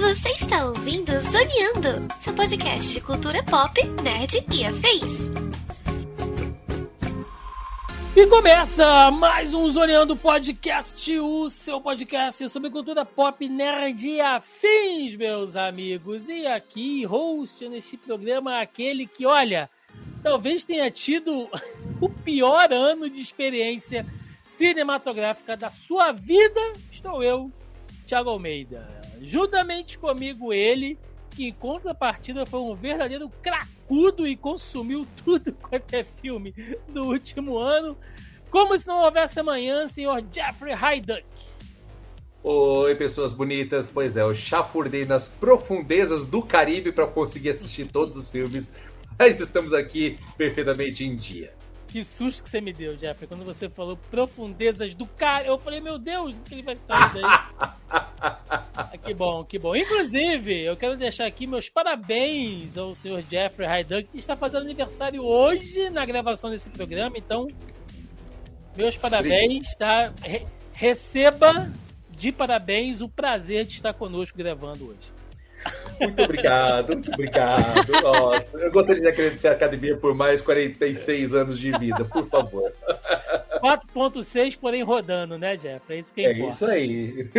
Você está ouvindo Zoneando, seu podcast de cultura pop, nerd e afins. E começa mais um Zoneando Podcast, o seu podcast sobre cultura pop, nerd e afins, meus amigos. E aqui, host neste programa, aquele que, olha, talvez tenha tido o pior ano de experiência cinematográfica da sua vida. Estou eu, Thiago Almeida. Juntamente comigo, ele, que em contrapartida foi um verdadeiro cracudo e consumiu tudo quanto é filme do último ano. Como se não houvesse amanhã, senhor Jeffrey Hyduck. Oi, pessoas bonitas. Pois é, eu chafurdei nas profundezas do Caribe para conseguir assistir todos os filmes, mas estamos aqui perfeitamente em dia. Que susto que você me deu, Jeffrey, quando você falou profundezas do cara. Eu falei, meu Deus, que ele vai sair daí. que bom, que bom. Inclusive, eu quero deixar aqui meus parabéns ao senhor Jeffrey Hyduck, que está fazendo aniversário hoje na gravação desse programa. Então, meus parabéns, tá? Re receba de parabéns o prazer de estar conosco gravando hoje. Muito obrigado, muito obrigado. Nossa, eu gostaria de agradecer a academia por mais 46 anos de vida, por favor. 4.6, porém rodando, né, Jeff? É isso que é importa. isso aí.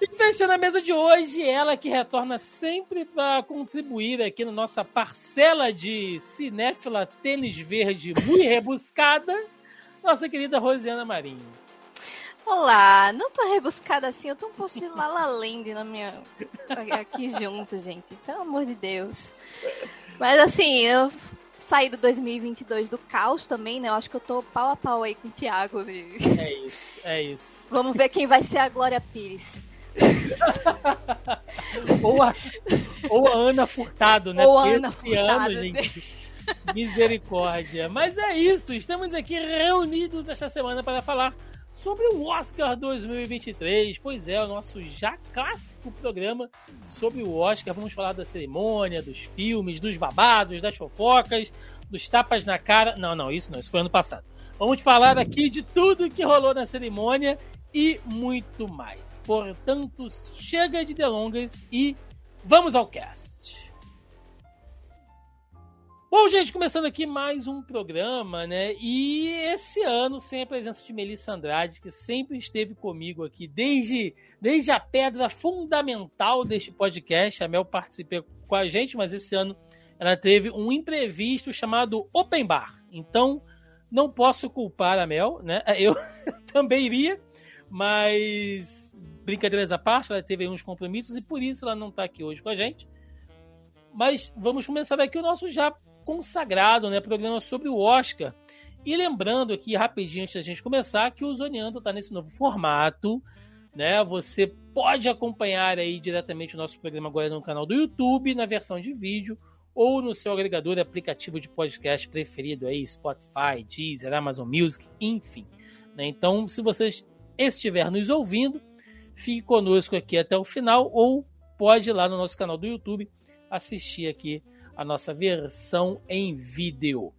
E fechando a mesa de hoje, ela que retorna sempre para contribuir aqui na nossa parcela de cinéfila tênis verde muito rebuscada, nossa querida Rosiana Marinho. Olá, não tô rebuscada assim, eu tô um pouco de Lala Land na minha... aqui junto, gente. Pelo amor de Deus. Mas assim, eu saí do 2022 do caos também, né? Eu acho que eu tô pau a pau aí com o Thiago. De... É isso, é isso. Vamos ver quem vai ser a Glória Pires. ou, a, ou a Ana Furtado, né? Ou a Ana Furtado. ano, gente, misericórdia. Mas é isso, estamos aqui reunidos esta semana para falar sobre o Oscar 2023. Pois é, o nosso já clássico programa sobre o Oscar. Vamos falar da cerimônia, dos filmes, dos babados, das fofocas, dos tapas na cara. Não, não, isso não, isso foi ano passado. Vamos falar aqui de tudo que rolou na cerimônia e muito mais. Portanto, chega de delongas e vamos ao cast. Bom, gente, começando aqui mais um programa, né? E esse ano, sem a presença de Melissa Andrade, que sempre esteve comigo aqui desde, desde a pedra fundamental deste podcast. A Mel participou com a gente, mas esse ano ela teve um imprevisto chamado Open Bar. Então, não posso culpar a Mel, né? Eu também iria, mas brincadeiras à parte, ela teve uns compromissos e por isso ela não está aqui hoje com a gente. Mas vamos começar aqui o nosso já consagrado, né, programa sobre o Oscar. E lembrando aqui rapidinho antes da gente começar que o Zoneando está nesse novo formato, né? Você pode acompanhar aí diretamente o nosso programa agora no canal do YouTube, na versão de vídeo, ou no seu agregador aplicativo de podcast preferido aí, Spotify, Deezer, Amazon Music, enfim. Né? Então, se você estiver nos ouvindo, fique conosco aqui até o final, ou pode ir lá no nosso canal do YouTube assistir aqui a nossa versão em vídeo.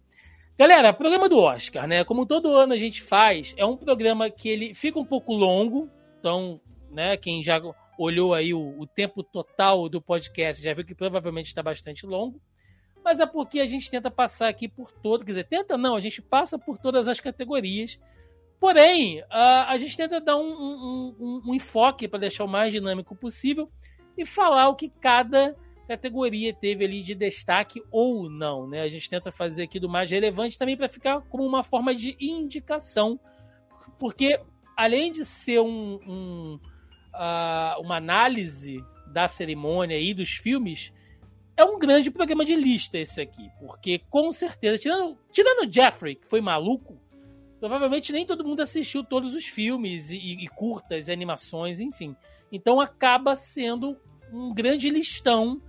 Galera, programa do Oscar, né? Como todo ano a gente faz, é um programa que ele fica um pouco longo, então, né, quem já olhou aí o, o tempo total do podcast já viu que provavelmente está bastante longo, mas é porque a gente tenta passar aqui por todo, quer dizer, tenta não, a gente passa por todas as categorias, porém, a, a gente tenta dar um, um, um, um enfoque para deixar o mais dinâmico possível e falar o que cada categoria teve ali de destaque ou não, né? A gente tenta fazer aqui do mais relevante também para ficar como uma forma de indicação, porque além de ser um, um uh, uma análise da cerimônia e dos filmes, é um grande programa de lista esse aqui, porque com certeza, tirando, tirando Jeffrey, que foi maluco, provavelmente nem todo mundo assistiu todos os filmes e, e curtas, e animações, enfim. Então acaba sendo um grande listão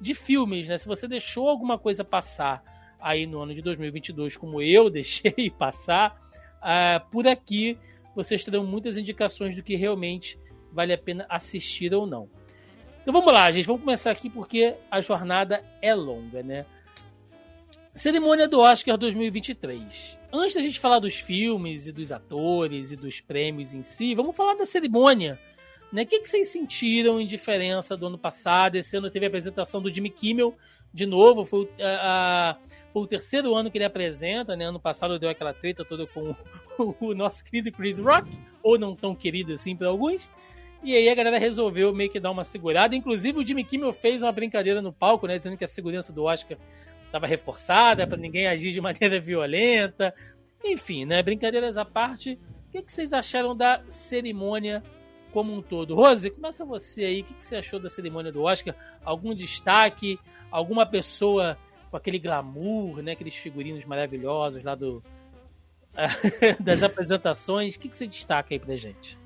de filmes, né? Se você deixou alguma coisa passar aí no ano de 2022, como eu deixei passar, uh, por aqui vocês terão muitas indicações do que realmente vale a pena assistir ou não. Então vamos lá, gente, vamos começar aqui porque a jornada é longa, né? Cerimônia do Oscar 2023. Antes da gente falar dos filmes e dos atores e dos prêmios em si, vamos falar da cerimônia. Né? O que, que vocês sentiram em diferença do ano passado? Esse ano teve a apresentação do Jimmy Kimmel de novo. Foi, foi o terceiro ano que ele apresenta. Né? Ano passado deu aquela treta toda com o, o nosso querido Chris Rock, ou não tão querido assim para alguns. E aí a galera resolveu meio que dar uma segurada. Inclusive o Jimmy Kimmel fez uma brincadeira no palco, né? Dizendo que a segurança do Oscar estava reforçada para ninguém agir de maneira violenta. Enfim, né? Brincadeiras à parte, o que, que vocês acharam da cerimônia como um todo? Rose, começa você aí. O que, você achou da cerimônia do Oscar? Algum destaque? Alguma pessoa com aquele glamour, né? Aqueles figurinos maravilhosos lá do das apresentações. O que, que você destaca aí pra gente?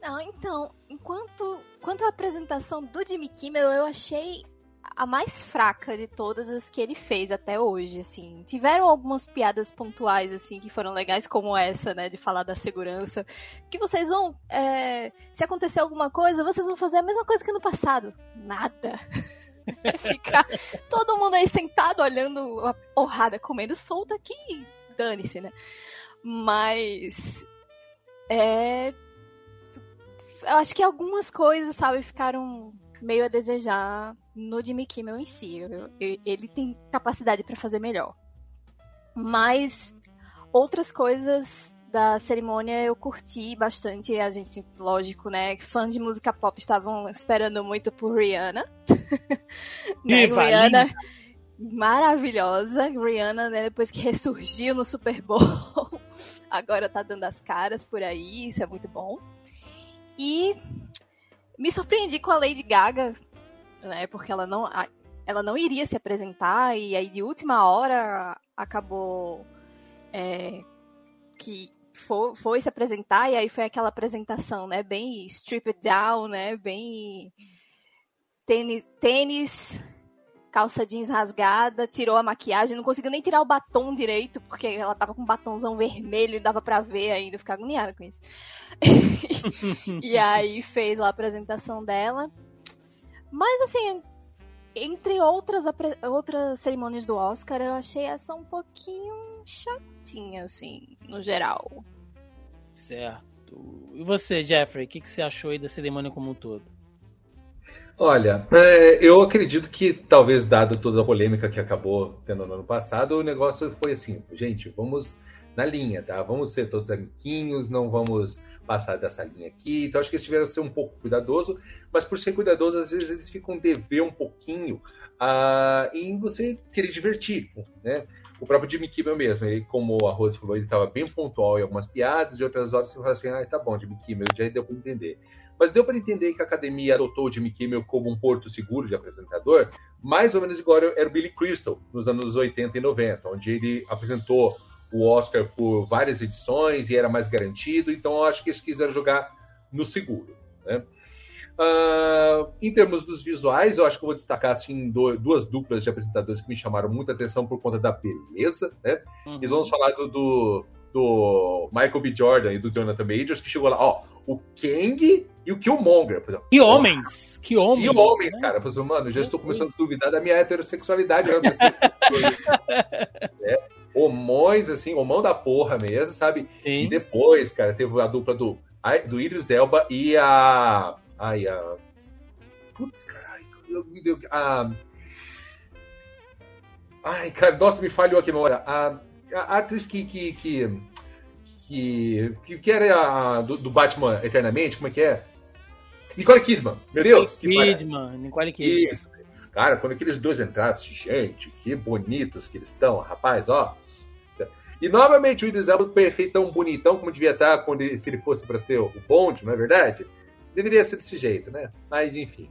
Não, então, enquanto quanto a apresentação do Jimmy Kimmel, eu achei a mais fraca de todas as que ele fez até hoje, assim. Tiveram algumas piadas pontuais, assim, que foram legais, como essa, né, de falar da segurança. Que vocês vão, é, se acontecer alguma coisa, vocês vão fazer a mesma coisa que no passado. Nada. É ficar todo mundo aí sentado olhando a porrada comendo solta que dane-se, né? Mas. É. Eu acho que algumas coisas, sabe, ficaram meio a desejar no Jimmy Kimmel em si. ele tem capacidade para fazer melhor. Mas outras coisas da cerimônia eu curti bastante. A gente, lógico, né? Fãs de música pop estavam esperando muito por Rihanna. né, Rihanna maravilhosa. Rihanna, né, depois que ressurgiu no Super Bowl, agora tá dando as caras por aí, isso é muito bom. E me surpreendi com a Lady Gaga né? Porque ela não, ela não iria se apresentar e aí de última hora acabou é, que foi, foi, se apresentar e aí foi aquela apresentação, né? Bem stripped down, né? Bem tênis, tênis calça jeans rasgada, tirou a maquiagem, não conseguiu nem tirar o batom direito, porque ela tava com um batomzão vermelho e dava pra ver ainda, ficar agoniada com isso. e aí fez lá a apresentação dela. Mas assim, entre outras, outras cerimônias do Oscar, eu achei essa um pouquinho chatinha, assim, no geral. Certo. E você, Jeffrey, o que, que você achou aí da cerimônia como um todo? Olha, é, eu acredito que talvez, dado toda a polêmica que acabou tendo no ano passado, o negócio foi assim, gente, vamos na linha, tá? Vamos ser todos amiguinhos, não vamos passar dessa linha aqui. Então acho que eles tiveram que ser um pouco cuidadoso, mas por ser cuidadoso, às vezes eles ficam dever um pouquinho uh, em você querer divertir, né? O próprio Jimmy Kimmel mesmo, ele, como a Rose falou, ele estava bem pontual em algumas piadas, e outras horas você fala assim, ah, tá bom, Jimmy Kimmel, já deu para entender. Mas deu para entender que a academia adotou o Jimmy Kimmel como um porto seguro de apresentador, mais ou menos igual era o Billy Crystal nos anos 80 e 90, onde ele apresentou o Oscar por várias edições e era mais garantido, então eu acho que eles quiseram jogar no seguro. Né? Uh, em termos dos visuais, eu acho que eu vou destacar assim, duas duplas de apresentadores que me chamaram muita atenção por conta da beleza. Né? Uhum. Eles vamos falar do, do, do, Michael B. Jordan e do Jonathan Majors, que chegou lá, ó, o Kang e o Killmonger. Que homens! Que homens! Que homens, né? cara. Eu falei, mano, já estou começando a duvidar da minha heterossexualidade. Né? é homões, assim, homão da porra mesmo, sabe? Sim. E depois, cara, teve a dupla do, do Idris Elba e a. Ai, a. Putz, caralho, me deu. A. Ai, cara, nossa, me falhou aqui na hora. A, a atriz que. que, que, que, que era a, do, do Batman Eternamente, como é que é? Nicole Kidman, meu Deus! Kidman, Nicole Kidman. Isso. Cara, quando aqueles dois entraram, gente, que bonitos que eles estão, rapaz, ó. E novamente o Idris Elba perfeitão, bonitão, como devia estar quando ele, se ele fosse para ser o Bond, não é verdade? Deveria ser desse jeito, né? Mas enfim.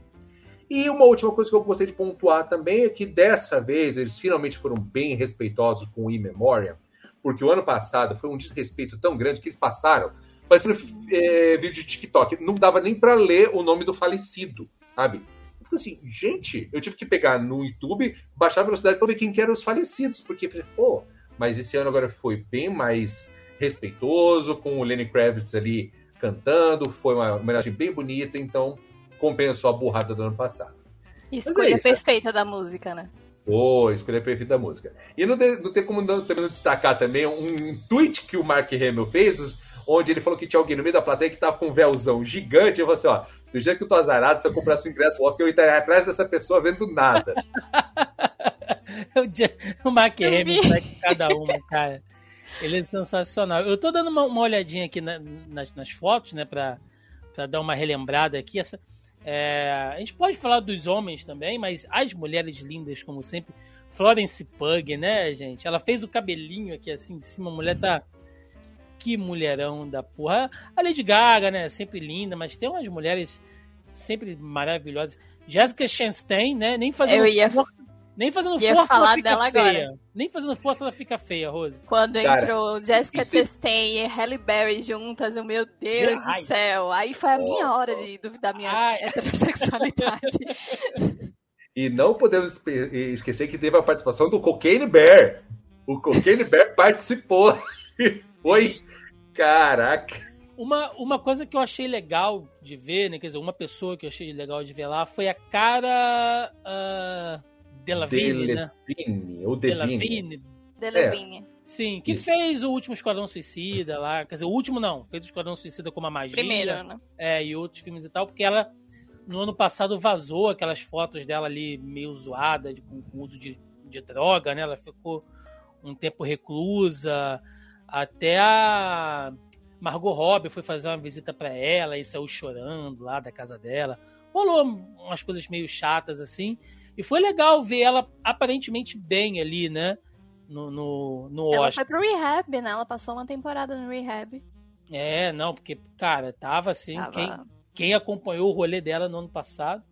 E uma última coisa que eu gostei de pontuar também é que dessa vez eles finalmente foram bem respeitosos com o In Memoriam, porque o ano passado foi um desrespeito tão grande que eles passaram, parecendo é, vídeo de TikTok, não dava nem para ler o nome do falecido, sabe? Eu fico assim, gente, eu tive que pegar no YouTube, baixar a velocidade para ver quem que eram os falecidos, porque, pô, mas esse ano agora foi bem mais respeitoso, com o Lenny Kravitz ali cantando, foi uma homenagem bem bonita, então compensou a burrada do ano passado. Escolha é perfeita da música, né? Pô, escolher perfeito da música. E não, de, não tem como não, também não destacar também um, tweet que o Mark Hamill fez, onde ele falou que tinha alguém no meio da plateia que tava com um véuzão gigante. E falou assim: ó, do jeito que eu tô azarado, se eu comprasse o ingresso Oscar, eu estaria atrás dessa pessoa vendo nada. o Mark Hamill sai com cada uma, cara. Ele é sensacional. Eu tô dando uma, uma olhadinha aqui na, nas, nas, fotos, né, pra, pra dar uma relembrada aqui. Essa, é, a gente pode falar dos homens também, mas as mulheres lindas, como sempre. Florence Pug, né, gente? Ela fez o cabelinho aqui assim em cima. A mulher tá. Que mulherão da porra. A Lady Gaga, né? Sempre linda, mas tem umas mulheres sempre maravilhosas. Jessica Chastain, né? Nem fazendo Eu ia... Nem fazendo Ia força ela fica feia. Agora. Nem fazendo força ela fica feia, Rose. Quando Cara, entrou Jessica Chastain e Halle Berry juntas, eu, meu Deus ai. do céu. Aí foi a minha oh, hora de duvidar minha ai. heterossexualidade. E não podemos esquecer que teve a participação do Cocaine Bear. O Cocaine Bear participou. Foi. Caraca. Uma, uma coisa que eu achei legal de ver, né? Quer dizer, uma pessoa que eu achei legal de ver lá foi a cara. Uh Delavine, Delavine né? ou Devine. Delavine. É. Sim, que Isso. fez o último Esquadrão Suicida lá. Quer dizer, o último não. Fez o Esquadrão Suicida com uma magia. Primeiro, né? É, e outros filmes e tal, porque ela, no ano passado, vazou aquelas fotos dela ali meio zoada, de, com, com uso de, de droga, né? Ela ficou um tempo reclusa. Até a Margot Robbie foi fazer uma visita para ela e saiu chorando lá da casa dela. Rolou umas coisas meio chatas assim. E foi legal ver ela aparentemente bem ali, né? No, no, no Oscar. Ela foi pro rehab, né? Ela passou uma temporada no rehab. É, não, porque, cara, tava assim. Tava... Quem, quem acompanhou o rolê dela no ano passado.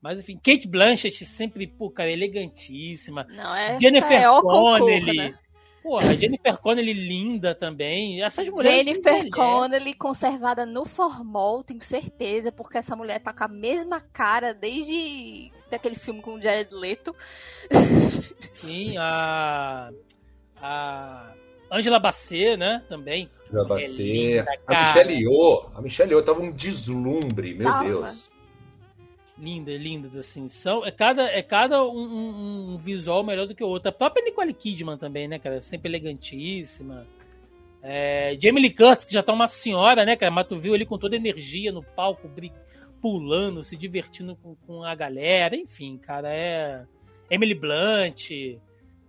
Mas enfim, Kate Blanchett sempre, pô, cara, elegantíssima. Não, é Jennifer é Connelly. Né? Porra, Jennifer Connelly linda também. Essas mulheres. Jennifer Connelly conservada no formol, tenho certeza, porque essa mulher tá com a mesma cara desde aquele filme com o Jared Leto. Sim, a. A. Angela Bassett, né? Também. Angela Bassett. A Michelle Yeoh. A Michelle Yeoh tava um deslumbre, meu tava. Deus lindas, lindas, assim. São, é cada, é cada um, um, visual melhor do que o outro. A própria Nicole Kidman também, né, cara? Sempre elegantíssima. É, Jamie Lee Curtis, que já tá uma senhora, né, cara? Mas tu viu ali com toda a energia no palco, pulando, se divertindo com, com a galera. Enfim, cara, é... Emily Blunt...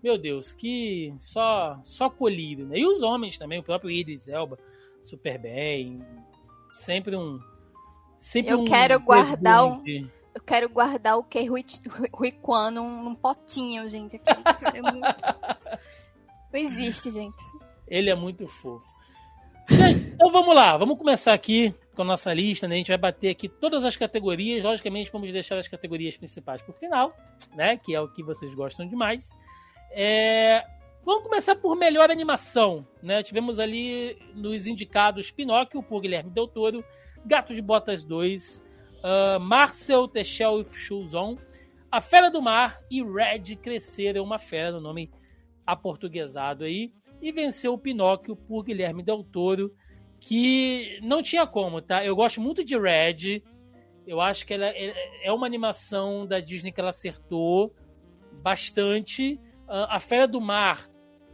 Meu Deus, que só só colírio, né? E os homens também, o próprio Idris Elba, super bem. Sempre um... Sempre Eu um quero guardar um eu quero guardar o que Rui, Rui Kwan num, num potinho, gente. Aqui, é muito... Não existe, gente. Ele é muito fofo. Gente, então vamos lá, vamos começar aqui com a nossa lista, né? A gente vai bater aqui todas as categorias. Logicamente, vamos deixar as categorias principais o final, né? Que é o que vocês gostam demais. É... Vamos começar por melhor animação, né? Tivemos ali nos indicados Pinóquio por Guilherme Del Toro, Gato de Botas 2, uh, Marcel Techel e Chuzon, A Fera do Mar e Red cresceram uma fera no nome aportuguesado aí e venceu o Pinóquio por Guilherme Del Toro, que não tinha como, tá? Eu gosto muito de Red. Eu acho que ela é, é uma animação da Disney que ela acertou bastante. Uh, a Fera do Mar,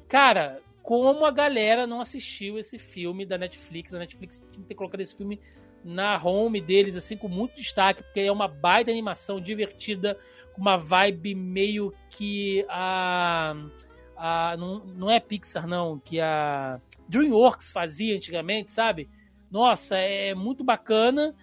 cara, como a galera não assistiu esse filme da Netflix? A Netflix tinha que ter colocado esse filme na home deles, assim, com muito destaque, porque é uma baita animação divertida, com uma vibe meio que a. a não, não é Pixar, não, que a DreamWorks fazia antigamente, sabe? Nossa, é muito bacana,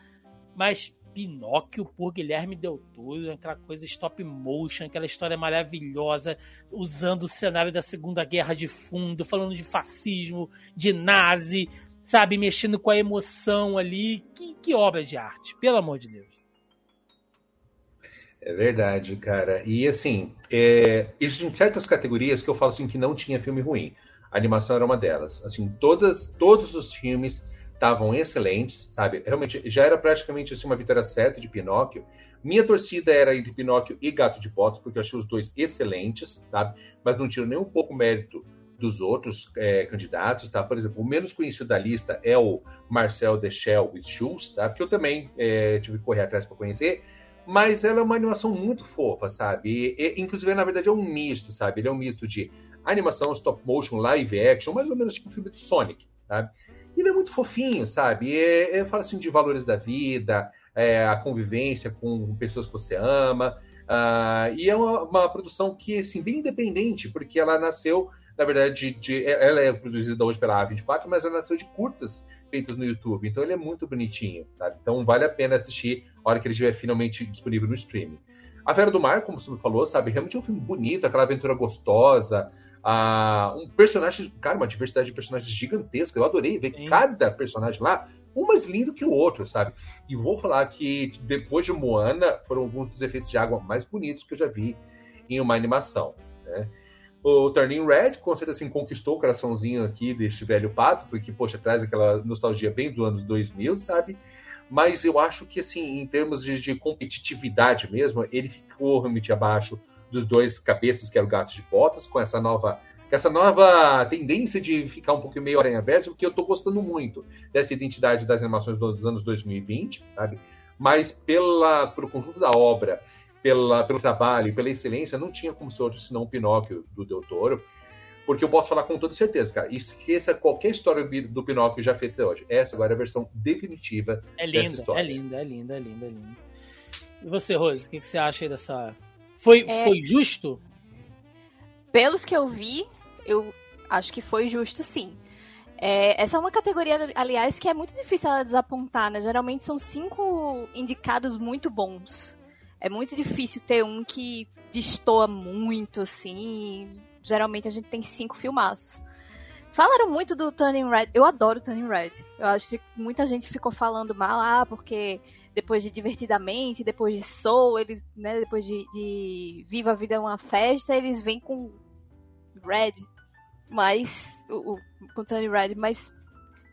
mas Pinóquio por Guilherme Del Toro, aquela coisa stop motion, aquela história maravilhosa, usando o cenário da Segunda Guerra de fundo, falando de fascismo, de nazi, sabe, mexendo com a emoção ali. Que, que obra de arte, pelo amor de Deus. É verdade, cara. E assim, é, existem certas categorias que eu falo assim que não tinha filme ruim. A animação era uma delas. Assim, todas, todos os filmes estavam excelentes, sabe? Realmente já era praticamente assim uma vitória certa de Pinóquio. Minha torcida era entre Pinóquio e Gato de Botas, porque eu achei os dois excelentes, sabe? Mas não tiro nem um pouco mérito dos outros é, candidatos, tá? Por exemplo, o menos conhecido da lista é o Marcel Deschel with Shoes, tá? Que eu também é, tive que correr atrás para conhecer. mas ela é uma animação muito fofa, sabe? E, e, inclusive, na verdade, é um misto, sabe? Ele é um misto de animação, stop motion, live action, mais ou menos tipo o filme do Sonic, sabe? Ele é muito fofinho, sabe? É, é, fala assim de valores da vida, é, a convivência com pessoas que você ama. Uh, e é uma, uma, produção que, assim, bem independente, porque ela nasceu, na verdade, de, ela é produzida hoje pela A24, mas ela nasceu de curtas feitas no YouTube. Então ele é muito bonitinho, sabe? Então vale a pena assistir a hora que ele estiver finalmente disponível no streaming. A Vera do Mar, como você falou, sabe? Realmente é um filme bonito, aquela aventura gostosa. Um personagem, cara, uma diversidade de personagens gigantesca. Eu adorei ver Sim. cada personagem lá, um mais lindo que o outro, sabe? E vou falar que depois de Moana, foram alguns dos efeitos de água mais bonitos que eu já vi em uma animação, né? O Turning Red, com certeza, assim, conquistou o coraçãozinho aqui deste velho pato, porque, poxa, traz aquela nostalgia bem do ano 2000, sabe? Mas eu acho que, assim, em termos de, de competitividade mesmo, ele ficou realmente abaixo dos dois cabeças, que era o Gato de Botas, com essa nova com essa nova tendência de ficar um pouquinho meio aranha-verso, porque eu estou gostando muito dessa identidade das animações dos anos 2020, sabe? Mas pela, pelo conjunto da obra pela, pelo trabalho pela excelência, não tinha como ser outro senão o Pinóquio do Del Toro. Porque eu posso falar com toda certeza, cara. Esqueça qualquer história do Pinóquio já feita até hoje. Essa agora é a versão definitiva é linda, dessa história. É linda, é linda, é linda, é linda. E você, Rose, o que, que você acha aí dessa. Foi, é... foi justo? Pelos que eu vi, eu acho que foi justo sim. É, essa é uma categoria, aliás, que é muito difícil ela desapontar, né? Geralmente são cinco indicados muito bons. É muito difícil ter um que destoa muito, assim. Geralmente a gente tem cinco filmaços. Falaram muito do Turning Red. Eu adoro Turning Red. Eu acho que muita gente ficou falando mal, ah, porque depois de Divertidamente, depois de Soul, eles, né, depois de, de Viva a Vida é uma Festa, eles vêm com Red. Mas. O, o, com Turning Red, mas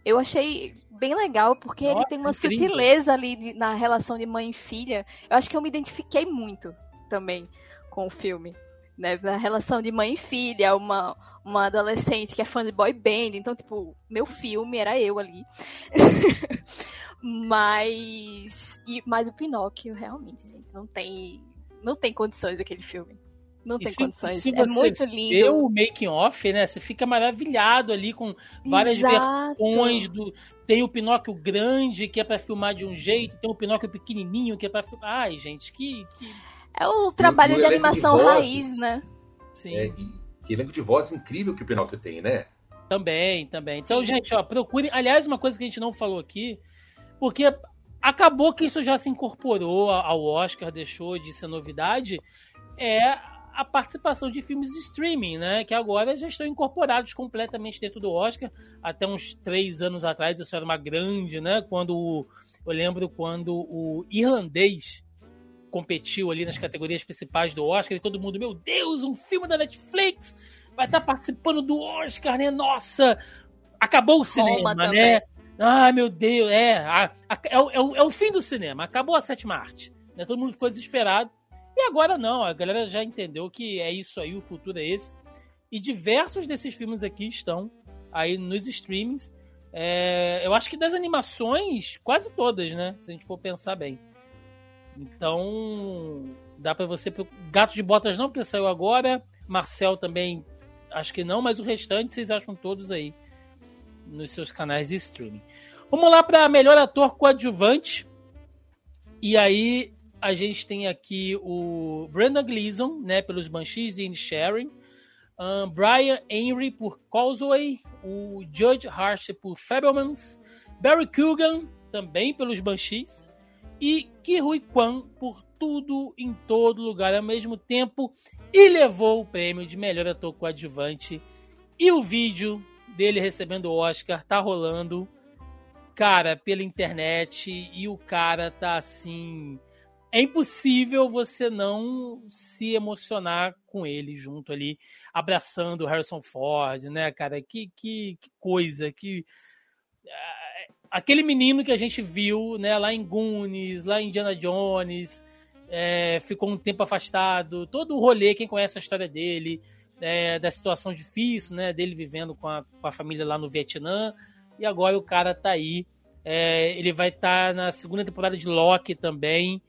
eu achei bem legal, porque Nossa, ele tem uma incrível. sutileza ali na relação de mãe e filha. Eu acho que eu me identifiquei muito também com o filme. Né? Na relação de mãe e filha, uma, uma adolescente que é fã de boy band. Então, tipo, meu filme era eu ali. mas. E, mas o Pinóquio, realmente, gente, não tem. Não tem condições aquele filme. Não tem se, condições. Se é muito lindo. Vê o making off, né? Você fica maravilhado ali com várias Exato. versões do. Tem o Pinóquio grande, que é para filmar de um jeito, tem o Pinóquio pequenininho, que é para filmar. Ai, gente, que. que... É o trabalho de animação de raiz, né? Sim. É, que elenco de voz incrível que o Pinóquio tem, né? Também, também. Então, Sim. gente, ó, procurem. Aliás, uma coisa que a gente não falou aqui, porque acabou que isso já se incorporou ao Oscar, deixou de ser novidade, é a participação de filmes de streaming, né? Que agora já estão incorporados completamente dentro do Oscar. Até uns três anos atrás isso era uma grande, né? Quando eu lembro quando o irlandês competiu ali nas categorias principais do Oscar e todo mundo, meu Deus, um filme da Netflix vai estar participando do Oscar, né? Nossa, acabou o cinema, né? Ai, meu Deus, é, a, a, é, é, o, é o fim do cinema, acabou a sétima arte. Né? Todo mundo ficou desesperado. E agora não, a galera já entendeu que é isso aí, o futuro é esse. E diversos desses filmes aqui estão aí nos streamings. É, eu acho que das animações, quase todas, né? Se a gente for pensar bem. Então, dá para você. Gato de Botas não, porque saiu agora. Marcel também, acho que não, mas o restante vocês acham todos aí nos seus canais de streaming. Vamos lá para melhor ator coadjuvante. E aí a gente tem aqui o Brandon Gleeson, né, pelos Banshees de Sharing, um, Brian Henry por Causeway, o Judge Harsh por Fablemans, Barry Coogan, também pelos Banshees, e Kihui Kwan por Tudo em Todo Lugar ao mesmo tempo, e levou o prêmio de melhor ator coadjuvante. E o vídeo dele recebendo o Oscar tá rolando, cara, pela internet, e o cara tá assim é impossível você não se emocionar com ele junto ali, abraçando o Harrison Ford, né, cara? Que, que, que coisa, que é, aquele menino que a gente viu, né, lá em Goonies, lá em Indiana Jones, é, ficou um tempo afastado, todo o rolê, quem conhece a história dele, é, da situação difícil, né, dele vivendo com a, com a família lá no Vietnã, e agora o cara tá aí, é, ele vai estar tá na segunda temporada de Loki também,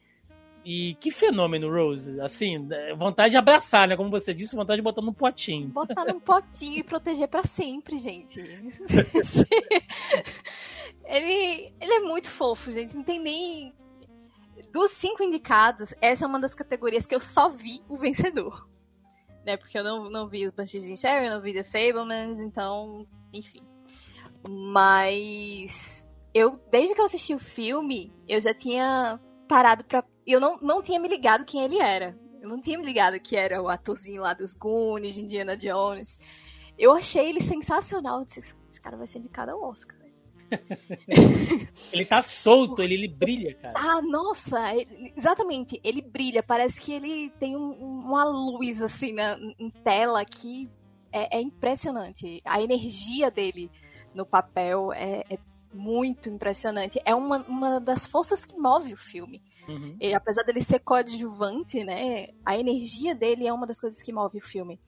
E que fenômeno, Rose. Assim, vontade de abraçar, né? Como você disse, vontade de botar num potinho. Botar num potinho e proteger para sempre, gente. ele, ele é muito fofo, gente. Não tem nem. Dos cinco indicados, essa é uma das categorias que eu só vi o vencedor. Né? Porque eu não, não vi os Banshees in Sherry, não vi The Fablemans, então, enfim. Mas eu, desde que eu assisti o filme, eu já tinha parado pra. Eu não, não tinha me ligado quem ele era. Eu não tinha me ligado que era o atorzinho lá dos Goonies, de Indiana Jones. Eu achei ele sensacional. Eu disse, esse cara vai ser indicado ao Oscar. ele tá solto, ele, ele brilha, cara. Ah, nossa, ele, exatamente, ele brilha. Parece que ele tem um, uma luz assim na em tela que é, é, impressionante. A energia dele no papel é, é muito impressionante. É uma, uma das forças que move o filme. Uhum. E, apesar dele ser coadjuvante, né, a energia dele é uma das coisas que move o filme.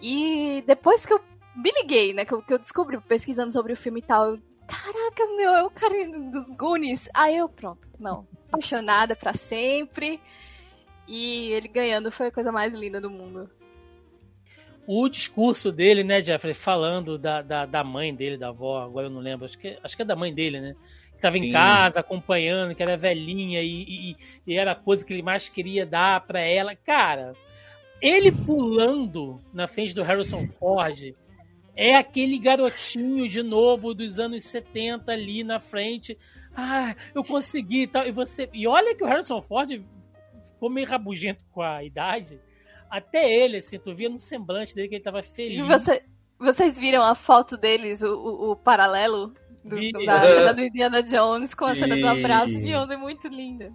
E depois que eu me liguei, né, que eu, que eu descobri pesquisando sobre o filme e tal, caraca, meu, é o cara dos Goonies. Aí eu, pronto, não, apaixonada para sempre. E ele ganhando foi a coisa mais linda do mundo o discurso dele, né, Jeffrey, falando da, da, da, mãe dele, da avó, agora eu não lembro, acho que, acho que é da mãe dele, né? Que tava Sim. em casa acompanhando, que era velhinha e, e, e, era a coisa que ele mais queria dar para ela. Cara, ele pulando na frente do Harrison Ford é aquele garotinho de novo dos anos 70 ali na frente. Ah, eu consegui e tal. E você. E olha que o Harrison Ford ficou meio rabugento com a idade até ele, assim, tu via no semblante dele que ele tava feliz. E você, vocês viram a foto deles, o, o, o paralelo do, da cena do Indiana Jones com a cena do abraço de ontem, muito linda.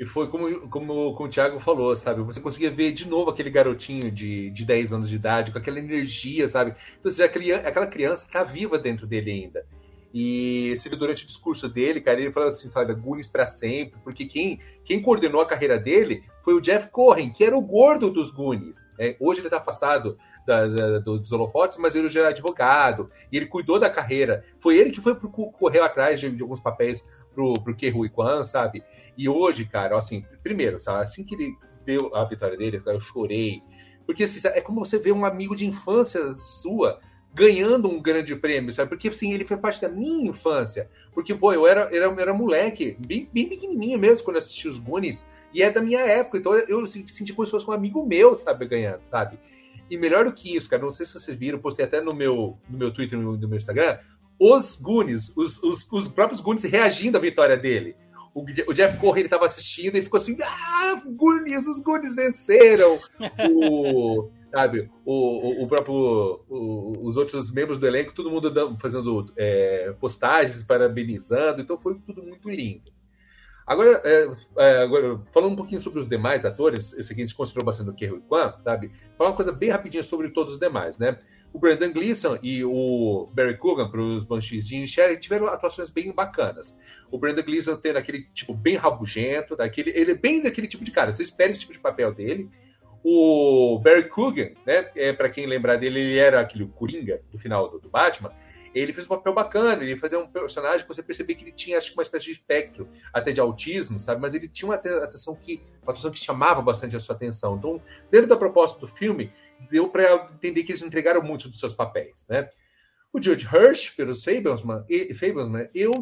E foi como, como, como o Thiago falou, sabe? Você conseguia ver de novo aquele garotinho de, de 10 anos de idade, com aquela energia, sabe? Então, seja, aquele, aquela criança tá viva dentro dele ainda. E se durante o discurso dele, cara, ele falou assim, sabe, Goonies para sempre, porque quem, quem coordenou a carreira dele foi o Jeff Cohen, que era o gordo dos Goonies. É, hoje ele está afastado da, da, dos holofotes, mas ele já era advogado, e ele cuidou da carreira. Foi ele que foi pro, correu atrás de, de, alguns papéis pro, pro Ke Huy Kwan, sabe? E hoje, cara, assim, primeiro, sabe, assim que ele deu a vitória dele, eu chorei. Porque assim, é como você vê um amigo de infância sua ganhando um grande prêmio, sabe? Porque, assim, ele foi parte da minha infância. Porque, pô, eu era, era, era moleque, bem, bem pequenininho mesmo, quando eu assisti os Goonies, e é da minha época, então eu, senti como se fosse um amigo meu, sabe, ganhando, sabe? E melhor do que isso, cara, não sei se vocês viram, postei até no meu, no meu Twitter e no meu Instagram, os Goonies, os, os, os próprios Goonies reagindo à vitória dele. O, o Jeff ele tava assistindo e ficou assim: Ah, Goonies, os Goonies venceram! o, sabe? O, o, o próprio, o, os outros membros do elenco, todo mundo fazendo é, postagens, parabenizando, então foi tudo muito lindo. Agora, é, é, agora, falando um pouquinho sobre os demais atores, esse aqui a gente considerou bastante do Kerry Kwan, sabe? Falar uma coisa bem rapidinha sobre todos os demais, né? O Brandon Gleeson e o Barry Coogan para os Banshees de Sherry tiveram atuações bem bacanas. O Brandon Gleeson tendo aquele tipo bem rabugento, daquele, ele é bem daquele tipo de cara. Você espera esse tipo de papel dele. O Barry Coogan, né, é, para quem lembrar dele, ele era aquele Coringa do final do, do, Batman. Ele fez um papel bacana, ele fazia um personagem que você percebia que ele tinha acho que uma espécie de espectro, até de autismo, sabe? Mas ele tinha uma atenção que, uma atenção que chamava bastante a sua atenção. Então, dentro da proposta do filme, deu para entender que eles entregaram muito dos seus papéis, né? O George Hirsch, pelos Fablesman, e, eu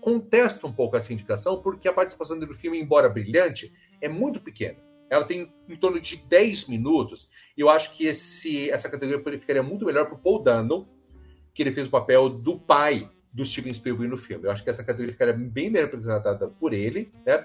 contesto um pouco essa indicação, porque a participação dele no filme, embora brilhante, é muito pequena. Ela tem em torno de 10 minutos. E eu acho que esse, essa categoria ficaria muito melhor para o Paul Dano, que ele fez o papel do pai do Steven Spielberg no filme. Eu acho que essa categoria ficaria bem melhor representada por ele. Né?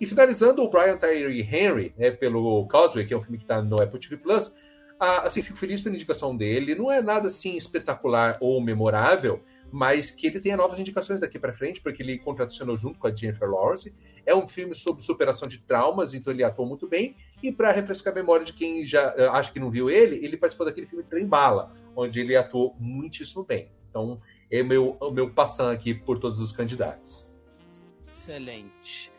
E finalizando, o Brian Tyree Henry, né, pelo Causeway, que é um filme que está no Apple TV Plus. Ah, assim, fico feliz pela indicação dele. Não é nada assim espetacular ou memorável, mas que ele tenha novas indicações daqui para frente, porque ele contracionou junto com a Jennifer Lawrence. É um filme sobre superação de traumas, então ele atuou muito bem. E para refrescar a memória de quem já uh, acha que não viu ele, ele participou daquele filme Trem Bala, onde ele atuou muitíssimo bem. Então, é meu, o meu passando aqui por todos os candidatos. Excelente.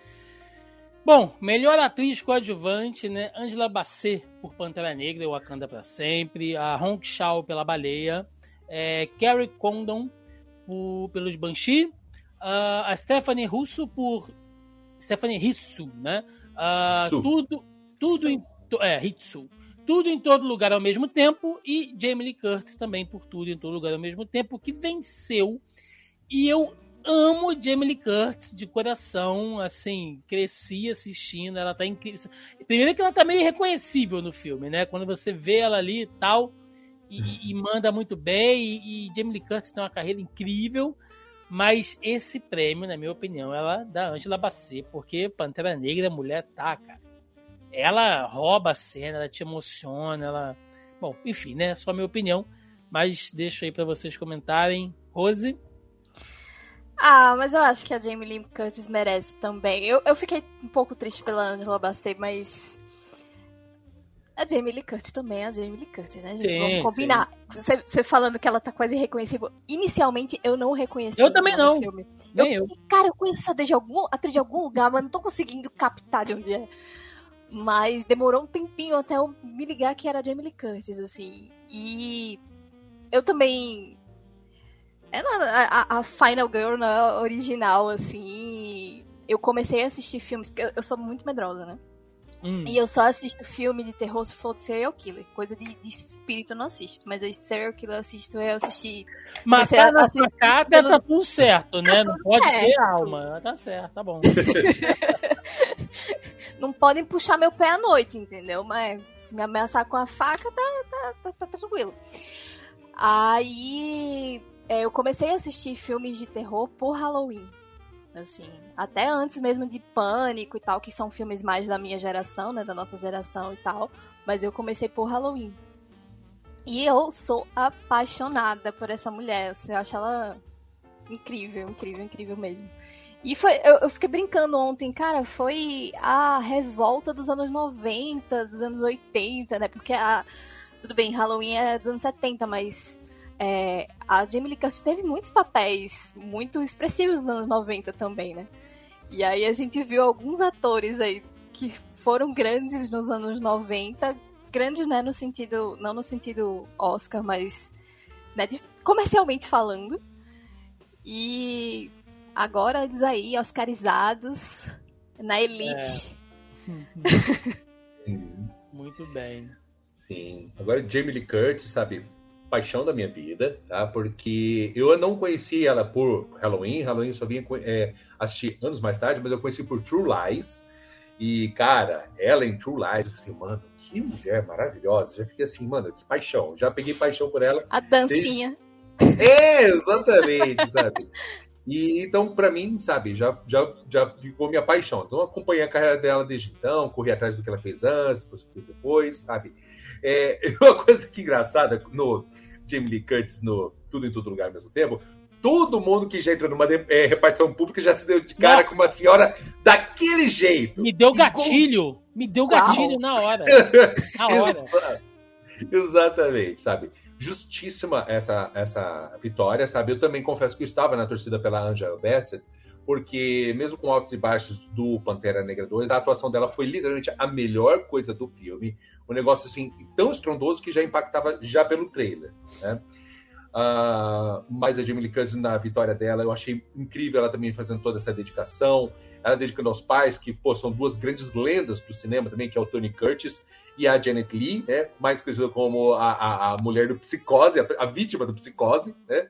Bom, melhor atriz coadjuvante, né? Angela Bassett por Pantera Negra, Wakanda para sempre. A Hong Shao pela Baleia. É, Carrie Condon por, pelos Banshee, uh, a Stephanie Russo por Stephanie Risso, né, Uh, tudo, tudo em, é, Hitsu. Tudo em todo lugar ao mesmo tempo e Jamie Lee Curtis também por tudo em todo lugar ao mesmo tempo que venceu. E eu amo Jamie Lee Curtis de coração, assim, cresci assistindo, ela tá incrível. Primeiro que ela tá meio reconhecível no filme, né? Quando você vê ela ali e tal, e, e manda muito bem, e, e Jamie Lee Curtis tem uma carreira incrível, mas esse prêmio, na minha opinião, ela é da Angela Bassett, porque Pantera Negra, a mulher tá, cara. Ela rouba a cena, ela te emociona, ela... Bom, enfim, né? Só a minha opinião, mas deixo aí para vocês comentarem. Rose? Ah, mas eu acho que a Jamie Lee Curtis merece também. Eu, eu fiquei um pouco triste pela Angela Bassett, mas. A Jamie Lee Curtis também é a Jamie Lee Curtis, né, gente? Sim, Vamos combinar. Você, você, falando que ela tá quase irreconhecível. Inicialmente, eu não reconheci. Eu também não. Filme. Nem eu, eu. Cara, eu conheço essa de algum, atriz de algum lugar, mas não tô conseguindo captar de onde é. Mas demorou um tempinho até eu me ligar que era a Jamie Lee Curtis, assim. E eu também ela, a, a Final Girl na né, original, assim. Eu comecei a assistir filmes, porque eu, eu sou muito medrosa, né? Hum. E eu só assisto filme de terror se for de serial killer. Coisa de, de espírito eu não assisto. Mas aí serial killer eu assisto, eu assisti. Matar na sua cara pelo... tá tudo certo, né? Tá não pode certo. ter alma. Tá certo, tá bom. não podem puxar meu pé à noite, entendeu? Mas me ameaçar com a faca tá, tá, tá, tá tranquilo. Aí é, eu comecei a assistir filmes de terror por Halloween. Assim, até antes mesmo de Pânico e tal, que são filmes mais da minha geração, né, da nossa geração e tal, mas eu comecei por Halloween. E eu sou apaixonada por essa mulher, assim, eu acho ela incrível, incrível, incrível mesmo. E foi, eu, eu, fiquei brincando ontem, cara, foi a revolta dos anos 90, dos anos 80, né? Porque a. Tudo bem, Halloween é dos anos 70, mas é, a Jamie Lee Curtis teve muitos papéis muito expressivos nos anos 90 também, né? E aí a gente viu alguns atores aí que foram grandes nos anos 90, grandes, né, no sentido, não no sentido Oscar, mas né, de, comercialmente falando. E agora eles aí, oscarizados, na elite. É. Muito bem. Sim. Agora Jamie Lee Curtis, sabe, paixão da minha vida, tá? Porque eu não conheci ela por Halloween, Halloween eu só vinha é, assistir anos mais tarde, mas eu conheci por True Lies. E, cara, ela em True Lies, eu falei assim, mano, que mulher maravilhosa. Já fiquei assim, mano, que paixão. Já peguei paixão por ela. A dancinha. Desde... É, exatamente, sabe? E então, para mim, sabe, já, já, já ficou minha paixão. Então, acompanhei a carreira dela desde então, corri atrás do que ela fez antes, depois, depois sabe? É, uma coisa que engraçada no Jamie Lee Curtis no Tudo em Todo Lugar ao mesmo tempo, todo mundo que já entrou numa é, repartição pública já se deu de cara Nossa. com uma senhora daquele jeito. Me deu gatilho. Com... Me deu gatilho na hora. Na hora. Exatamente, sabe? Justíssima essa, essa vitória, sabe? Eu também confesso que eu estava na torcida pela Angela Bassett, porque mesmo com altos e baixos do Pantera Negra 2, a atuação dela foi literalmente a melhor coisa do filme. Um negócio assim tão estrondoso que já impactava já pelo trailer, né? Uh, mas a Jamie Lee Curtis na vitória dela, eu achei incrível ela também fazendo toda essa dedicação. Ela dedicando aos pais, que pô, são duas grandes lendas do cinema também, que é o Tony Curtis e a Janet Lee, né? mais conhecida como a, a, a mulher do psicose, a, a vítima do psicose, né?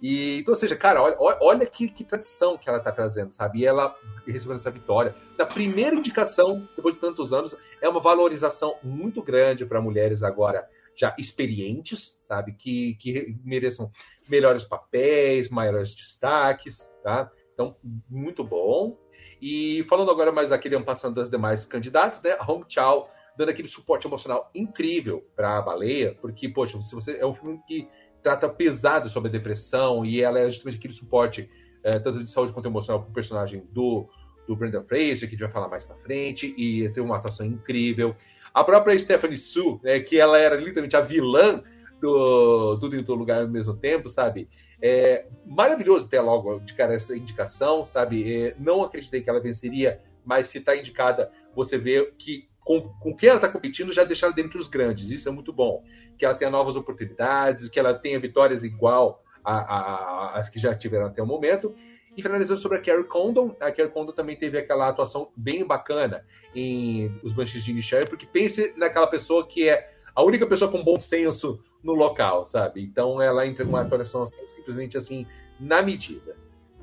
E, então, ou seja, cara, olha, olha que, que tradição que ela está trazendo, sabe? E ela recebendo essa vitória. Na primeira indicação, depois de tantos anos, é uma valorização muito grande para mulheres agora já experientes, sabe? Que, que mereçam melhores papéis, maiores destaques, tá? Então, muito bom. E falando agora mais daquele passando das demais candidatos, né? Hong Chao dando aquele suporte emocional incrível para a baleia, porque, poxa, se você é um filme que trata pesado sobre a depressão e ela é justamente aquele suporte, é, tanto de saúde quanto emocional, para o personagem do, do Brendan Fraser, que a gente vai falar mais para frente, e tem uma atuação incrível. A própria Stephanie Su, né, que ela era literalmente a vilã do Tudo em Todo Lugar ao mesmo tempo, sabe? É maravilhoso ter logo de cara essa indicação, sabe? É, não acreditei que ela venceria, mas se está indicada, você vê que com, com quem ela está competindo já deixar dentro dos grandes. Isso é muito bom. Que ela tenha novas oportunidades, que ela tenha vitórias igual às que já tiveram até o momento. E finalizando sobre a Carrie Condon, a Carrie Condon também teve aquela atuação bem bacana em Os Banshees de Inisherin, porque pense naquela pessoa que é a única pessoa com bom senso no local, sabe? Então ela entra com uma atuação simplesmente assim, na medida.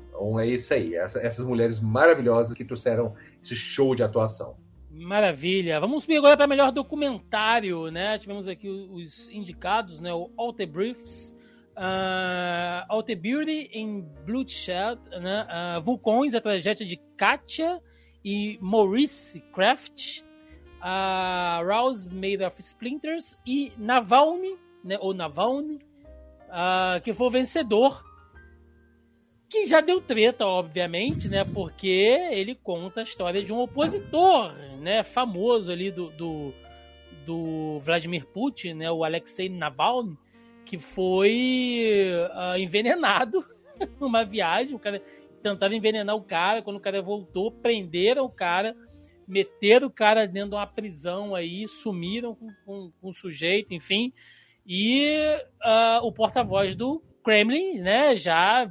Então é isso aí, essas mulheres maravilhosas que trouxeram esse show de atuação. Maravilha. Vamos subir agora para melhor documentário, né? Tivemos aqui os indicados, né? O All the Briefs, uh, All the Beauty in Bloodshed, né? Uh, Vulcões, a tragédia de Katia e Maurice Craft, uh, Rouse Made of Splinters e Navalny, né? Ou Navalny, uh, que foi o vencedor que já deu treta, obviamente, né? Porque ele conta a história de um opositor, né? Famoso ali do, do, do Vladimir Putin, né? O Alexei Navalny, que foi uh, envenenado numa viagem. O cara tentaram envenenar o cara. Quando o cara voltou, prenderam o cara, meteram o cara dentro de uma prisão aí, sumiram com, com, com o sujeito, enfim. E uh, o porta-voz do Kremlin, né? Já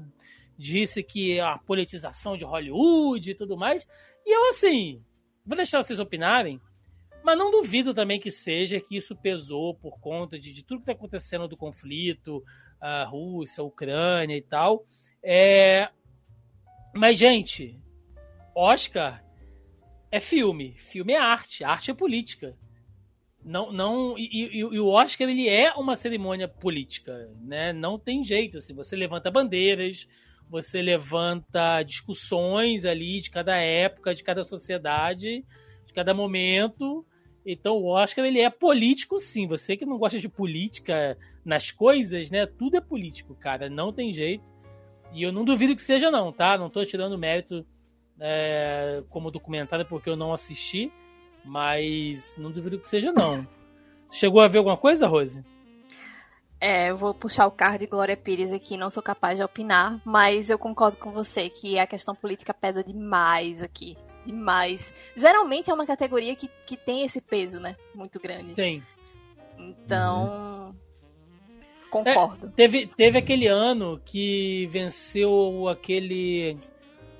disse que a politização de Hollywood e tudo mais. E eu, assim, vou deixar vocês opinarem, mas não duvido também que seja que isso pesou por conta de, de tudo que está acontecendo do conflito, a Rússia, a Ucrânia e tal. É... Mas, gente, Oscar é filme, filme é arte, arte é política. Não, não, e, e, e, o Oscar ele é uma cerimônia política, né? Não tem jeito, assim, você levanta bandeiras, você levanta discussões ali de cada época, de cada sociedade, de cada momento. Então o Oscar ele é político sim. Você que não gosta de política nas coisas, né? Tudo é político, cara. Não tem jeito. E eu não duvido que seja não, tá? Não tô tirando mérito é, como documentário porque eu não assisti, mas não duvido que seja não. Chegou a ver alguma coisa, Rose? É, eu vou puxar o carro de Glória Pires aqui, não sou capaz de opinar, mas eu concordo com você que a questão política pesa demais aqui. Demais. Geralmente é uma categoria que, que tem esse peso, né? Muito grande. Sim. Então. Uhum. Concordo. É, teve, teve aquele ano que venceu aquele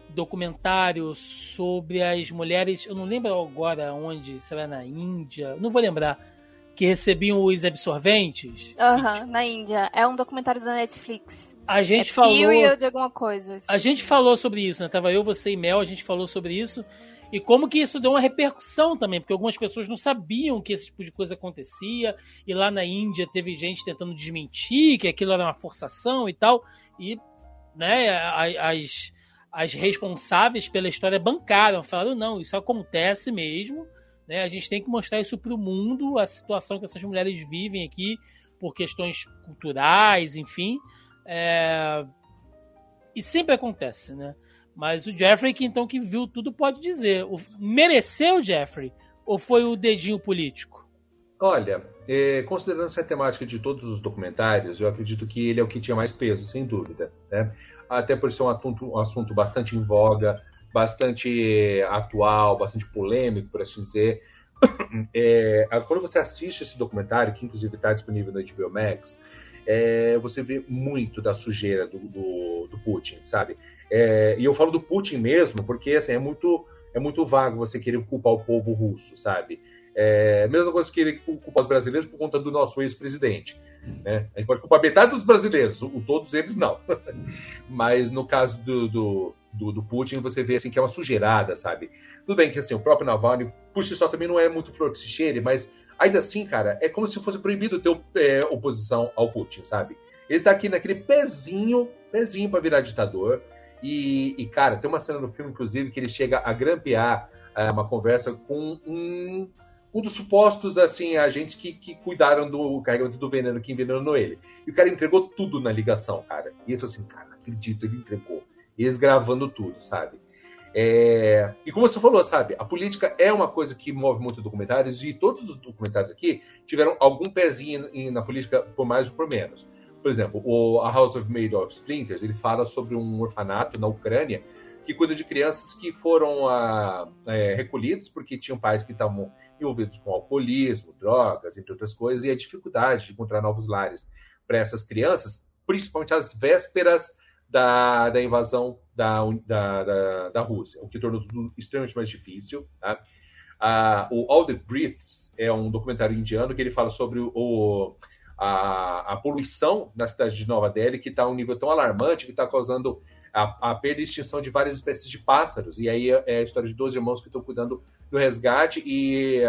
documentário sobre as mulheres. Eu não lembro agora onde, será na Índia? Não vou lembrar que recebiam os absorventes. Aham, uhum, na Índia. É um documentário da Netflix. A gente é falou. Period de alguma coisa. Assim. A gente falou sobre isso, né? Tava eu, você e Mel, a gente falou sobre isso. E como que isso deu uma repercussão também, porque algumas pessoas não sabiam que esse tipo de coisa acontecia, e lá na Índia teve gente tentando desmentir que aquilo era uma forçação e tal, e né, as, as responsáveis pela história bancaram, falaram, não, isso acontece mesmo, né? A gente tem que mostrar isso para o mundo, a situação que essas mulheres vivem aqui, por questões culturais, enfim. É... E sempre acontece, né? Mas o Jeffrey, que então que viu tudo, pode dizer. O... Mereceu o Jeffrey? Ou foi o dedinho político? Olha, é, considerando essa temática de todos os documentários, eu acredito que ele é o que tinha mais peso, sem dúvida. Né? Até por ser um assunto, um assunto bastante em voga, bastante atual, bastante polêmico, por assim dizer. É, quando você assiste esse documentário, que inclusive está disponível no HBO Max, é, você vê muito da sujeira do, do, do Putin, sabe? É, e eu falo do Putin mesmo, porque assim, é muito é muito vago você querer culpar o povo russo, sabe? É, mesma coisa que querer culpar os brasileiros por conta do nosso ex-presidente. Né? A gente pode culpar metade dos brasileiros, o, todos eles não. Mas no caso do, do, do, do, Putin, você vê assim que é uma sujeirada, sabe? Tudo bem que assim, o próprio Navalny, por si só, também não é muito flor que se cheire, mas ainda assim, cara, é como se fosse proibido ter é, oposição ao Putin, sabe? Ele tá aqui naquele pezinho, pezinho para virar ditador. E, e, cara, tem uma cena no filme, inclusive, que ele chega a grampear é, uma conversa com um um dos supostos assim agentes que, que cuidaram do carregamento do veneno que envenenou ele. E o cara entregou tudo na ligação, cara. E eu falei assim, cara, não acredito, ele entregou. Eles gravando tudo, sabe? É... E como você falou, sabe, a política é uma coisa que move muito documentários e todos os documentários aqui tiveram algum pezinho na política, por mais ou por menos. Por exemplo, o A House of Made of Splinters, ele fala sobre um orfanato na Ucrânia que cuida de crianças que foram ah, é, recolhidos porque tinham pais que estavam envolvidos com alcoolismo, drogas, entre outras coisas, e a dificuldade de encontrar novos lares para essas crianças, principalmente às vésperas da, da invasão da, da, da, da Rússia, o que tornou tudo extremamente mais difícil. Tá? Ah, o All the Breaths é um documentário indiano que ele fala sobre o, a, a poluição na cidade de Nova Delhi, que está a um nível tão alarmante que está causando a, a, perda e extinção de várias espécies de pássaros. E aí é a história de 12 irmãos que estão cuidando do resgate e,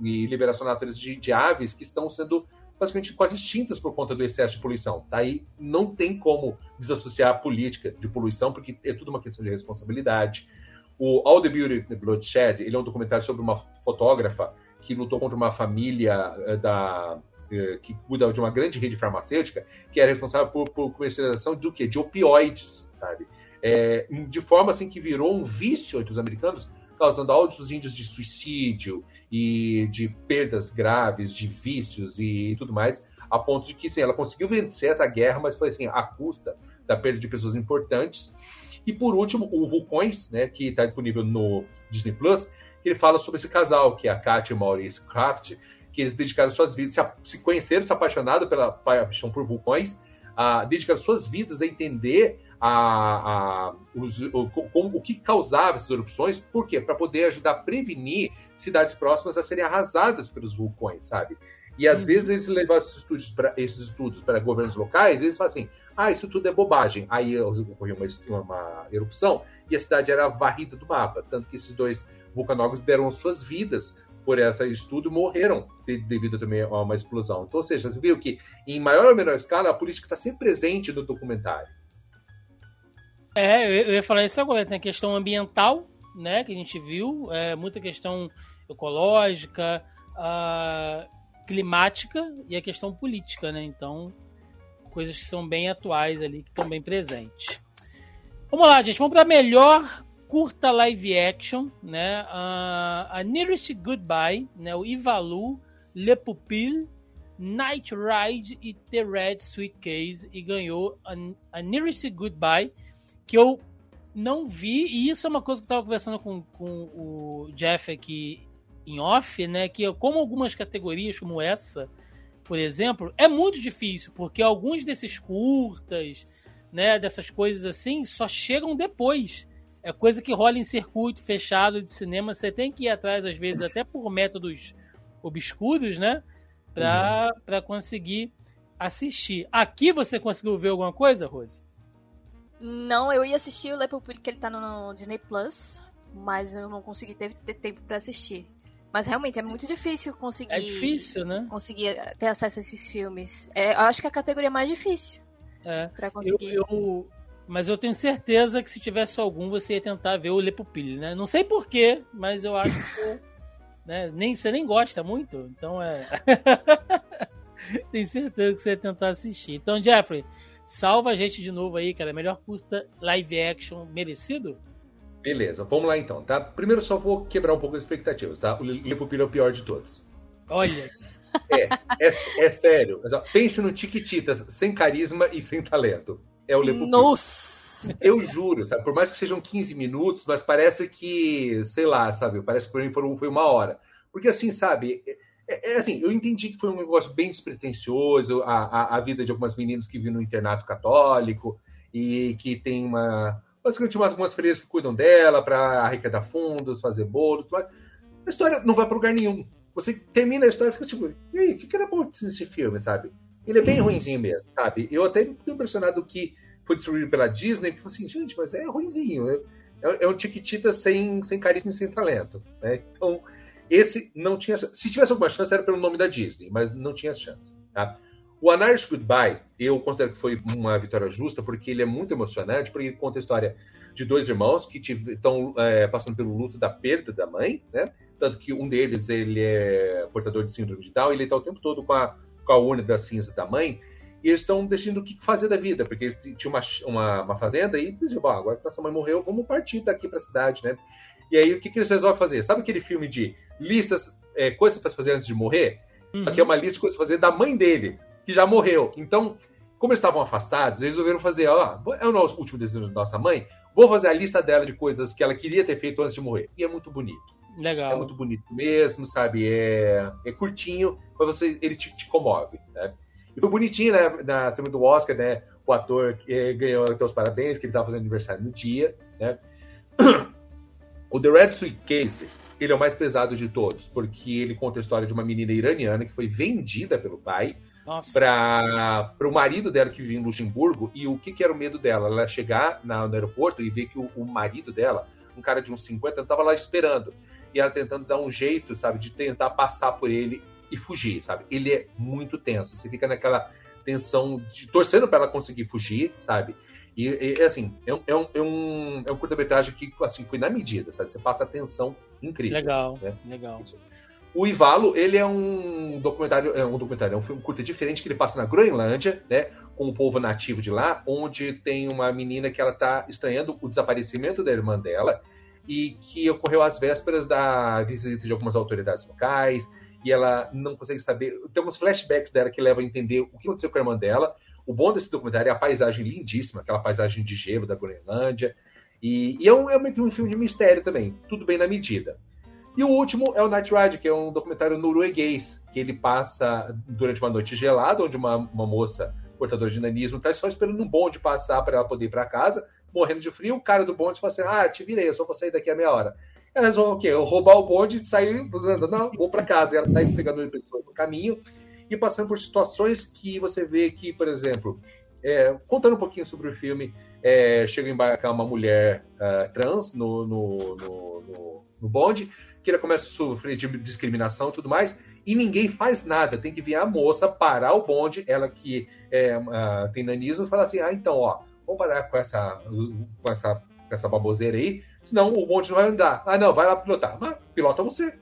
e liberação da natureza de, de, aves que estão sendo basicamente quase extintas por conta do excesso de poluição. Tá? Aí não tem como desassociar a política de poluição, porque é tudo uma questão de responsabilidade. O All the Beauty the Bloodshed, ele é um documentário sobre uma fotógrafa que lutou contra uma família eh, da, eh, que cuida de uma grande rede farmacêutica, que era responsável por, por comercialização do quê? De opioides, sabe? É, de forma assim que virou um vício entre os americanos, causando altos índices de suicídio e de perdas graves, de vícios e tudo mais, a ponto de que sim, ela conseguiu vencer essa guerra, mas foi assim, à custa da perda de pessoas importantes. E por último, o Vulcões, né, que está disponível no Disney Plus, ele fala sobre esse casal, que é a Katia e o Maurice Kraft, que eles dedicaram suas vidas, se, conheceram, se apaixonaram pela paixão por vulcões, uh, dedicaram suas vidas a entender a, a, os, o, o, o, que causava essas erupções, por quê? Para poder ajudar a prevenir cidades próximas a serem arrasadas pelos vulcões, sabe? E às uhum. vezes eles levam esses estudos para esses estudos para governos locais, eles falam assim: ah, isso tudo é bobagem. Aí ocorreu uma, uma erupção e a cidade era varrida do mapa. Tanto que esses dois vulcanólogos deram suas vidas por esse estudo morreram devido também a uma explosão. Então, ou seja, você viu que em maior ou menor escala a política está sempre presente no documentário. É, eu ia falar isso agora. Tem a questão ambiental, né, que a gente viu, é, muita questão ecológica, climática e a questão política, né? Então, coisas que são bem atuais ali, que estão bem presentes. Vamos lá, gente. Vamos para a melhor curta live action, né? Uh, a Nearest Goodbye, né? O Ivalu, Le Pupil, Night Ride e The Red Suitcase e ganhou a, a Nearest Goodbye que eu não vi, e isso é uma coisa que eu estava conversando com, com o Jeff aqui em off, né? Que como algumas categorias como essa, por exemplo, é muito difícil, porque alguns desses curtas, né, dessas coisas assim, só chegam depois. É coisa que rola em circuito fechado de cinema, você tem que ir atrás, às vezes, até por métodos obscuros, né? Pra, uhum. Pra conseguir assistir. Aqui você conseguiu ver alguma coisa, Rose? Não, eu ia assistir o Lepo porque ele tá no Disney Plus, mas eu não consegui ter, ter tempo para assistir. Mas realmente é muito difícil conseguir. É difícil, né? Conseguir ter acesso a esses filmes. É, eu acho que é a categoria mais difícil. É. Pra conseguir. Eu, eu, mas eu tenho certeza que se tivesse algum, você ia tentar ver o Lepupilli, né? Não sei porquê, mas eu acho que. né? nem, você nem gosta muito, então é. tenho certeza que você ia tentar assistir. Então, Jeffrey, Salva a gente de novo aí, cara. Melhor curta live action merecido? Beleza, vamos lá então, tá? Primeiro só vou quebrar um pouco as expectativas, tá? O Lipupilho é o pior de todos. Olha. É, é, é sério. Pense no Tiquititas, sem carisma e sem talento. É o Lipupilho. Nossa! Eu juro, sabe? Por mais que sejam 15 minutos, mas parece que, sei lá, sabe? Parece que por mim foi uma hora. Porque assim, sabe? É, é, assim, eu entendi que foi um negócio bem despretensioso, a, a, a, vida de algumas meninas que vivem no internato católico e que tem uma. Basicamente, umas, algumas freiras que cuidam dela para arrecadar fundos, fazer bolo, tudo mais. A história não vai para lugar nenhum. Você termina a história e fica tipo, e aí, o que, que era bom nesse filme, sabe? Ele é bem ruimzinho mesmo, sabe? Eu até estou impressionado que foi distribuído pela Disney, porque assim, gente, mas é ruimzinho. É, é, é um Tiquitita sem, sem carisma e sem talento. Né? Então, esse não tinha. Se tivesse alguma chance, era pelo nome da Disney, mas não tinha chance. Tá? O Anar's Goodbye, eu considero que foi uma vitória justa, porque ele é muito emocionante, porque ele conta a história de dois irmãos que estão é, passando pelo luto da perda da mãe, né? Tanto que um deles ele é portador de síndrome de Down, e ele está o tempo todo com a, com a urna da cinza da mãe, e eles estão decidindo o que fazer da vida, porque ele tinha uma, uma, uma fazenda e diziam, bom, agora que nossa mãe morreu, vamos partir daqui para a cidade, né? E aí o que, que eles resolvem fazer? Sabe aquele filme de listas, é, coisas para fazer antes de morrer? Uhum. Só que é uma lista de coisas para fazer da mãe dele, que já morreu. Então, como eles estavam afastados, eles resolveram fazer, ó, é o nosso último desejo da nossa mãe, vou fazer a lista dela de coisas que ela queria ter feito antes de morrer. E é muito bonito. Legal. É muito bonito mesmo, sabe? É, é curtinho, mas você, ele te, te comove, né? E foi bonitinho, né, na semana do Oscar, né? o ator eh, ganhou então, os parabéns, que ele estava fazendo aniversário no dia. Né? O The Red Suitcase, ele é o mais pesado de todos, porque ele conta a história de uma menina iraniana que foi vendida pelo pai para o marido dela que vivia em Luxemburgo. E o que, que era o medo dela? Ela chegar na, no aeroporto e ver que o, o marido dela, um cara de uns 50 estava lá esperando. E ela tentando dar um jeito, sabe, de tentar passar por ele e fugir, sabe? Ele é muito tenso. Você fica naquela tensão de torcendo para ela conseguir fugir, sabe? E, e assim, é um, é um, é um, é um curta-metragem que assim, foi na medida, sabe? Você passa atenção incrível. Legal, né? legal. O Ivalo, ele é um documentário, é um documentário, é um filme curta diferente que ele passa na Groenlândia, né? Com o povo nativo de lá, onde tem uma menina que ela tá estranhando o desaparecimento da irmã dela e que ocorreu às vésperas da visita de algumas autoridades locais e ela não consegue saber. Tem alguns flashbacks dela que levam a entender o que aconteceu com a irmã dela. O bom desse documentário é a paisagem lindíssima, aquela paisagem de gelo da Groenlândia. E, e é, um, é um filme de mistério também, tudo bem na medida. E o último é o Night Ride, que é um documentário norueguês, que ele passa durante uma noite gelada, onde uma, uma moça portadora de nanismo está só esperando um bonde passar para ela poder ir para casa, morrendo de frio. O cara do bonde fala assim: Ah, te virei, eu só vou sair daqui a meia hora. Ela resolve o quê? Eu roubar o bonde e sair usando. Não, vou para casa. E ela sai pegando pessoas no caminho e passando por situações que você vê que, por exemplo, é, contando um pouquinho sobre o filme, é, chega a embarcar uma mulher uh, trans no, no, no, no, no bonde, que ela começa a sofrer de discriminação e tudo mais, e ninguém faz nada. Tem que vir a moça parar o bonde, ela que é, uh, tem nanismo, e falar assim: ah, então, ó, vamos parar com essa, com essa, com essa baboseira aí, senão o bonde não vai andar. Ah, não, vai lá pilotar. Mas pilota você.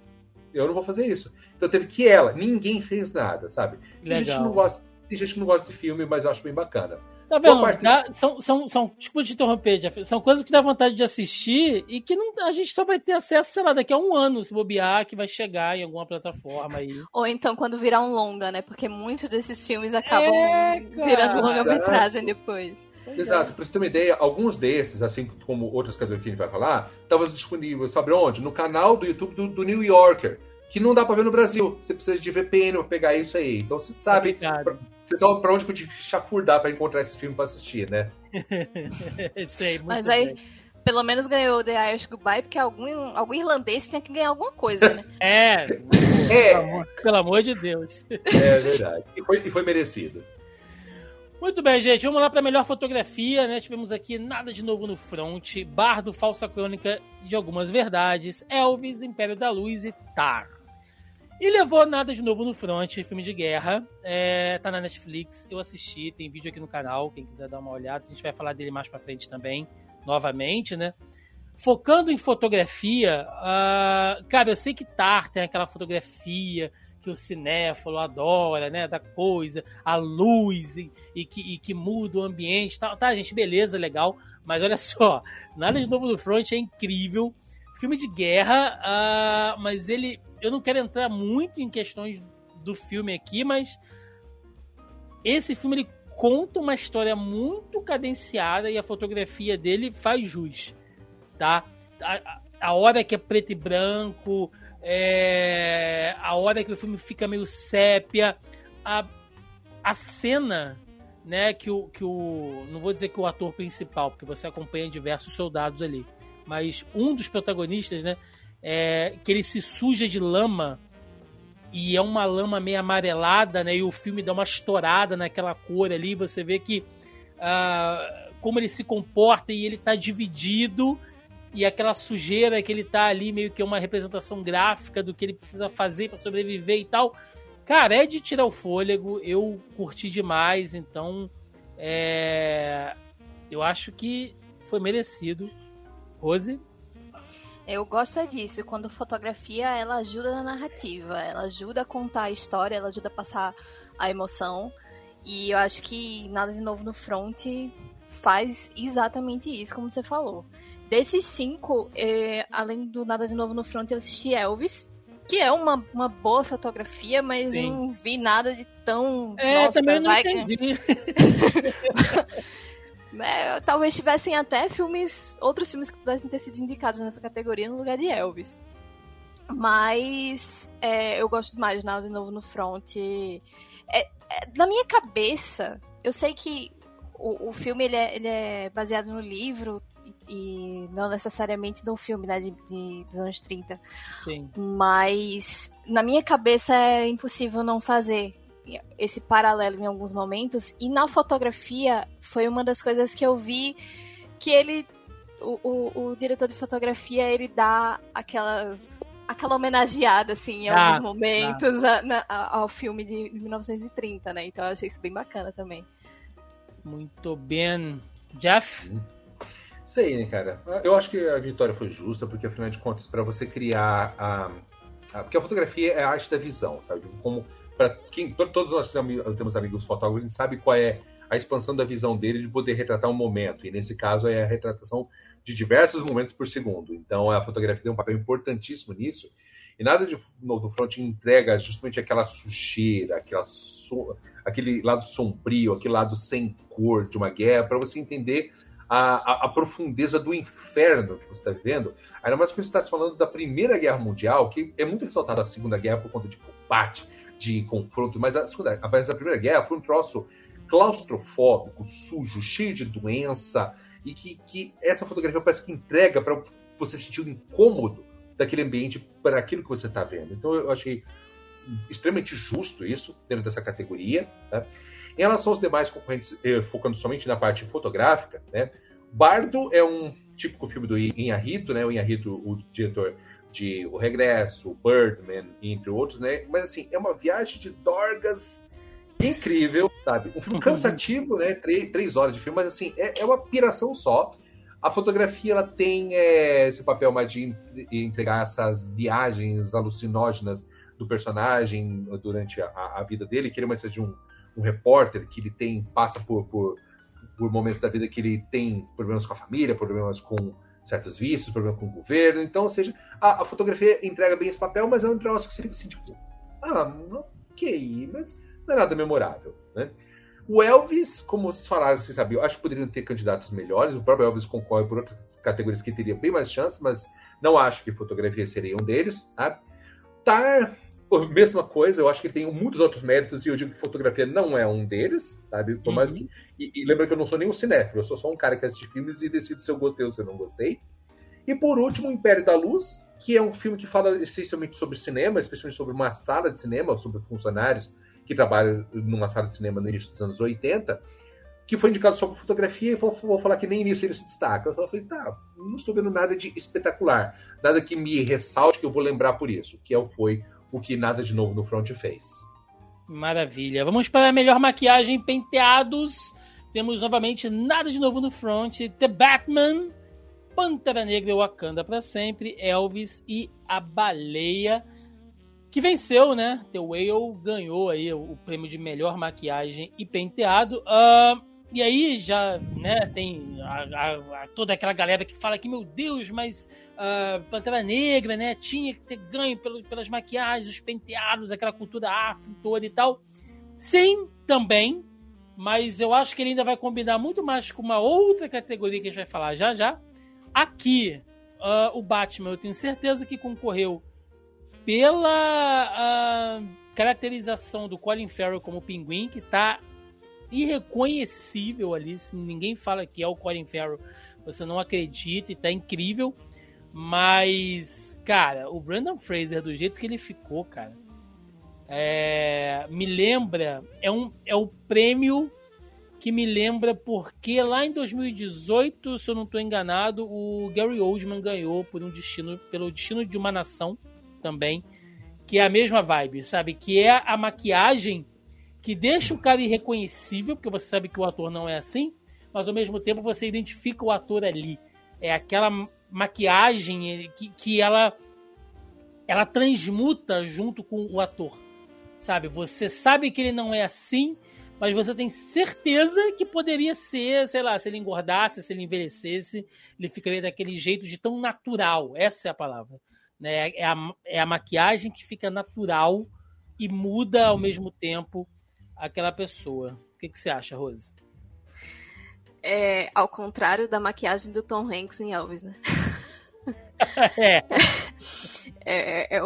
Eu não vou fazer isso. Então teve que ela. Ninguém fez nada, sabe? Tem gente, que não gosta, tem gente que não gosta desse filme, mas eu acho bem bacana. Tá vendo? Dá, são, são, são, desculpa te interromper, Jeff, são coisas que dá vontade de assistir e que não, a gente só vai ter acesso, sei lá, daqui a um ano, se bobear, que vai chegar em alguma plataforma aí. Ou então quando virar um longa, né? Porque muitos desses filmes acabam é, virando longa-metragem depois. Exato, para você ter uma ideia, alguns desses, assim como outras categorias que a gente vai falar, estavam disponíveis, sabe onde? No canal do YouTube do, do, New Yorker, que não dá para ver no Brasil. Você precisa de VPN para pegar isso aí. Então você sabe, pra, sabe para onde que eu tive que chafurdar para encontrar esse filme para assistir, né? Sei, muito Mas aí, bem. pelo menos ganhou The Irish Goodbye, porque algum, algum irlandês tinha que ganhar alguma coisa, né? é, é. Pelo, amor, pelo amor de Deus. É verdade. E foi, e foi merecido. Muito bem, gente. Vamos lá para a melhor fotografia, né? Tivemos aqui Nada de Novo no Front, Bardo, Falsa Crônica de Algumas Verdades, Elvis, Império da Luz e Tar. E levou Nada de Novo no Front, filme de guerra. É, tá na Netflix, eu assisti, tem vídeo aqui no canal, quem quiser dar uma olhada. A gente vai falar dele mais pra frente também, novamente, né? Focando em fotografia, uh, cara, eu sei que Tar tem aquela fotografia que o cinéfalo adora, né? Da coisa, a luz e, e, que, e que muda o ambiente. Tá, tá, gente, beleza, legal. Mas olha só, nada de novo no front é incrível. Filme de guerra, uh, mas ele. Eu não quero entrar muito em questões do filme aqui, mas esse filme ele conta uma história muito cadenciada e a fotografia dele faz jus, tá? A, a hora que é preto e branco, é, a hora que o filme fica meio sépia, a, a cena, né, que o, que o. Não vou dizer que o ator principal, porque você acompanha diversos soldados ali, mas um dos protagonistas, né, é, que ele se suja de lama e é uma lama meio amarelada, né, e o filme dá uma estourada naquela cor ali, você vê que. Uh, como ele se comporta e ele está dividido e aquela sujeira que ele tá ali, meio que uma representação gráfica do que ele precisa fazer para sobreviver e tal. Cara, é de tirar o fôlego, eu curti demais, então é... eu acho que foi merecido. Rose? Eu gosto é disso, quando fotografia ela ajuda na narrativa, ela ajuda a contar a história, ela ajuda a passar a emoção. E eu acho que Nada de Novo no Front faz exatamente isso, como você falou. Desses cinco, é, além do Nada de Novo no Front, eu assisti Elvis, que é uma, uma boa fotografia, mas Sim. não vi nada de tão. É, Nossa, também não vai entendi. é, talvez tivessem até filmes, outros filmes que pudessem ter sido indicados nessa categoria no lugar de Elvis. Mas é, eu gosto mais de Nada de Novo no Front. É, é, na minha cabeça, eu sei que o, o filme ele é, ele é baseado no livro e, e não necessariamente no filme, né, de, de, dos anos 30. Sim. Mas na minha cabeça é impossível não fazer esse paralelo em alguns momentos. E na fotografia foi uma das coisas que eu vi que ele. O, o, o diretor de fotografia ele dá aquelas aquela homenageada, assim, em ah, alguns momentos ah. a, na, ao filme de 1930, né? Então eu achei isso bem bacana também. Muito bem. Jeff? Sei, né, cara? Eu acho que a vitória foi justa, porque afinal de contas, para você criar a, a, Porque a fotografia é a arte da visão, sabe? Como. Pra quem, todos nós temos amigos fotógrafos, a gente sabe qual é a expansão da visão dele de poder retratar um momento. E nesse caso é a retratação de diversos momentos por segundo. Então a fotografia tem um papel importantíssimo nisso. E nada de, no front entrega justamente aquela sujeira, aquela so, aquele lado sombrio, aquele lado sem cor de uma guerra, para você entender a, a, a, profundeza do inferno que você está vivendo. Ainda mais quando você está falando da Primeira Guerra Mundial, que é muito ressaltada a Segunda Guerra por conta de combate, de confronto, mas a, a Primeira Guerra foi um troço claustrofóbico, sujo, cheio de doença, e que, que essa fotografia parece que entrega para você sentir o incômodo daquele ambiente para aquilo que você está vendo. Então eu achei extremamente justo isso dentro dessa categoria. Tá? Em relação aos demais concorrentes, eh, focando somente na parte fotográfica, né? Bardo é um típico filme do Inharito, né? O Inharito, o diretor de O Regresso, Birdman, entre outros, né? Mas assim, é uma viagem de dorgas incrível, sabe? Um filme cansativo, né? Três, três horas de filme, mas assim, é, é uma piração só. A fotografia ela tem é, esse papel mais de entregar essas viagens alucinógenas do personagem durante a, a vida dele, que ele é uma espécie de um, um repórter que ele tem passa por, por, por, momentos da vida que ele tem problemas com a família, problemas com certos vícios, problemas com o governo. Então, ou seja, a, a fotografia entrega bem esse papel, mas é um troço que você fica assim, tipo, ah, ok, mas não é nada memorável, né? O Elvis, como vocês falaram, vocês sabiam, acho que poderiam ter candidatos melhores. O próprio Elvis concorre por outras categorias que teria bem mais chances, mas não acho que fotografia seria um deles. Tá? Tar, mesma coisa, eu acho que tem muitos outros méritos e eu digo que fotografia não é um deles. Sabe? Uhum. Mais que, e, e lembra que eu não sou nenhum cinéfilo, eu sou só um cara que assiste filmes e decido se eu gostei ou se eu não gostei. E por último, o Império da Luz, que é um filme que fala essencialmente sobre cinema, especialmente sobre uma sala de cinema, sobre funcionários que trabalha numa sala de cinema no início dos anos 80, que foi indicado só por fotografia, e vou, vou falar que nem nisso ele se destaca. Eu falei, tá, não estou vendo nada de espetacular, nada que me ressalte que eu vou lembrar por isso, que é foi o que Nada de Novo no Front fez. Maravilha. Vamos para a melhor maquiagem penteados. Temos novamente Nada de Novo no Front, The Batman, Pantera Negra Wakanda para sempre, Elvis e a Baleia que venceu, né? The Whale ganhou aí o, prêmio de melhor maquiagem e penteado. Uh, e aí já, né, tem a, a, a, toda aquela galera que fala que, meu Deus, mas uh, Pantera Negra, né, tinha que ter ganho pelo, pelas maquiagens, os penteados, aquela cultura afro toda e tal. Sim, também, mas eu acho que ele ainda vai combinar muito mais com uma outra categoria que a gente vai falar já já. Aqui, uh, o Batman, eu tenho certeza que concorreu pela caracterização do Colin Farrell como pinguim, que tá irreconhecível ali. Se ninguém fala que é o Colin Farrell, você não acredita e tá incrível. Mas, cara, o Brandon Fraser, do jeito que ele ficou, cara, é, me lembra. É, um, é o prêmio que me lembra porque lá em 2018, se eu não estou enganado, o Gary Oldman ganhou por um destino, pelo destino de uma nação também, que é a mesma vibe, sabe? Que é a maquiagem que deixa o cara irreconhecível, porque você sabe que o ator não é assim, mas ao mesmo tempo você identifica o ator ali. É aquela maquiagem que, que ela ela transmuta junto com o ator, sabe? Você sabe que ele não é assim, mas você tem certeza que poderia ser, sei lá, se ele engordasse, se ele envelhecesse, ele ficaria daquele jeito de tão natural. Essa é a palavra. Né? É, a, é a maquiagem que fica natural e muda ao mesmo tempo aquela pessoa. O que, que você acha, Rose? É ao contrário da maquiagem do Tom Hanks em Elvis, né? é. é, é, é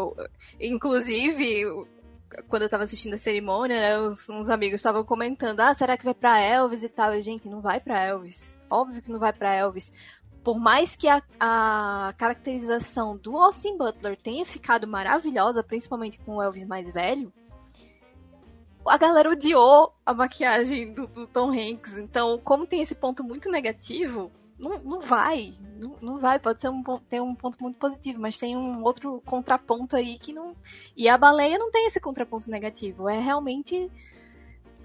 inclusive, quando eu tava assistindo a cerimônia, né, uns, uns amigos estavam comentando, ah, será que vai pra Elvis e tal? E, gente, não vai pra Elvis. Óbvio que não vai pra Elvis. Por mais que a, a caracterização do Austin Butler tenha ficado maravilhosa, principalmente com o Elvis mais velho, a galera odiou a maquiagem do, do Tom Hanks. Então, como tem esse ponto muito negativo, não, não vai. Não, não vai. Pode ser um, ter um ponto muito positivo, mas tem um outro contraponto aí que não. E a baleia não tem esse contraponto negativo. É realmente.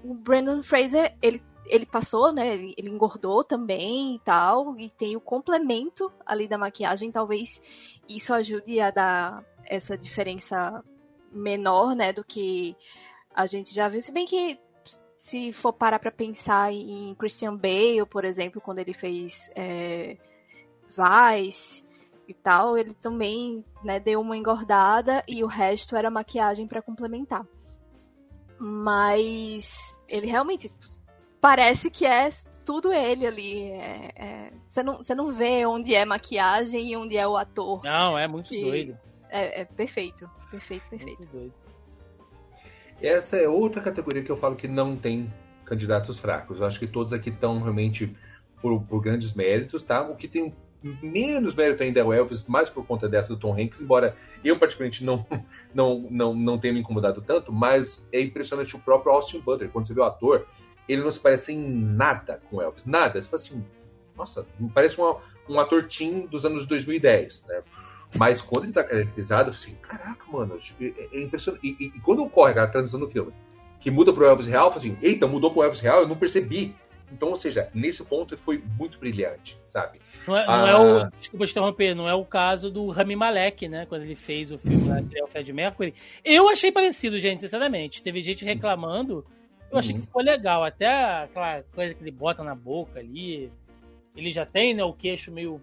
O Brandon Fraser, ele, ele passou, né? Ele, ele engordou também e tal. E tem o complemento ali da maquiagem. Talvez isso ajude a dar essa diferença menor, né? Do que a gente já viu. Se bem que se for parar para pensar em Christian Bale, por exemplo, quando ele fez é, Vice e tal, ele também né, deu uma engordada e o resto era maquiagem para complementar. Mas ele realmente parece que é tudo ele ali. É, é, você, não, você não vê onde é maquiagem e onde é o ator. Não, é muito doido. É, é perfeito, perfeito, perfeito. Muito doido. Essa é outra categoria que eu falo que não tem candidatos fracos. Eu acho que todos aqui estão realmente por, por, grandes méritos, tá? O que tem menos mérito ainda é o Elvis, mais por conta dessa do Tom Hanks, embora eu particularmente não, não, não, não tenha me incomodado tanto, mas é impressionante o próprio Austin Butler, quando você vê o ator, ele não se parece em nada com o Elvis, nada. Você fala assim, nossa, parece uma, um ator teen dos anos 2010, né? Mas quando ele tá caracterizado, assim, caraca, mano, tipo, é, é impressionante. E, e, e, quando ocorre a transição do filme, que muda pro Elvis Real, eu assim, eita, mudou pro Elvis Real, eu não percebi. Então, ou seja, nesse ponto foi muito brilhante, sabe? Não é, não é o. Desculpa te interromper, não é o caso do Rami Malek, né? Quando ele fez o filme lá, que é o Fred Mercury. Eu achei parecido, gente, sinceramente. Teve gente reclamando. Eu achei uhum. que ficou legal. Até aquela coisa que ele bota na boca ali. Ele já tem, né, o queixo meio.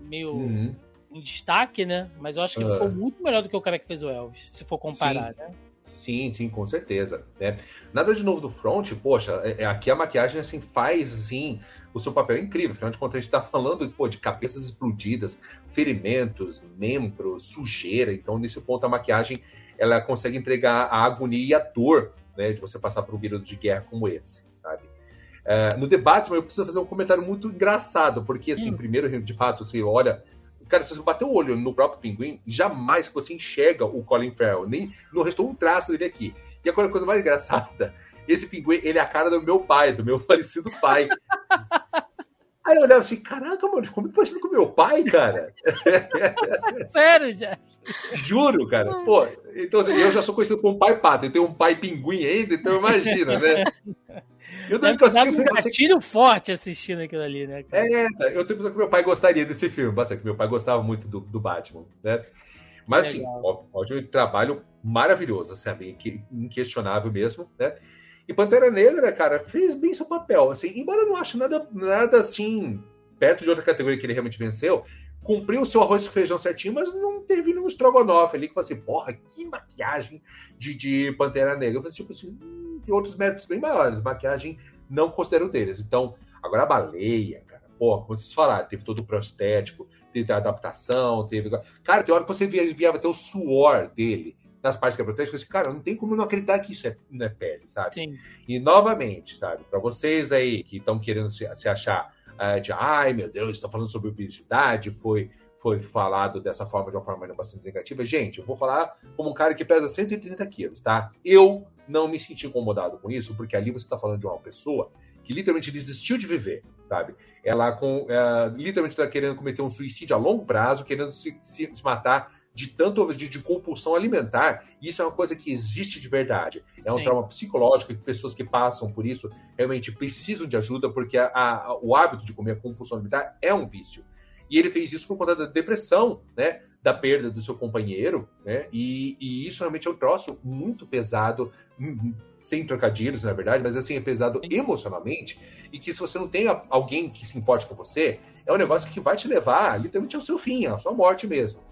meio. Uhum em destaque, né? Mas eu acho que ficou muito melhor do que o cara que fez o Elvis, se for comparar, sim. né? Sim, sim, com certeza. Né? Nada de novo do front, poxa, é, é, aqui a maquiagem assim faz assim o seu papel é incrível. Afinal de contas, a gente está falando pô, de cabeças explodidas, ferimentos, membros, sujeira. Então, nesse ponto, a maquiagem ela consegue entregar a agonia e a dor né, de você passar por um período de guerra como esse, sabe? Uh, no debate, eu preciso fazer um comentário muito engraçado, porque, assim, hum. primeiro, de fato, você olha Cara, se você bater o olho no próprio pinguim, jamais você enxerga o Colin Farrell. Nem não restou um traço dele aqui. E a coisa mais engraçada, esse pinguim, ele é a cara do meu pai, do meu falecido pai. Aí eu olhava assim, caraca, mano, ficou muito parecido com meu pai, cara. Sério, já? Juro, cara. Pô, então assim, eu já sou conhecido como pai pato, eu tenho um pai pinguim ainda, então imagina, né? Eu tenho que assistir um gatilho forte assistindo aquilo ali, né? Cara? É, tá. eu tenho que meu pai gostaria desse filme, bastante, meu pai gostava muito do, do Batman, né? Mas assim, ótimo um trabalho maravilhoso, sabe? Inquestionável mesmo, né? E Pantera Negra, cara, fez bem seu papel, assim, embora eu não ache nada, nada assim, perto de outra categoria que ele realmente venceu, cumpriu o seu arroz e feijão certinho, mas não teve nenhum estrogonofe ali que falou assim, porra, que maquiagem de, de Pantera Negra. Eu falei, tipo assim, hum, tem outros méritos bem maiores, maquiagem não considero deles. Então, agora a baleia, cara, porra, como vocês falaram, teve todo o prostético, teve a adaptação, teve. Cara, tem hora que você via, via até o suor dele nas partes que é protege, assim, cara, não tem como não acreditar que isso é, não é pele, sabe? Sim. E novamente, sabe, para vocês aí que estão querendo se, se achar uh, de ai meu Deus, está falando sobre obesidade, foi foi falado dessa forma, de uma forma bastante negativa. Gente, eu vou falar como um cara que pesa 130 quilos, tá? Eu não me senti incomodado com isso, porque ali você está falando de uma pessoa que literalmente desistiu de viver, sabe? Ela com, é, literalmente está querendo cometer um suicídio a longo prazo, querendo se, se, se matar de tanto de, de, compulsão alimentar. Isso é uma coisa que existe de verdade. É um Sim. trauma psicológico que pessoas que passam por isso realmente precisam de ajuda, porque a, a, o hábito de comer a compulsão alimentar é um vício. E ele fez isso por conta da depressão, né? Da perda do seu companheiro, né? E, e isso realmente é um troço muito pesado, hum, hum, sem trocadilhos, na verdade, mas assim, é pesado emocionalmente. E que se você não tem alguém que se importe com você, é um negócio que vai te levar literalmente ao seu fim, à sua morte mesmo.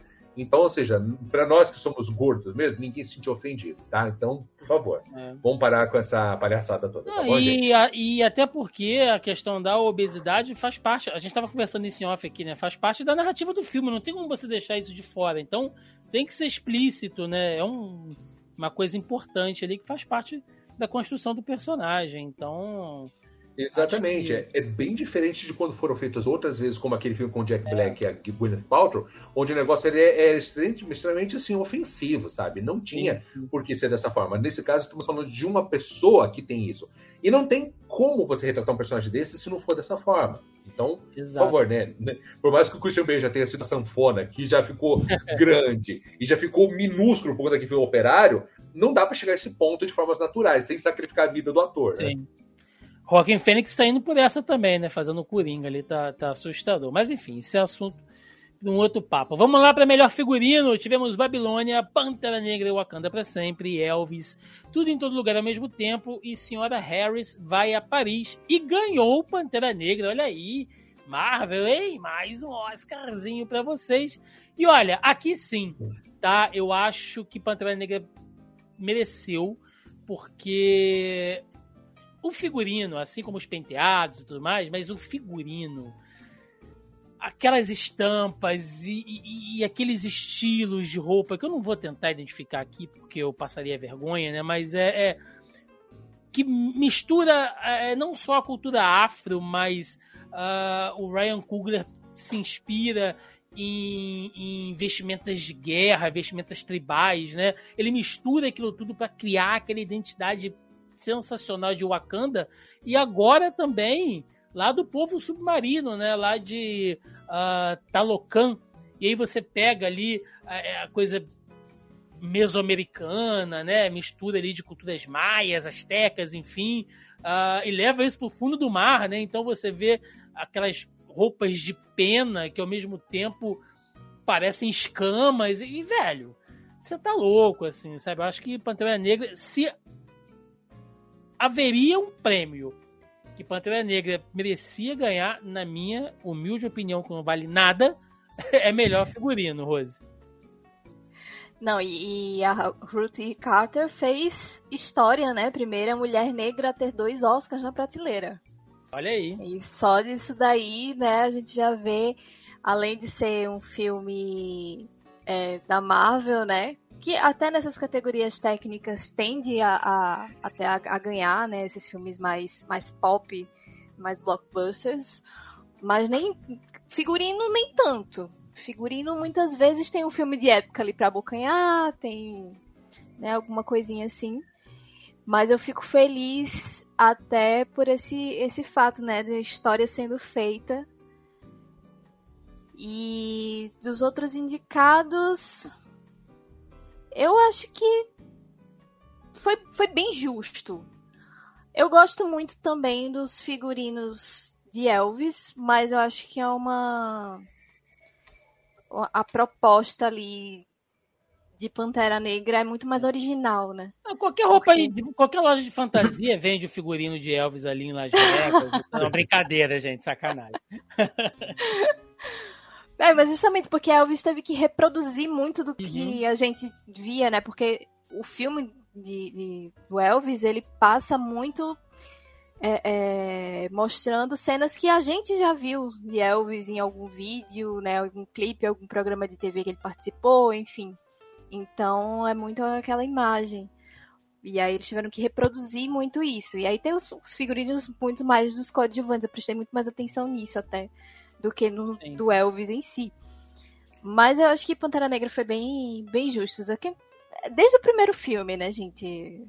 Então, ou seja, para nós que somos gordos mesmo, ninguém se sente ofendido, tá? Então, por favor, é. vamos parar com essa palhaçada toda, tá bom, e, a, e, até porque a questão da obesidade faz parte, a gente estava conversando isso em off aqui, né? Faz parte da narrativa do filme, não tem como você deixar isso de fora. Então, tem que ser explícito, né? É um uma coisa importante ali que faz parte da construção do personagem. Então, Exatamente. Que... É, é, bem diferente de quando foram feitas outras vezes, como aquele filme com Jack é. Black é. e a Gwyneth Paltrow, onde o negócio era, era extremamente, extremamente assim, ofensivo, sabe? Não tinha sim, por que ser dessa forma. Nesse caso, estamos falando de uma pessoa que tem isso. E não tem como você retratar um personagem desse se não for dessa forma. Então, Exato. por favor, né? Por mais que o Christian Bale já tenha sido a sanfona, que já ficou grande e já ficou minúsculo por conta que foi um operário, não dá para chegar a esse ponto de formas naturais, sem sacrificar a vida do ator. Né? Sim. Né? Joaquim Fênix tá indo por essa também, né? Fazendo o Coringa ali, tá, tá assustador. Mas enfim, esse é assunto de um outro papo. Vamos lá para melhor figurino. Tivemos Babilônia, Pantera Negra e Wakanda para sempre, Elvis, tudo em todo lugar ao mesmo tempo. E Senhora Harris vai a Paris e ganhou Pantera Negra. Olha aí, Marvel, hein? Mais um Oscarzinho para vocês. E olha, aqui sim, tá? Eu acho que Pantera Negra mereceu, porque o figurino, assim como os penteados e tudo mais, mas o figurino, aquelas estampas e, e, e, aqueles estilos de roupa que eu não vou tentar identificar aqui porque eu passaria vergonha, né? Mas é, é que mistura é, não só a cultura afro, mas uh, o Ryan Coogler se inspira em, em, vestimentas de guerra, vestimentas tribais, né? Ele mistura aquilo tudo para criar aquela identidade sensacional de Wakanda e agora também lá do povo submarino, né? Lá de uh, Talocan. E aí você pega ali a, é, a coisa mesoamericana, né? Mistura ali de culturas maias, astecas, enfim, uh, e leva isso para o fundo do mar, né? Então você vê aquelas roupas de pena que ao mesmo tempo parecem escamas e velho, você tá louco assim, sabe? Eu acho que Pantera Negra, se haveria um prêmio que Pantera Negra merecia ganhar, na minha humilde opinião, que não vale nada, é melhor figurino, Rose. Não, e, a Ruth Carter fez história, né? Primeira mulher negra a ter dois Oscars na prateleira. Olha aí. E só disso daí, né, a gente já vê, além de ser um filme é, da Marvel, né? Que até nessas categorias técnicas tende a, a até a, a, ganhar, né, esses filmes mais, mais pop, mais blockbusters, mas nem figurino nem tanto. Figurino muitas vezes tem um filme de época ali para abocanhar, tem né, alguma coisinha assim. Mas eu fico feliz até por esse, esse fato, né, da história sendo feita. E dos outros indicados, eu acho que foi, foi bem justo. Eu gosto muito também dos figurinos de Elvis, mas eu acho que é uma. A proposta ali de Pantera Negra é muito mais original, né? Qualquer roupa Porque... aí, qualquer loja de fantasia vende o figurino de Elvis ali em Las Vegas. Não, brincadeira, gente, sacanagem. É, mas justamente porque Elvis teve que reproduzir muito do que uhum. a gente via, né? Porque o filme de, de do Elvis, ele passa muito é, é, mostrando cenas que a gente já viu de Elvis em algum vídeo, né? Algum clipe, algum programa de TV que ele participou, enfim. Então é muito aquela imagem. E aí eles tiveram que reproduzir muito isso. E aí tem os, os figurinos muito mais dos coadjuvantes. Eu prestei muito mais atenção nisso até do que no Sim. do Elvis em si. Mas eu acho que Pantera Negra foi bem, bem justo. Desde o primeiro filme, né, gente?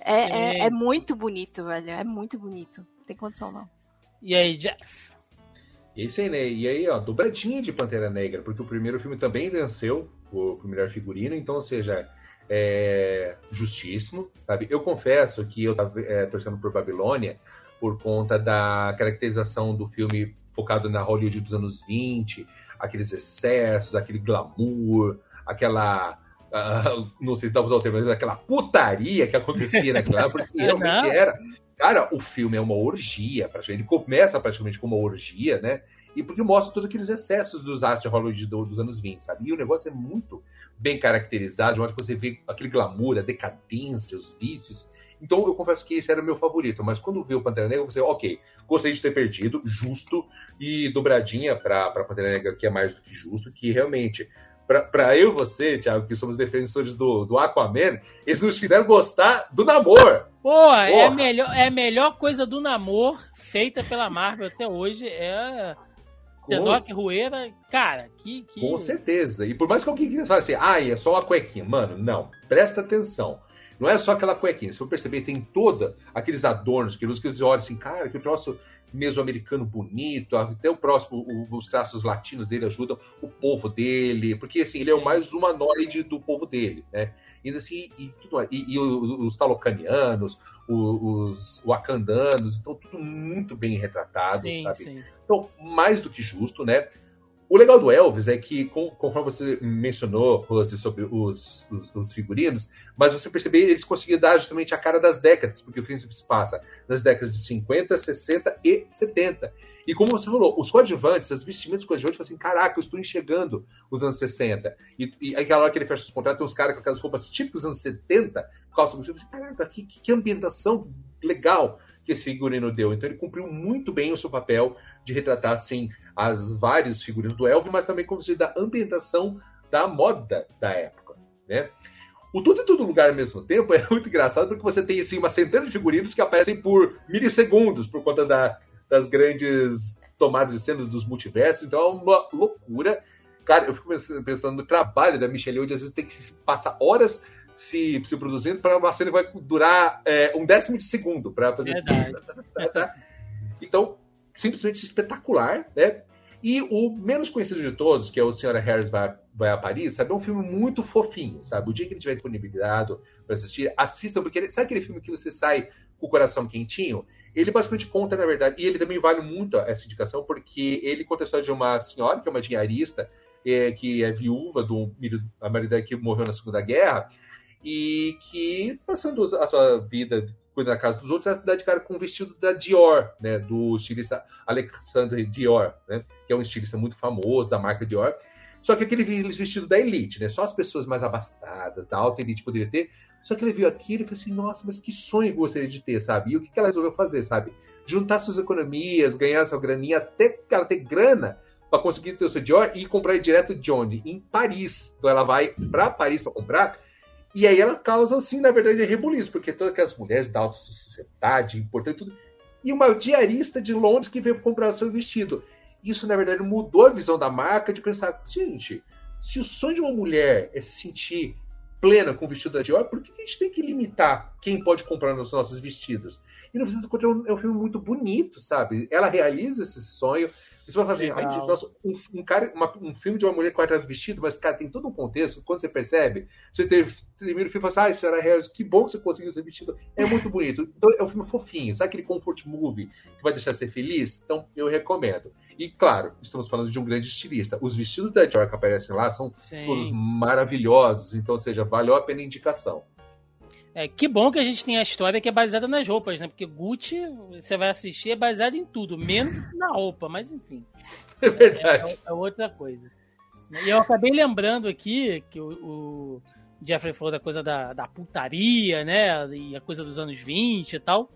É, é, é, muito bonito, velho. É muito bonito. Não tem condição, não. E aí, Jeff? E é isso aí, né? E aí, ó, dobradinha de Pantera Negra, porque o primeiro filme também venceu o, o melhor figurino, então, ou seja, é justíssimo, sabe? Eu confesso que eu tava é, torcendo por Babilônia por conta da caracterização do filme focado na Hollywood dos anos 20, aqueles excessos, aquele glamour, aquela. Uh, não sei se dá pra usar o termo, mas aquela putaria que acontecia naquela, porque realmente era. Cara, o filme é uma orgia, praticamente. Ele começa praticamente com uma orgia, né? E porque mostra todos aqueles excessos dos astros de Hollywood dos anos 20, sabe? E o negócio é muito bem caracterizado, de modo que você vê aquele glamour, a decadência, os vícios. Então eu confesso que esse era o meu favorito, mas quando vi o Pantera Negra, eu pensei, ok, gostei de ter perdido, justo, e dobradinha para Pantera Negra, que é mais do que justo, que realmente pra, eu e você, Thiago, que somos defensores do, do Aquaman, eles nos fizeram gostar do namoro. Pô, é a melhor, é a melhor coisa do namoro feita pela Marvel até hoje. É. Tenoch Rueira, cara, que, que. Com certeza. E por mais que alguém queira falar assim, ah, é só uma cuequinha. Mano, não. Presta atenção. Não é só aquela cuequinha. Se eu perceber, tem toda aqueles adornos que você olha assim, cara, que troço mesoamericano bonito, até o próximo, os traços latinos dele ajudam o povo dele, porque assim, ele é o mais humanoide do povo dele, né? E assim, e, tudo, e, e os talocanianos, os, wakandanos, então tudo muito bem retratado, sim, sabe? Sim. Então, mais do que justo, né? O legal do Elvis é que, conforme você mencionou, Rose, sobre os, os, os, figurinos, mas você percebeu eles conseguiram dar justamente a cara das décadas, porque o filme se passa nas décadas de 50, 60 e 70. E como você falou, os coadjuvantes, as vestimentas coadjuvantes, assim, caraca, eu estou enxergando os anos 60. E, e aquela hora que ele fecha os contratos, tem uns caras com aquelas roupas típicas dos anos 70, calça assim, caraca, que, que ambientação legal que esse figurino deu. Então ele cumpriu muito bem o seu papel de retratar, assim, as vários figurinos do Elvis, mas também como se da ambientação da moda da época, né? O Tudo em Todo Lugar ao mesmo tempo é muito engraçado porque você tem assim, uma centena de figurinos que aparecem por milissegundos por conta da, das grandes tomadas de cena dos multiversos. Então é uma loucura. Cara, eu fico pensando no trabalho da Michelle Yeoh, às vezes tem que passar horas se, se produzindo para uma cena que vai durar é, um décimo de segundo para fazer. então, simplesmente espetacular, né? E o menos conhecido de todos, que é o Senhora Harris vai, vai a Paris, sabe? É um filme muito fofinho, sabe? O dia que ele tiver disponibilizado para assistir, assistam, porque ele, sabe aquele filme que você sai com o coração quentinho? Ele basicamente conta, na verdade, e ele também vale muito essa indicação, porque ele conta a história de uma senhora, que é uma diarista, é, que é viúva do marido que morreu na Segunda Guerra, e que, passando a sua vida cuida da casa dos outros, ela dá de cara com o vestido da Dior, né? Do estilista Alexandre Dior, né? Que é um estilista muito famoso da marca Dior. Só que aquele vestido da elite, né? Só as pessoas mais abastadas, da alta elite poderiam ter. Só que ele viu aquilo e falou assim, nossa, mas que sonho eu gostaria de ter, sabe? E o que ela resolveu fazer, sabe? Juntar suas economias, ganhar sua graninha, até ela ter grana para conseguir ter o seu Dior e comprar direto de onde? Em Paris. Então ela vai para Paris para comprar e aí ela causa, assim, na verdade, rebuliço, porque todas aquelas mulheres da alta sociedade, importante tudo, e uma diarista de Londres que veio comprar o seu vestido. Isso, na verdade, mudou a visão da marca de pensar, gente, se o sonho de uma mulher é se sentir plena com o vestido da Dior, por que a gente tem que limitar quem pode comprar os nossos vestidos? E no fim das contas é um filme muito bonito, sabe? Ela realiza esse sonho, você vai fazer, ai, nossa, um, um, cara, uma, um filme de uma mulher com atrás vestido, mas, cara, tem todo um contexto. Quando você percebe, você termina o filme e fala assim, ai, Sarah Harris, que bom que você conseguiu ser vestido. É muito bonito. Então, é um filme fofinho. Sabe aquele comfort movie que vai deixar você feliz? Então, eu recomendo. E, claro, estamos falando de um grande estilista. Os vestidos da Dior que aparecem lá são Sim. todos maravilhosos. Então, ou seja, valeu a pena a indicação. É, que bom que a gente tem a história que é baseada nas roupas, né? Porque Gucci, você vai assistir, é baseado em tudo, menos na roupa, mas enfim. É verdade. É, é, é outra coisa. E eu acabei lembrando aqui que o, o Jeffrey falou da coisa da, da putaria, né? E a coisa dos anos 20 e tal.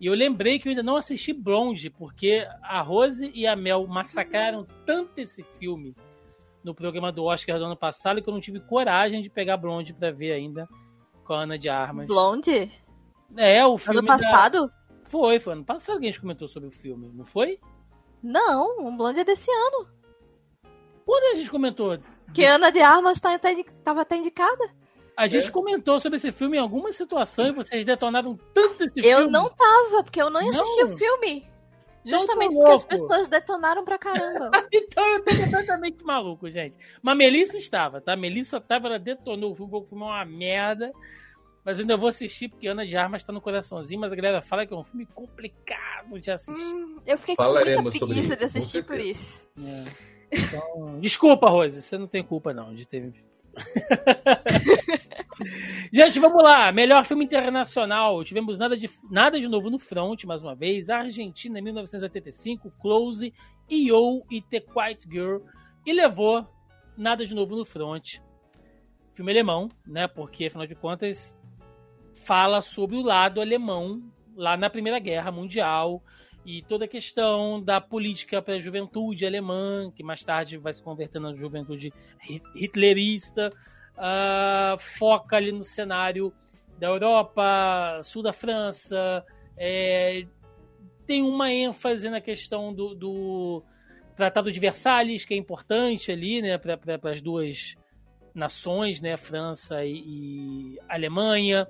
E eu lembrei que eu ainda não assisti Blonde, porque a Rose e a Mel massacraram tanto esse filme no programa do Oscar do ano passado que eu não tive coragem de pegar Blonde para ver ainda com a Ana de Armas. Blonde? É, o filme. Ano passado? Da... Foi, foi ano passado que a gente comentou sobre o filme, não foi? Não, o Blonde é desse ano. Quando a gente comentou? Que Ana de Armas tá, tá, tava até indicada. A gente é. comentou sobre esse filme em alguma situação e vocês detonaram tanto esse eu filme. Eu não tava, porque eu não assisti não. o filme. Então Justamente porque as pessoas detonaram pra caramba. então eu tô completamente maluco, gente. Mas Melissa estava, tá? Melissa tava, ela detonou o filme, o filme é uma merda. Mas eu ainda vou assistir porque Ana de Armas tá no coraçãozinho, mas a galera fala que é um filme complicado de assistir. Hum, eu fiquei com muita preguiça de assistir por isso. É. Então, desculpa, Rose, você não tem culpa não de ter Gente, vamos lá. Melhor filme internacional. Tivemos nada de, nada de novo no front, mais uma vez. Argentina, 1985, Close, E.O. e The Quiet Girl. E levou nada de novo no front. Filme alemão, né? Porque, afinal de contas, fala sobre o lado alemão lá na Primeira Guerra Mundial. E toda a questão da política para a juventude alemã, que mais tarde vai se converter na juventude hitlerista, uh, foca ali no cenário da Europa, sul da França, é, tem uma ênfase na questão do, do, Tratado de Versalhes, que é importante ali né, para as duas nações, né, França e, e Alemanha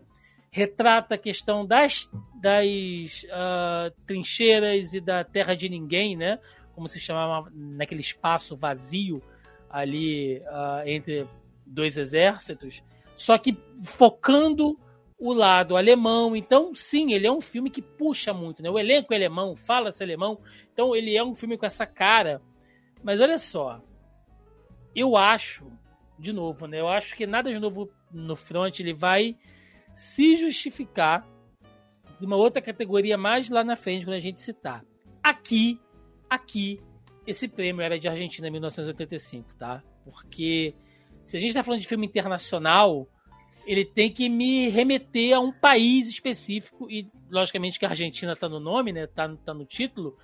retrata a questão das, das uh, trincheiras e da terra de ninguém, né? Como se chamava naquele espaço vazio ali uh, entre dois exércitos, só que focando o lado alemão. Então, sim, ele é um filme que puxa muito, né? O elenco é alemão, fala-se alemão, então ele é um filme com essa cara. Mas olha só, eu acho, de novo, né? Eu acho que nada de novo no front ele vai se justificar de uma outra categoria mais lá na frente, quando a gente citar. Aqui, aqui, esse prêmio era de Argentina em 1985, tá? Porque se a gente está falando de filme internacional, ele tem que me remeter a um país específico, e logicamente que a Argentina está no nome, né? Tá, tá no título.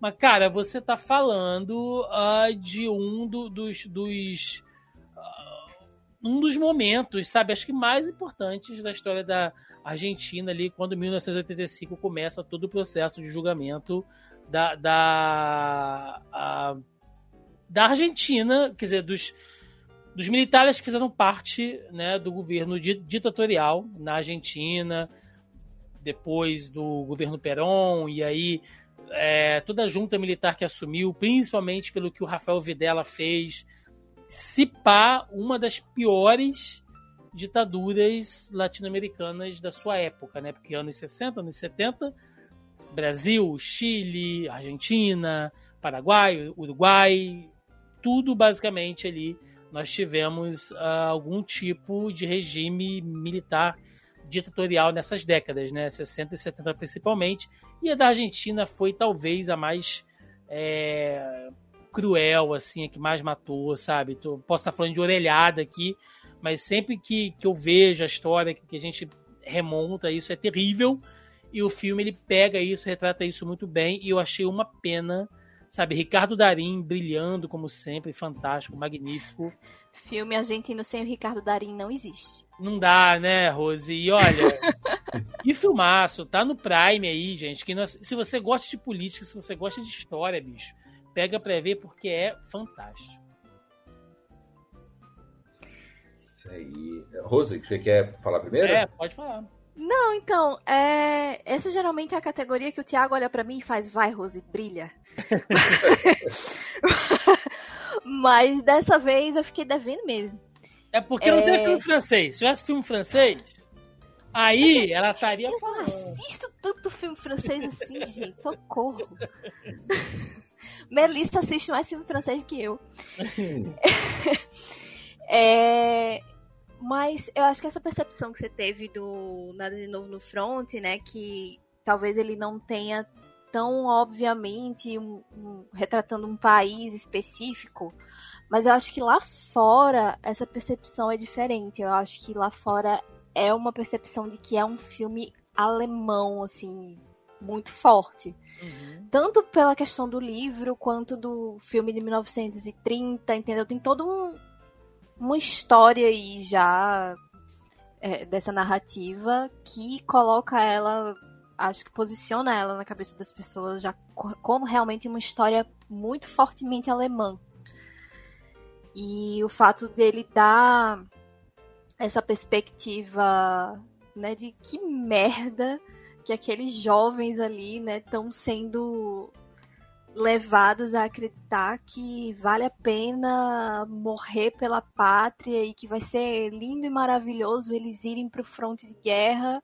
Mas, cara, você está falando uh, de um do, dos, dos um dos momentos, sabe, acho que mais importantes da história da Argentina ali, quando em 1985 começa todo o processo de julgamento da, da, a, da Argentina, quer dizer, dos, dos militares que fizeram parte né, do governo ditatorial na Argentina, depois do governo Perón, e aí é, toda a junta militar que assumiu, principalmente pelo que o Rafael Videla fez se pá, uma das piores ditaduras latino-americanas da sua época, né? Porque anos 60, anos 70, Brasil, Chile, Argentina, Paraguai, Uruguai, tudo basicamente ali nós tivemos uh, algum tipo de regime militar ditatorial nessas décadas, né? 60 e 70 principalmente. E a da Argentina foi talvez a mais é, cruel, assim, a que mais matou, sabe? Tô, posso estar falando de orelhada aqui, mas sempre que, que eu vejo a história, que, que a gente remonta isso, é terrível. E o filme ele pega isso, retrata isso muito bem. E eu achei uma pena, sabe? Ricardo Darim brilhando como sempre, fantástico, magnífico. Filme argentino sem o Ricardo Darim não existe. Não dá, né, Rose? E olha, e filmaço, tá no Prime aí, gente. Que nós, se você gosta de política, se você gosta de história, bicho, pega pra ver porque é fantástico. Isso aí. Rose, você quer falar primeiro? É, pode falar. Não, então, é... essa geralmente é a categoria que o Thiago olha para mim e faz, vai, Rose, brilha. Mas dessa vez eu fiquei devendo mesmo. É porque é... não tem filme francês. Se tivesse filme francês, aí ela estaria falando. Eu assisto tanto filme francês assim, gente, socorro. Melissa assiste mais filme francês que eu. é, mas eu acho que essa percepção que você teve do Nada de Novo no Front, né? Que talvez ele não tenha tão obviamente um, um, retratando um país específico. Mas eu acho que lá fora essa percepção é diferente. Eu acho que lá fora é uma percepção de que é um filme alemão, assim, muito forte. Uhum. Tanto pela questão do livro, quanto do filme de 1930, entendeu? Tem toda um, uma história aí já é, dessa narrativa que coloca ela, acho que posiciona ela na cabeça das pessoas já como realmente uma história muito fortemente alemã. E o fato dele dar essa perspectiva, né, de que merda que aqueles jovens ali, né, estão sendo levados a acreditar que vale a pena morrer pela pátria e que vai ser lindo e maravilhoso eles irem para o fronte de guerra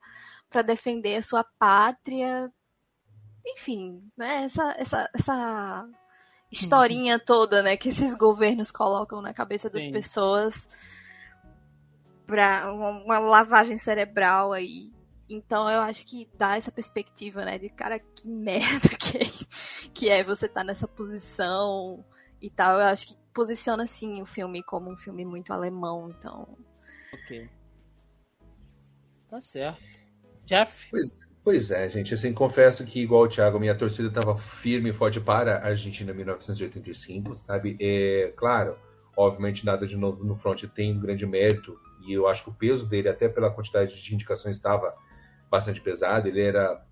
para defender a sua pátria. Enfim, né, essa, essa, essa historinha toda, né, que esses governos colocam na cabeça das Sim. pessoas para uma lavagem cerebral aí então eu acho que dá essa perspectiva, né, de cara, que merda que, é, que é você estar tá nessa posição e tal. Eu acho que posiciona sim o filme como um filme muito alemão, então. Ok. Tá certo. Jeff? Pois, Pois é, gente. Assim, confesso que, igual o Thiago, minha torcida estava firme e forte para a Argentina em 1985, sabe? É, claro, obviamente, nada de novo no front tem um grande mérito, e eu acho que o peso dele, até pela quantidade de indicações, estava bastante pesado. Ele era.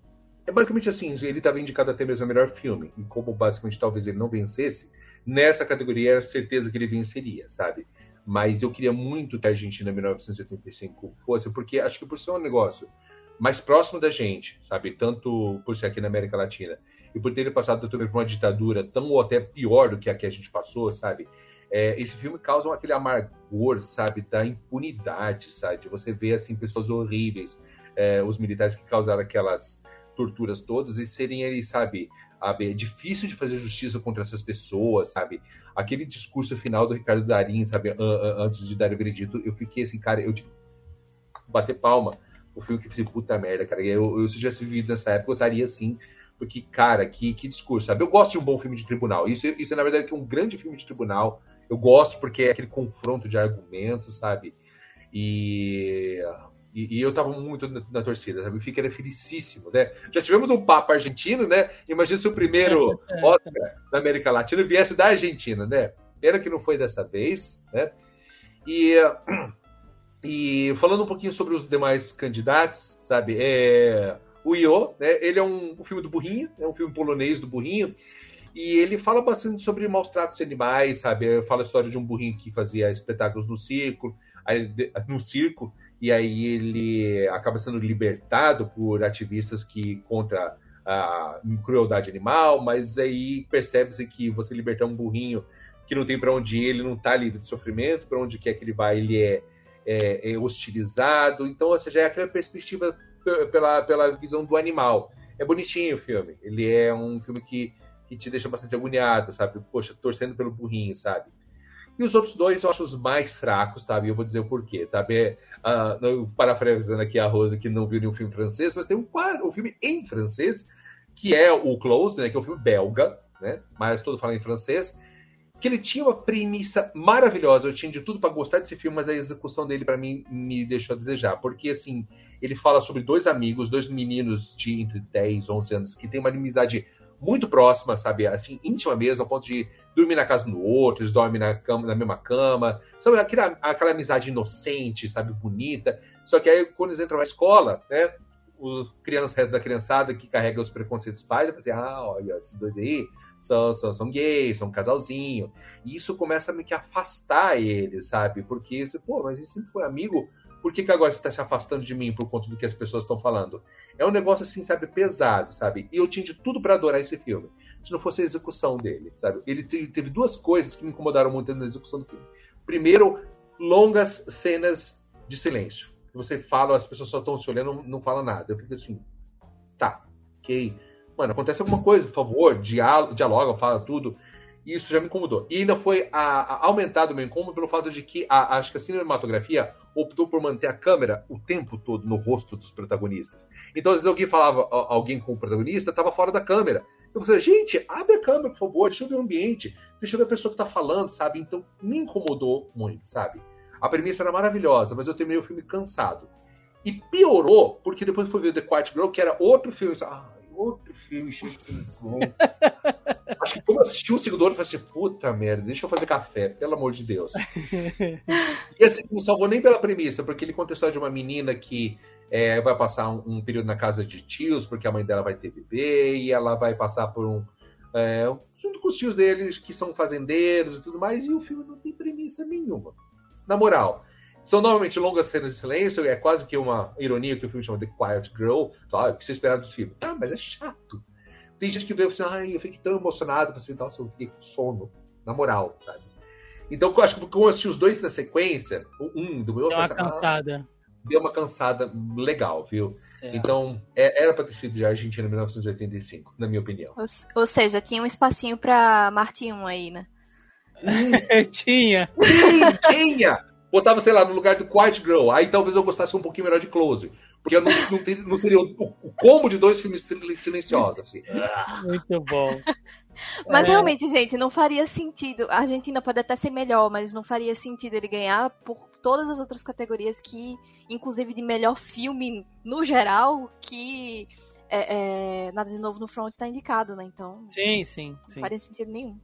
É basicamente assim, ele estava indicado até mesmo a melhor filme, e como basicamente talvez ele não vencesse, nessa categoria era certeza que ele venceria, sabe? Mas eu queria muito que a Argentina em 1985 fosse, porque acho que por ser um negócio mais próximo da gente, sabe? Tanto por ser aqui na América Latina e por ter passado também por uma ditadura tão ou até pior do que a que a gente passou, sabe? É, esse filme causa aquele amargor, sabe? Da impunidade, sabe? Você vê, assim, pessoas horríveis, é, os militares que causaram aquelas torturas todas e serem ali, sabe? É difícil de fazer justiça contra essas pessoas, sabe? Aquele discurso final do Ricardo Darim, sabe? Antes de dar o veredito, eu fiquei assim, cara, eu tipo, bater palma o filme que fiz puta merda, cara. Eu, eu, se tivesse vivido nessa época, eu estaria assim. Porque, cara, que, que discurso, sabe? Eu gosto de um bom filme de tribunal. Isso, isso é, na verdade, é um grande filme de tribunal. Eu gosto porque é aquele confronto de argumentos, sabe? E, e, e eu tava muito na, na, torcida, sabe? Eu fiquei felicíssimo, né? Já tivemos um Papa argentino, né? Imagina se o primeiro Oscar da América Latina viesse da Argentina, né? Pena que não foi dessa vez, né? E e falando um pouquinho sobre os demais candidatos, sabe? É, o Io, né? Ele é um, um filme do burrinho, é um filme polonês do burrinho. E ele fala bastante sobre maus tratos de animais, sabe? Fala a história de um burrinho que fazia espetáculos no circo, aí, no circo, e aí ele acaba sendo libertado por ativistas que contra a crueldade animal, mas aí percebe-se que você libertar um burrinho que não tem para onde ir, ele não está livre de sofrimento, para onde quer que ele vai, ele é é, é hostilizado. Então, ou seja, é aquela perspectiva pela, pela visão do animal. É bonitinho o filme. Ele é um filme que, que te deixa bastante agoniado, sabe? Poxa, torcendo pelo burrinho, sabe? E os outros dois eu acho os mais fracos, sabe? Eu vou dizer o porquê, sabe? Uh, parafraseando aqui a Rosa, que não viu nenhum filme francês, mas tem um, um filme em francês, que é o Close, né? Que é um filme belga, né? Mas todo fala em francês que ele tinha uma premissa maravilhosa. Eu tinha de tudo para gostar desse filme, mas a execução dele para mim me deixou a desejar, porque assim, ele fala sobre dois amigos, dois meninos de entre 10, 11 anos que têm uma amizade muito próxima, sabe, assim, íntima mesmo, ao ponto de dormir na casa do outro, eles dormem na, cama, na mesma cama, sabe, aquela, aquela amizade inocente, sabe, bonita. Só que aí, quando eles entram na escola, né, o criança da criançada que carrega os preconceitos pais, vai dizer, ah, olha, esses dois aí são, são, são gays, são um casalzinho. E isso começa a meio que afastar eles, sabe? Porque pô, mas a gente sempre foi amigo, por que, que agora você está se afastando de mim por conta do que as pessoas estão falando? É um negócio assim, sabe, pesado, sabe? E eu tinha de tudo para adorar esse filme, se não fosse a execução dele, sabe? Ele teve duas coisas que me incomodaram muito na execução do filme. Primeiro, longas cenas de silêncio. Você fala, as pessoas só estão se olhando, não, não fala nada. Eu fico assim, tá, ok Mano, acontece alguma coisa, por favor, dialoga, fala tudo. Isso já me incomodou. E ainda foi a, a, aumentado o meu incômodo pelo fato de que a, acho que a cinematografia optou por manter a câmera o tempo todo no rosto dos protagonistas. Então, às vezes alguém falava, alguém com o protagonista estava fora da câmera. Eu falei, gente, abre a câmera, por favor, deixa eu ver o ambiente, deixa eu ver a pessoa que está falando, sabe? Então, me incomodou muito, sabe? A premissa era maravilhosa, mas eu terminei o filme cansado. E piorou, porque depois fui ver The Quiet Girl, que era outro filme. Ah, outro filme cheio de soluções. Acho que quando eu assisti o segundo eu falei assim, puta merda, deixa eu fazer café, pelo amor de Deus. e assim, não salvou nem pela premissa, porque ele conta a história de uma menina que é, vai passar um, um, período na casa de tios, porque a mãe dela vai ter bebê, e ela vai passar por um. É, junto com os tios deles, que são fazendeiros e tudo mais, e o filme não tem premissa nenhuma. Na moral, são novamente longas cenas de silêncio, é quase que uma ironia que o filme chama The Quiet Girl, claro, que você espera dos filmes. Ah, mas é chato. Tem gente que vê assim, ai, eu fiquei tão emocionado, você, nossa, eu fiquei com sono, na moral, sabe? Então, eu acho que como eu assisti os dois na sequência, um do meu... Deu uma assim, cansada. Ah, deu uma cansada legal, viu? Certo. Então, é, era pra ter sido de Argentina em 1985, na minha opinião. Ou, ou seja, tinha um espacinho pra Marte 1 aí, né? tinha. Sim, tinha! Botava, sei lá, no lugar do Quiet Girl. Aí talvez eu gostasse um pouquinho melhor de Close. Porque não, não, ter, não seria o, o, combo de dois filmes silenciosos. Assim. Muito bom. Mas é. realmente, gente, não faria sentido. A Argentina pode até ser melhor, mas não faria sentido ele ganhar por todas as outras categorias que, inclusive de melhor filme no geral, que é, é, Nada de Novo no Front está indicado, né? Então. Sim, sim. Não sim. faria sentido nenhum.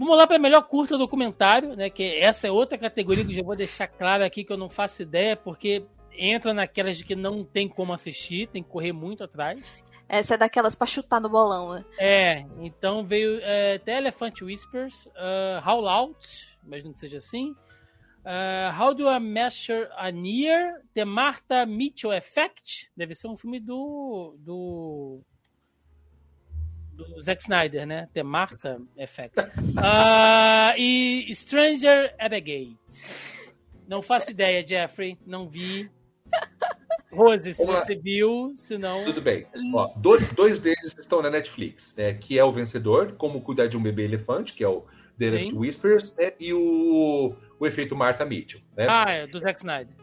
Vamos lá para melhor curta documentário, né? Que essa é outra categoria que eu já vou deixar claro aqui que eu não faço ideia, porque entra naquelas de que não tem como assistir, tem que correr muito atrás. Essa é daquelas pra chutar no bolão, né? É, então veio é, The Elephant Whispers, uh, Howl Out, imagino que seja assim. Uh, How Do I Measure a Near? The Martha Mitchell Effect. Deve ser um filme do. do. Do Zack Snyder, né? The Martha Effect. Uh, e Stranger Gate. Não faço ideia, Jeffrey. Não vi. Rose, se lá. você viu, se não. Tudo bem. Ó, dois, dois deles estão na Netflix, né? Que é o vencedor, como cuidar de um bebê elefante, que é o The Whispers, né? E o, o efeito Martha Mitchell, né? Ah, é, do Zack Snyder.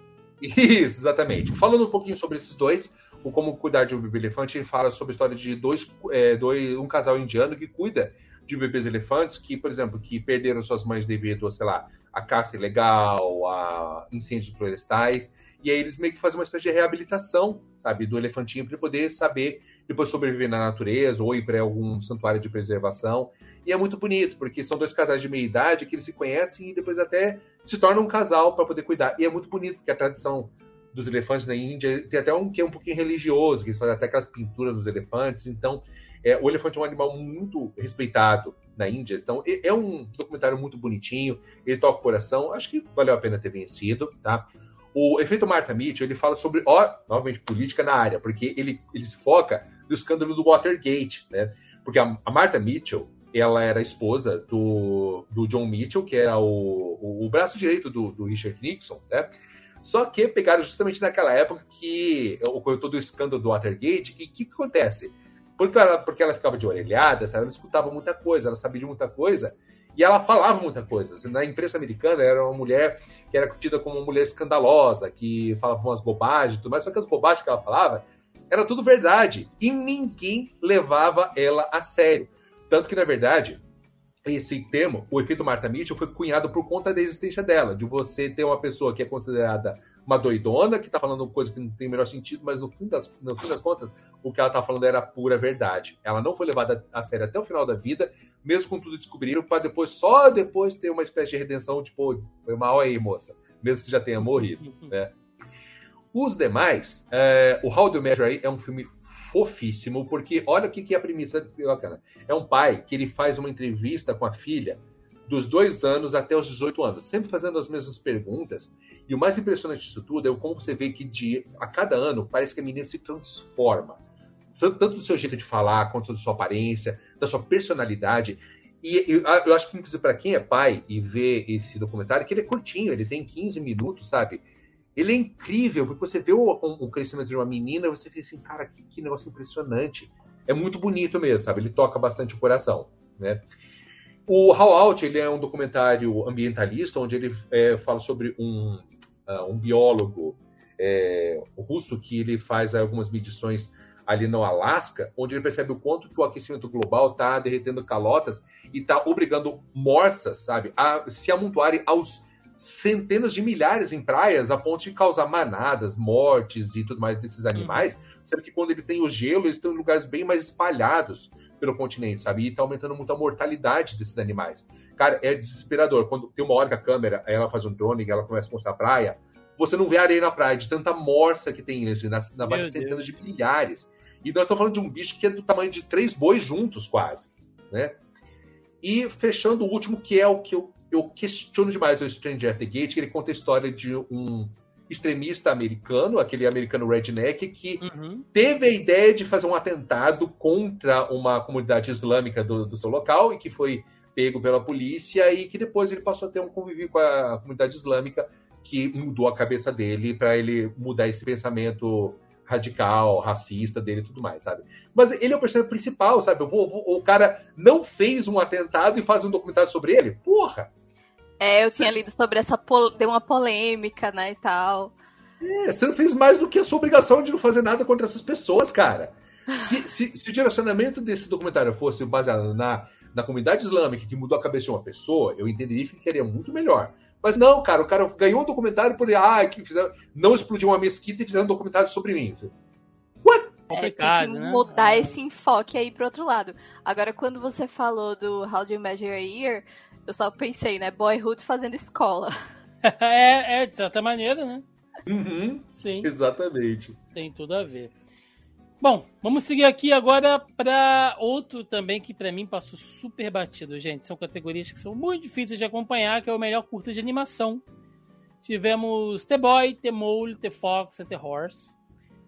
Isso, exatamente. Falando um pouquinho sobre esses dois, o Como Cuidar de um Bebê Elefante, ele fala sobre a história de dois, é, dois, um casal indiano que cuida de bebês elefantes que, por exemplo, que perderam suas mães devido, sei lá, a caça ilegal, a incêndios florestais, e aí eles meio que fazem uma espécie de reabilitação, sabe, do elefantinho para poder saber depois sobreviver na natureza ou ir para algum santuário de preservação. E é muito bonito, porque são dois casais de meia idade que eles se conhecem e depois até se tornam um casal para poder cuidar. E é muito bonito, porque a tradição dos elefantes na Índia tem até um que é um pouquinho religioso, que eles fazem até aquelas pinturas dos elefantes. Então, é, o elefante é um animal muito respeitado na Índia. Então, é um documentário muito bonitinho, ele toca o coração. Acho que valeu a pena ter vencido, tá? O efeito Martha Mitchell, ele fala sobre, ó, novamente, política na área, porque ele, ele se foca no escândalo do Watergate, né? Porque a, a Martha Mitchell, ela era esposa do, do John Mitchell, que era o, o, o braço direito do, do Richard Nixon, né? Só que pegaram justamente naquela época que ocorreu todo o escândalo do Watergate, e o que, que acontece? Porque ela, porque ela ficava de orelhada, ela escutava muita coisa, ela sabia de muita coisa, e ela falava muita coisa. Na imprensa americana, era uma mulher que era tida como uma mulher escandalosa, que falava umas bobagens e tudo mais, só que as bobagens que ela falava era tudo verdade. E ninguém levava ela a sério. Tanto que, na verdade, esse termo, o efeito Martha Mitchell, foi cunhado por conta da existência dela, de você ter uma pessoa que é considerada uma doidona, que está falando coisa que não tem o menor sentido, mas no fim das, no fim das contas, o que ela está falando era pura verdade. Ela não foi levada a sério até o final da vida, mesmo com tudo descobriram, para depois, só depois ter uma espécie de redenção, tipo, foi mal aí, moça, mesmo que já tenha morrido, né? Os demais, é, o How Do You Measure aí é um filme fofíssimo, porque olha o que, que é a premissa bacana. É um pai que ele faz uma entrevista com a filha dos dois anos até os 18 anos, sempre fazendo as mesmas perguntas. E o mais impressionante disso tudo é como você vê que de, a cada ano parece que a menina se transforma. Tanto do seu jeito de falar, quanto da sua aparência, da sua personalidade. E eu, eu acho que, para quem é pai e vê esse documentário, que ele é curtinho, ele tem 15 minutos, sabe? Ele é incrível, porque você vê o, o crescimento de uma menina, você fica assim, cara, que, que negócio impressionante. É muito bonito mesmo, sabe? Ele toca bastante o coração, né? O How Out, ele é um documentário ambientalista, onde ele é, fala sobre um, uh, um biólogo é, russo que ele faz algumas medições ali no Alasca, onde ele percebe o quanto que o aquecimento global está derretendo calotas e está obrigando morsas, sabe, a se amontoarem aos centenas de milhares em praias a ponto de causar manadas, mortes e tudo mais desses animais, sendo que quando ele tem o gelo, eles estão em lugares bem mais espalhados pelo continente, sabe? E tá aumentando muito a mortalidade desses animais. Cara, é desesperador. Quando tem uma hora que a câmera, ela faz um drone e ela começa a mostrar a praia, você não vê areia na praia, de tanta morsa que tem isso, na, na base de centenas de milhares. E nós estamos falando de um bicho que é do tamanho de três bois juntos, quase, né? E fechando o último, que é o que eu, eu questiono demais, o Stranger at the Gate, que ele conta a história de um extremista americano, aquele americano redneck, que Uhum. teve a ideia de fazer um atentado contra uma comunidade islâmica do, do seu local e que foi pego pela polícia e que depois ele passou a ter um convívio com a comunidade islâmica que mudou a cabeça dele para ele mudar esse pensamento radical, racista dele e tudo mais, sabe? Mas ele é o personagem principal, sabe? O, o, o cara não fez um atentado e faz um documentário sobre ele? Porra! É, eu tinha lido sobre essa. pol- Deu uma polêmica, né, e tal. É, você não fez mais do que a sua obrigação de não fazer nada contra essas pessoas, cara. Se, se, se o direcionamento desse documentário fosse baseado na, na comunidade islâmica que mudou a cabeça de uma pessoa, eu entenderia que ficaria muito melhor. Mas não, cara, o cara ganhou um documentário por ah, que fizeram, não explodiu uma mesquita e fizeram um documentário sobre mim. What? complicado, é, tem que né? mudar Ah. esse enfoque aí pro outro lado. Agora, quando você falou do How Do You Measure a Year, eu só pensei, né? Boyhood fazendo escola. é, é, de certa maneira, né? Uhum, Sim, exatamente. tem tudo a ver. Bom, vamos seguir aqui agora para outro também que pra mim passou super batido, gente. São categorias que são muito difíceis de acompanhar, que é o melhor curta de animação. Tivemos The Boy, The Mole, The Fox and The Horse.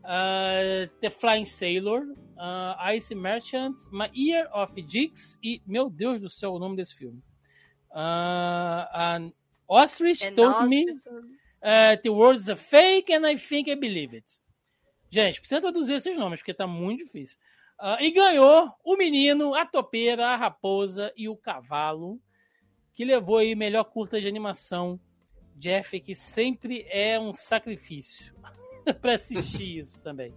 uh, The Flying Sailor, uh, Ice Merchants, My Year of Jigs e, meu Deus do céu, o nome desse filme. Uh, an Ostrich É Told nossa, Me uh, The World is a Fake and I Think I Believe It. Gente, precisa traduzir esses nomes, porque tá muito difícil. Uh, e ganhou o menino, a topeira, a raposa e o cavalo, que levou aí melhor curta de animação. Jeff, que sempre é um sacrifício para assistir isso também.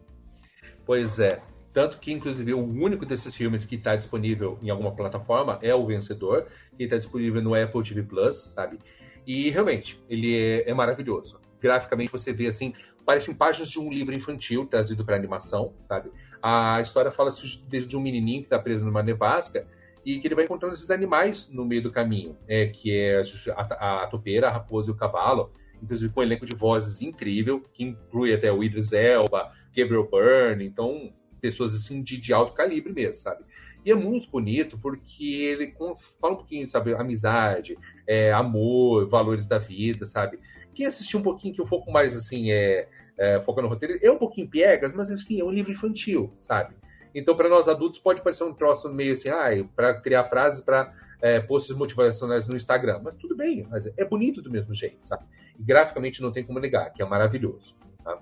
Pois é. Tanto que, inclusive, o único desses filmes que está disponível em alguma plataforma é o Vencedor, que está disponível no Apple TV Plus, sabe? E realmente, ele é, é maravilhoso. Graficamente, você vê assim, parecem páginas de um livro infantil trazido para animação, sabe? A história fala desde um menininho que está preso numa nevasca e que ele vai encontrando esses animais no meio do caminho, é, que é a, a topeira, a raposa e o cavalo, inclusive com um elenco de vozes incrível, que inclui até o Idris Elba, Gabriel Byrne, então pessoas assim de, de alto calibre mesmo, sabe? E é muito bonito porque ele fala um pouquinho, sabe, amizade, é, amor, valores da vida, sabe? Quem assistiu um pouquinho que eu foco mais assim, é, é foca no roteiro, é um pouquinho piegas, mas assim, é um livro infantil, sabe? Então, para nós adultos, pode parecer um troço meio assim, ah, para criar frases para é, posts motivacionais no Instagram. Mas tudo bem, mas é bonito do mesmo jeito, sabe? E graficamente não tem como negar, que é maravilhoso. Tá?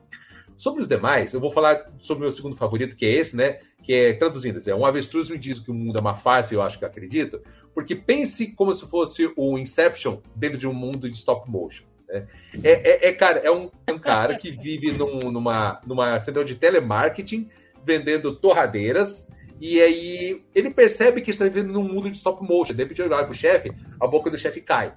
Sobre os demais, eu vou falar sobre o meu segundo favorito, que é esse, né? Que é, traduzindo, é um avestruz me diz que o mundo é uma farsa, eu acho que acredito, porque pense como se fosse o Inception dentro de um mundo de stop motion. Né? É, é, é, cara, é um, é um cara que vive num, numa, numa central de telemarketing vendendo torradeiras. E aí ele percebe que está vivendo num mundo de stop motion. De repente ele olha pro chefe, a boca do chefe cai.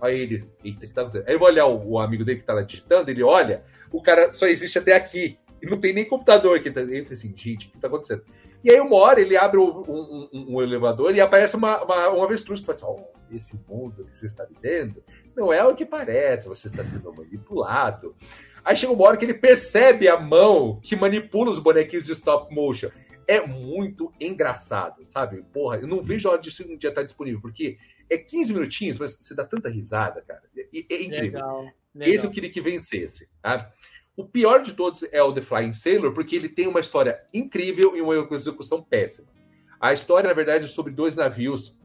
Aí ele, eita, o que tá acontecendo? Aí ele vai olhar o, o, amigo dele que tá lá digitando, ele olha, o cara só existe até aqui. E não tem nem computador aqui. Fala assim, gente, o que tá acontecendo? E aí uma hora ele abre um, um, um elevador e aparece uma, uma, um avestruz que fala assim, oh, esse mundo que você está vivendo não é o que parece, você está sendo manipulado. Aí chega uma hora que ele percebe a mão que manipula os bonequinhos de stop motion. É muito engraçado, sabe? Porra, eu não vejo a hora disso um dia estar disponível, porque é 15 minutinhos, mas você dá tanta risada, cara. É, é incrível. Legal, legal. Esse eu queria que vencesse, tá? O pior de todos é o The Flying Sailor, porque ele tem uma história incrível e uma execução péssima. A história, na verdade, é sobre dois navios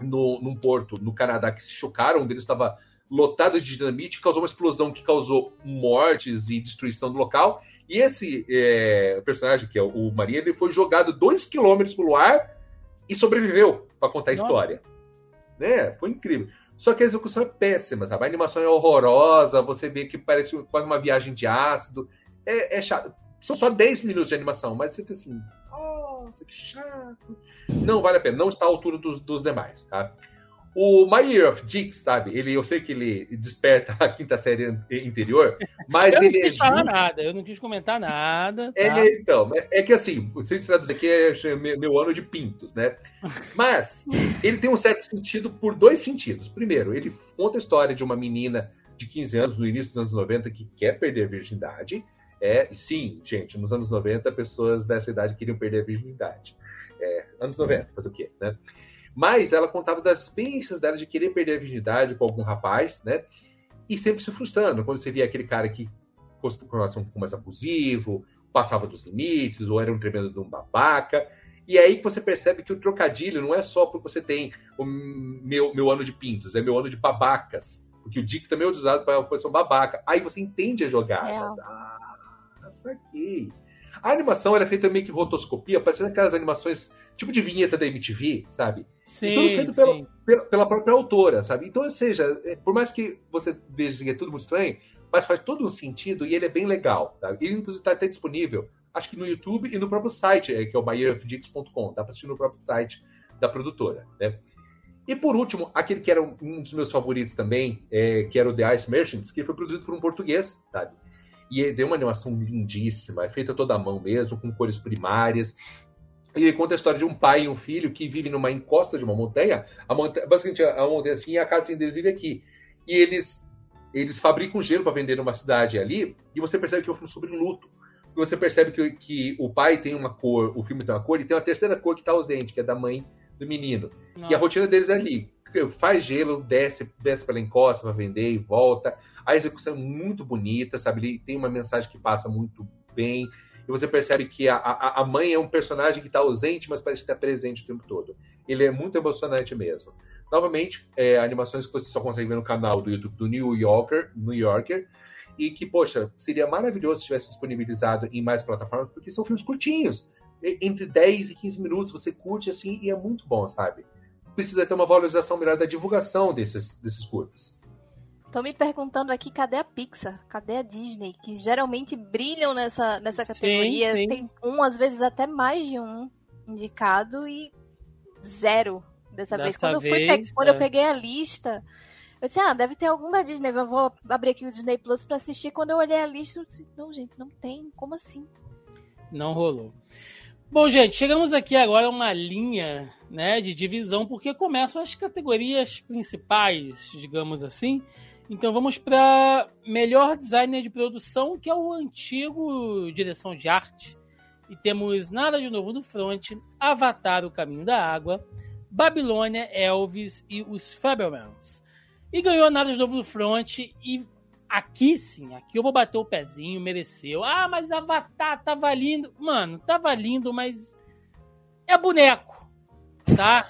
no, num porto no Canadá que se chocaram, um deles estava lotado de dinamite, causou uma explosão que causou mortes e destruição do local. E esse é, personagem, que é o Maria, ele foi jogado dois quilômetros pelo ar e sobreviveu para contar a história. Né? Foi incrível. Só que a execução é péssima, sabe? A animação é horrorosa, você vê que parece quase uma viagem de ácido. É, é chato. São só 10 minutos de animação, mas você fica assim, nossa, que chato. Não vale a pena, não está à altura dos, dos demais, tá? O My Year of Jigs, sabe? Ele, eu sei que ele desperta a quinta série interior, mas eu ele não é quis falar justo. nada, eu não quis comentar nada. Tá? É, então, é, é que assim, se eu traduzir aqui é meu, meu ano de pintos, né? Mas ele tem um certo sentido por dois sentidos. Primeiro, ele conta a história de uma menina de 15 anos, no início dos anos 90, que quer perder a virgindade. É, sim, gente, nos anos 90, pessoas dessa idade queriam perder a virgindade. É, anos 90, fazer o quê, né? Mas ela contava das experiências dela de querer perder a virgindade com algum rapaz, né? E sempre se frustrando. Quando você via aquele cara que começa um pouco mais abusivo, passava dos limites, ou era um tremendo de um babaca. E é aí que você percebe que o trocadilho não é só porque você tem o meu, meu ano de pintos, é meu ano de babacas. Porque o Dick também é usado para a posição babaca. Aí você entende a jogada. Real. Ah, saquei. A animação era feita meio que rotoscopia, parecendo aquelas animações tipo de vinheta da MTV, sabe? Sim, E tudo feito sim. pela, pela, própria autora, sabe? Então, ou seja, é, por mais que você veja que é tudo muito estranho, mas faz todo um sentido e ele é bem legal. Tá? Ele, inclusive, está até disponível, acho que no YouTube e no próprio site, é, que é o myyearofdix.com. Dá para assistir no próprio site da produtora, né? E por último, aquele que era um um dos meus favoritos também, é, que era o The Ice Merchants, que foi produzido por um português, sabe? E deu uma animação lindíssima, é feita toda à mão mesmo, com cores primárias. E ele conta a história de um pai e um filho que vivem numa encosta de uma montanha. A montanha basicamente, a montanha assim, e a casa deles vive aqui. E eles, eles fabricam gelo para vender numa cidade ali, e você percebe que é um filme sobre luto. E você percebe que, que o pai tem uma cor, o filme tem uma cor, e tem uma terceira cor que está ausente, que é da mãe do menino. Nossa. E a rotina deles é ali. Faz gelo, desce, desce pela encosta para vender e volta. A execução é muito bonita, sabe? Ele tem uma mensagem que passa muito bem. E você percebe que a, a, a mãe é um personagem que está ausente, mas parece estar presente o tempo todo. Ele é muito emocionante mesmo. Novamente, é, animações que você só consegue ver no canal do YouTube do New Yorker, New Yorker, e que, poxa, seria maravilhoso se tivesse disponibilizado em mais plataformas, porque são filmes curtinhos. Entre 10 e 15 minutos, você curte assim e é muito bom, sabe? Precisa ter uma valorização melhor da divulgação desses, desses curtas. Estão me perguntando aqui cadê a Pixar, cadê a Disney, que geralmente brilham nessa, nessa categoria. Sim, sim. Tem um, às vezes até mais de um indicado e zero dessa, dessa vez. Quando, vez, eu, fui, quando é. eu peguei a lista, eu disse, ah, deve ter algum da Disney. Eu vou abrir aqui o Disney Plus pra assistir. Quando eu olhei a lista, eu disse, não, gente, não tem. Como assim? Não rolou. Bom, gente, chegamos aqui agora a uma linha né, de divisão, porque começam as categorias principais, digamos assim. Então vamos para melhor designer de produção, que é o antigo direção de arte. E temos Nada de Novo no Front, Avatar, O Caminho da Água, Babilônia, Elvis e os Fabelmans. E ganhou Nada de Novo no Front e aqui sim, aqui eu vou bater o pezinho, mereceu. Ah, mas Avatar tava lindo. Mano, tava lindo, mas é boneco, tá?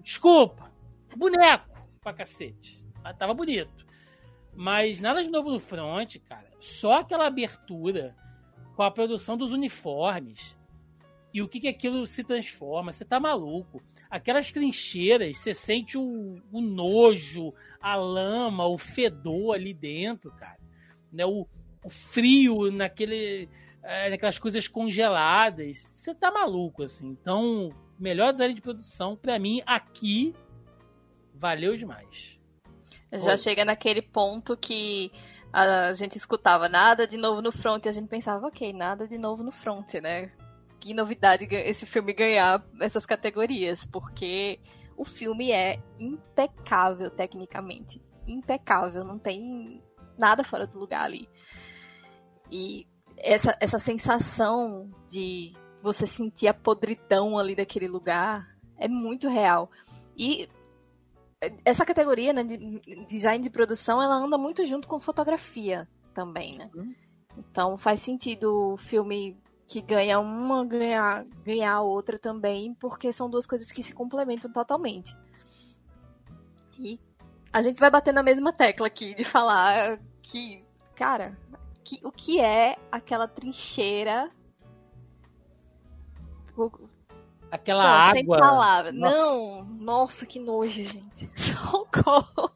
Desculpa, boneco pra cacete. Mas tava bonito. Mas nada de novo no front, cara. Só aquela abertura com a produção dos uniformes e o que, que aquilo se transforma. Você tá maluco. Aquelas trincheiras, você sente o, o nojo, a lama, o fedor ali dentro, cara. Né? O, o frio naquele, é, naquelas coisas congeladas. Você tá maluco, assim. Então, melhor design de produção, para mim, aqui, valeu demais. Já Oi. chega naquele ponto que a gente escutava nada de novo no front e a gente pensava, ok, nada de novo no front, né? Que novidade esse filme ganhar essas categorias, porque o filme é impecável tecnicamente. Impecável, não tem nada fora do lugar ali. E essa, essa sensação de você sentir a podridão ali daquele lugar é muito real. E essa categoria né, de design de produção, ela anda muito junto com fotografia também, né? Uhum. Então faz sentido o filme que ganha uma ganhar, ganhar a outra também, porque são duas coisas que se complementam totalmente. E a gente vai bater na mesma tecla aqui de falar que, cara, que, o que é aquela trincheira Aquela não, água. Sem palavras. Nossa. Não, nossa, que nojo, gente. Socorro.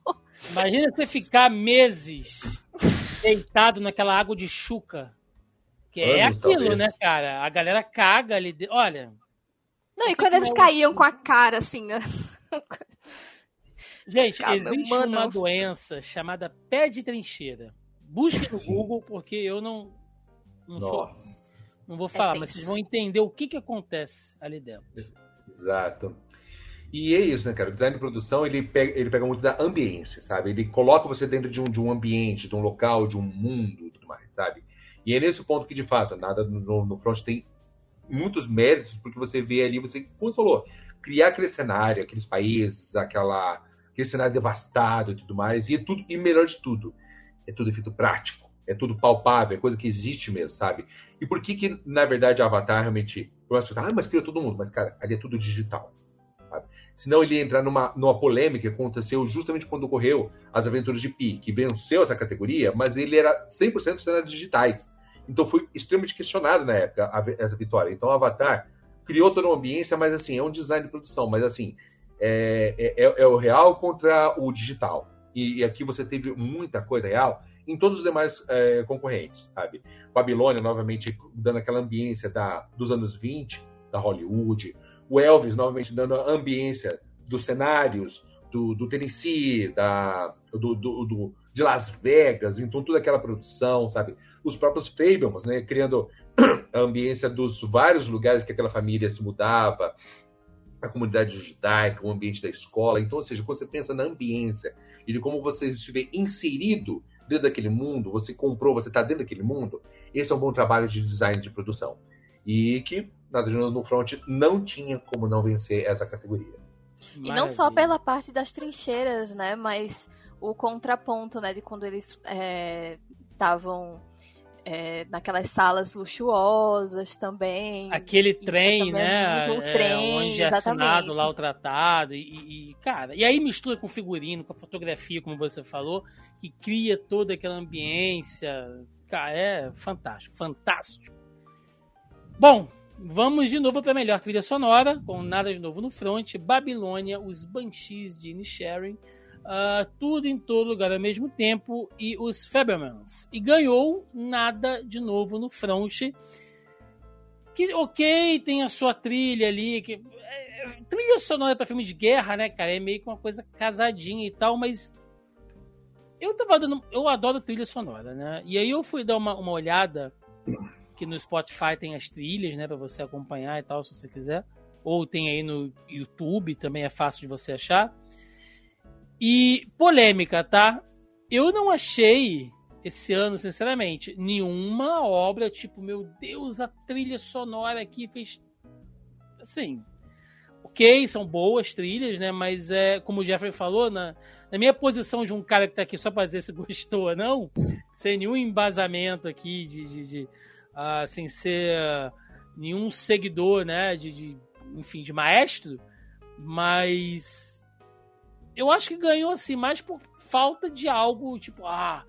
Imagina você ficar meses deitado naquela água de chuca. Que é Anos, aquilo, talvez. né, cara? A galera caga ali. De... Olha. Não, e quando eles é... caíam com a cara assim, né? Gente, existe mano. uma doença chamada pé de trincheira. Busque no Google, porque eu não. não Nossa. Sou não vou é falar, é mas vocês vão entender o que, que acontece ali dentro. Exato. E é isso, né, cara? O design de produção, ele pega, ele pega muito da ambiência, sabe? Ele coloca você dentro de um, de um ambiente, de um local, de um mundo e tudo mais, sabe? E é nesse ponto que, de fato, nada no, no front tem muitos méritos, porque você vê ali, você, como você falou, criar aquele cenário, aqueles países, aquela, aquele cenário devastado e tudo mais, e é tudo, e melhor de tudo, é tudo efeito prático é tudo palpável, é coisa que existe mesmo, sabe? E por que que, na verdade, Avatar realmente... Ah, mas cria todo mundo. Mas, cara, ali é tudo digital. Sabe? Senão ele ia entrar numa, numa polêmica que aconteceu justamente quando ocorreu as aventuras de Pi, que venceu essa categoria, mas ele era 100% cenários digitais. Então foi extremamente questionado na época a, essa vitória. Então Avatar criou toda uma ambiência, mas assim, é um design de produção, mas assim, é, é, é, é o real contra o digital. E, e, aqui você teve muita coisa real em todos os demais é, concorrentes, sabe? Babilônia, novamente, dando aquela ambiência da, dos anos 20, da Hollywood. O Elvis, novamente, dando a ambiência dos cenários, do, do Tennessee, da, do, do, do, de Las Vegas, então toda aquela produção, sabe? Os próprios Fablemans, né? Criando a ambiência dos vários lugares que aquela família se mudava, a comunidade judaica, o ambiente da escola. Então, ou seja, quando você pensa na ambiência e de como você estiver inserido dentro daquele mundo, você comprou, você está dentro daquele mundo, esse é um bom trabalho de design de produção. E que na no Front não tinha como não vencer essa categoria. E não só pela parte das trincheiras, né? Mas o contraponto, né? De quando eles estavam é, é, naquelas salas luxuosas também. Aquele trem, né? O é, trem, onde é assinado lá o tratado. E, e, cara, e aí mistura com figurino, com a fotografia, como você falou, que cria toda aquela ambiência. Cara, é fantástico, fantástico. Bom, Vamos de novo para a melhor trilha sonora, com Nada de Novo no Front, Babilônia, Os Banshees de Inisherin, uh, Tudo em Todo Lugar ao mesmo tempo e Os Fabermans. E ganhou Nada de Novo no Front, que ok, tem a sua trilha ali, que é, trilha sonora para filme de guerra, né, cara, é meio que uma coisa casadinha e tal, mas eu tava dando, eu adoro trilha sonora, né? E aí eu fui dar uma, uma olhada que no Spotify tem as trilhas, né, para você acompanhar e tal, se você quiser. Ou tem aí no YouTube, também é fácil de você achar. E polêmica, tá? Eu não achei esse ano, sinceramente, nenhuma obra tipo, meu Deus, a trilha sonora aqui fez assim, ok, são boas trilhas, né? Mas é, como o Jeffrey falou, na, na minha posição de um cara que tá aqui só pra dizer se gostou ou não, sem nenhum embasamento aqui de, de, de uh, sem ser nenhum seguidor, né, de, de, enfim, de maestro, mas eu acho que ganhou assim mais por falta de algo, tipo, ah,